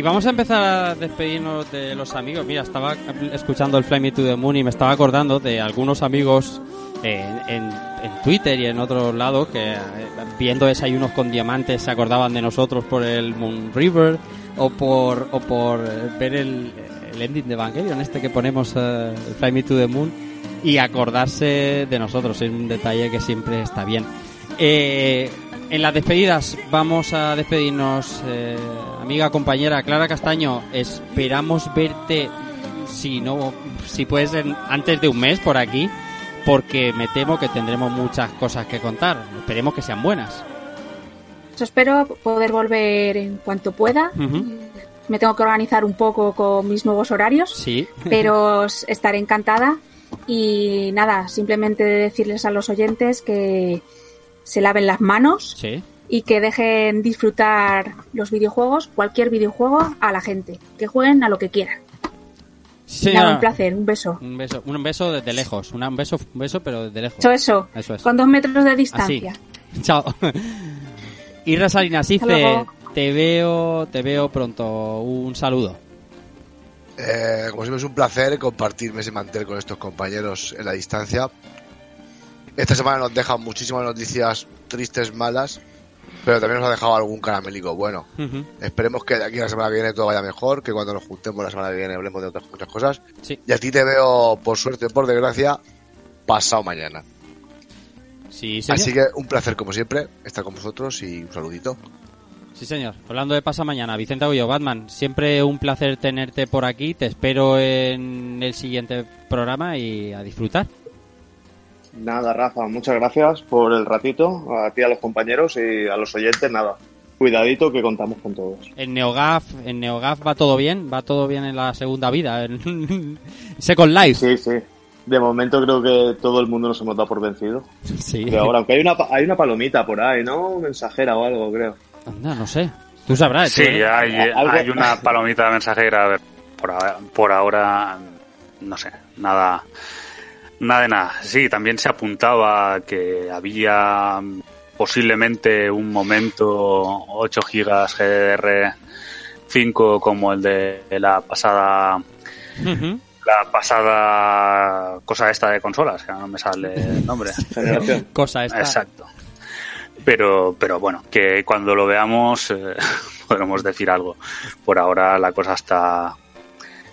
Vamos a empezar a despedirnos de los amigos. Mira, estaba escuchando el Fly Me to the Moon y me estaba acordando de algunos amigos en, en, Twitter y en otros lados que eh, viendo desayunos con diamantes se acordaban de nosotros por el Moon River o por, o por eh, ver el, ending de Evangelion, este que ponemos, eh, el Fly Me to the Moon, y acordarse de nosotros. Es un detalle que siempre está bien. Eh, en las despedidas vamos a despedirnos, eh, amiga compañera Clara Castaño. Esperamos verte, si no, si puedes, en- antes de un mes por aquí, porque me temo que tendremos muchas cosas que contar. Esperemos que sean buenas. Yo espero poder volver en cuanto pueda. Me tengo que organizar un poco con mis nuevos horarios, Sí. pero estaré encantada. Y nada, simplemente decirles a los oyentes que se laven las manos Sí. Y que dejen disfrutar los videojuegos, cualquier videojuego, a la gente. Que jueguen a lo que quieran. Sí, Nada, señora. un placer, un beso. Un beso, un beso desde lejos. Una- un beso, un beso, pero desde lejos. Eso, eso, Eso es. con dos metros de Así. distancia. Chao. Irra Salinas, dice, te veo, te veo pronto. Un saludo. Eh, como siempre es un placer compartirme ese mantel con estos compañeros en la distancia. Esta semana nos dejan muchísimas noticias tristes, malas, pero también nos ha dejado algún caramelico bueno. Esperemos que de aquí a la semana que viene todo vaya mejor, que cuando nos juntemos la semana que viene hablemos de otras muchas cosas. Sí. Y a ti te veo, por suerte o por desgracia, pasado mañana. Sí, señor. Así que un placer como siempre estar con vosotros y un saludito. Sí, señor. Hablando de pasa mañana, Vicente Agullo, Batman, siempre un placer tenerte por aquí. Te espero en el siguiente programa y a disfrutar. Nada, Rafa, muchas gracias por el ratito, a ti, a los compañeros y a los oyentes, nada. Cuidadito que contamos con todos. En Neogaf, en Neogaf va todo bien, va todo bien en la segunda vida. En Second Life. Sí, sí. De momento creo que todo el mundo nos hemos dado por vencido. Sí. Pero ahora, aunque hay una, pa- hay una palomita por ahí, ¿no? Mensajera o algo, creo. Anda, no sé. Tú sabrás. Sí, tú, ¿eh? hay, Algo- hay una palomita mensajera. A ver, por, ahora- por ahora, no sé, nada, nada de nada. Sí, también se apuntaba que había posiblemente un momento 8 gigas GDR5 como el de la pasada la pasada cosa esta de consolas, que no me sale el nombre. Generación. Cosa esta. Exacto. Pero, pero bueno, que cuando lo veamos eh, podremos decir algo. Por ahora la cosa está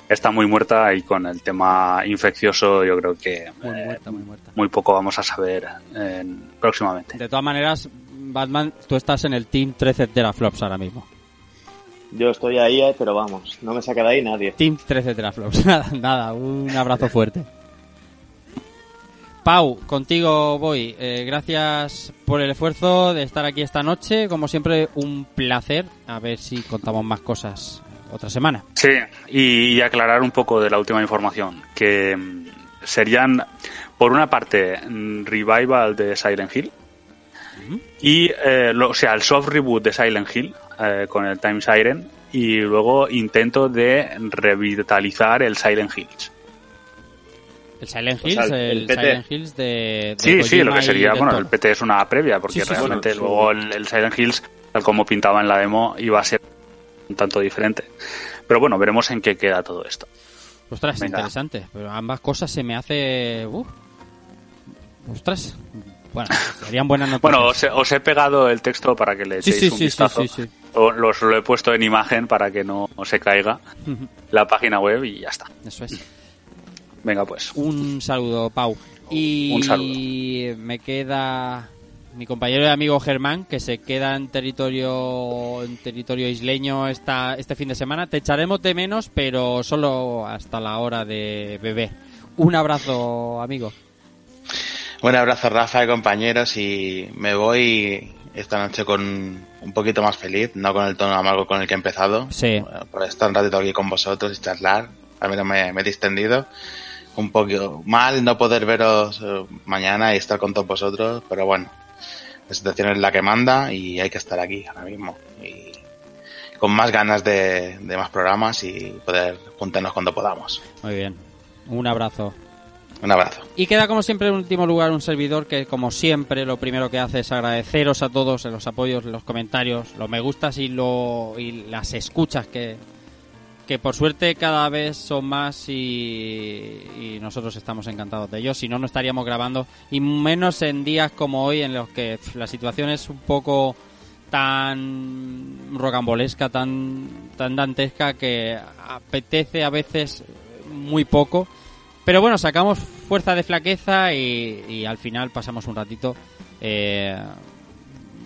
está muy muerta y con el tema infeccioso yo creo que Muy eh, muerta, muy muerta. muy poco vamos a saber en- próximamente. De todas maneras, Batman, tú estás en el Team 13 Teraflops ahora mismo. Yo estoy ahí, eh, pero vamos, no me saca de ahí nadie. Team 13 Teraflops. Nada, nada, un abrazo fuerte. Pau, contigo voy. Eh, gracias por el esfuerzo de estar aquí esta noche. Como siempre, un placer. A ver si contamos más cosas otra semana. Sí, y, y aclarar un poco de la última información, que mm, serían, por una parte, mm, revival de Silent Hill, y, eh, lo- o sea, el soft reboot de Silent Hill eh, con el Time Siren, y luego intento de revitalizar el Silent Hills. El Silent O Hills, sea, el- el, el PT. Silent Hills de, de Sí, sí, lo que sería, bueno, Toro. el PT es una previa, porque Sí, sí, sí. realmente sí. luego el, el Silent Hills, tal como pintaba en la demo, iba a ser un tanto diferente. Pero bueno, veremos en qué queda todo esto. Ostras, Venga. interesante. Pero ambas cosas se me hace... Ostras. Bueno, serían buenas noticias. Bueno, os he, os he pegado el texto para que le echéis sí, un sí, vistazo. sí, sí. O Los lo he puesto en imagen para que no, no se caiga la página web y ya está. Eso es. Venga, pues. Un saludo, Pau. Y Un saludo. me queda mi compañero y amigo Germán, que se queda en territorio en territorio isleño esta, este fin de semana. Te echaremos de menos, pero solo hasta la hora de beber. Un abrazo, amigo. Un abrazo, Rafa y compañeros, y me voy esta noche con un poquito más feliz, no con el tono amargo con el que he empezado, Sí. Por estar un ratito aquí con vosotros y charlar. Al menos me, me he distendido. Un poco mal no poder veros eh, mañana y estar con todos vosotros, pero bueno, la situación es la que manda y hay que estar aquí ahora mismo. Y con más ganas de, de más programas y poder juntarnos cuando podamos. Muy bien. Un abrazo. Un abrazo. Y queda como siempre en último lugar un servidor que como siempre lo primero que hace es agradeceros a todos los apoyos, los comentarios, los me gustas y, lo, y las escuchas que, que por suerte cada vez son más y, y nosotros estamos encantados de ellos. Si no, no estaríamos grabando y menos en días como hoy en los que pf, la situación es un poco tan rocambolesca, tan, tan dantesca que apetece a veces muy poco. Pero bueno, sacamos fuerza de flaqueza y, y al final pasamos un ratito eh,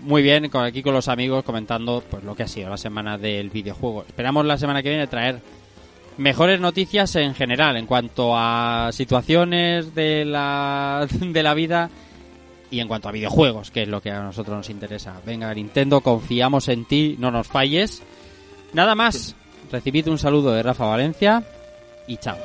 muy bien con, aquí con los amigos comentando pues lo que ha sido la semana del videojuego. Esperamos la semana que viene traer mejores noticias en general en cuanto a situaciones de la, de la vida y en cuanto a videojuegos, que es lo que a nosotros nos interesa. Venga, Nintendo, confiamos en ti, no nos falles. Nada más, recibid un saludo de Rafa Valencia y chao.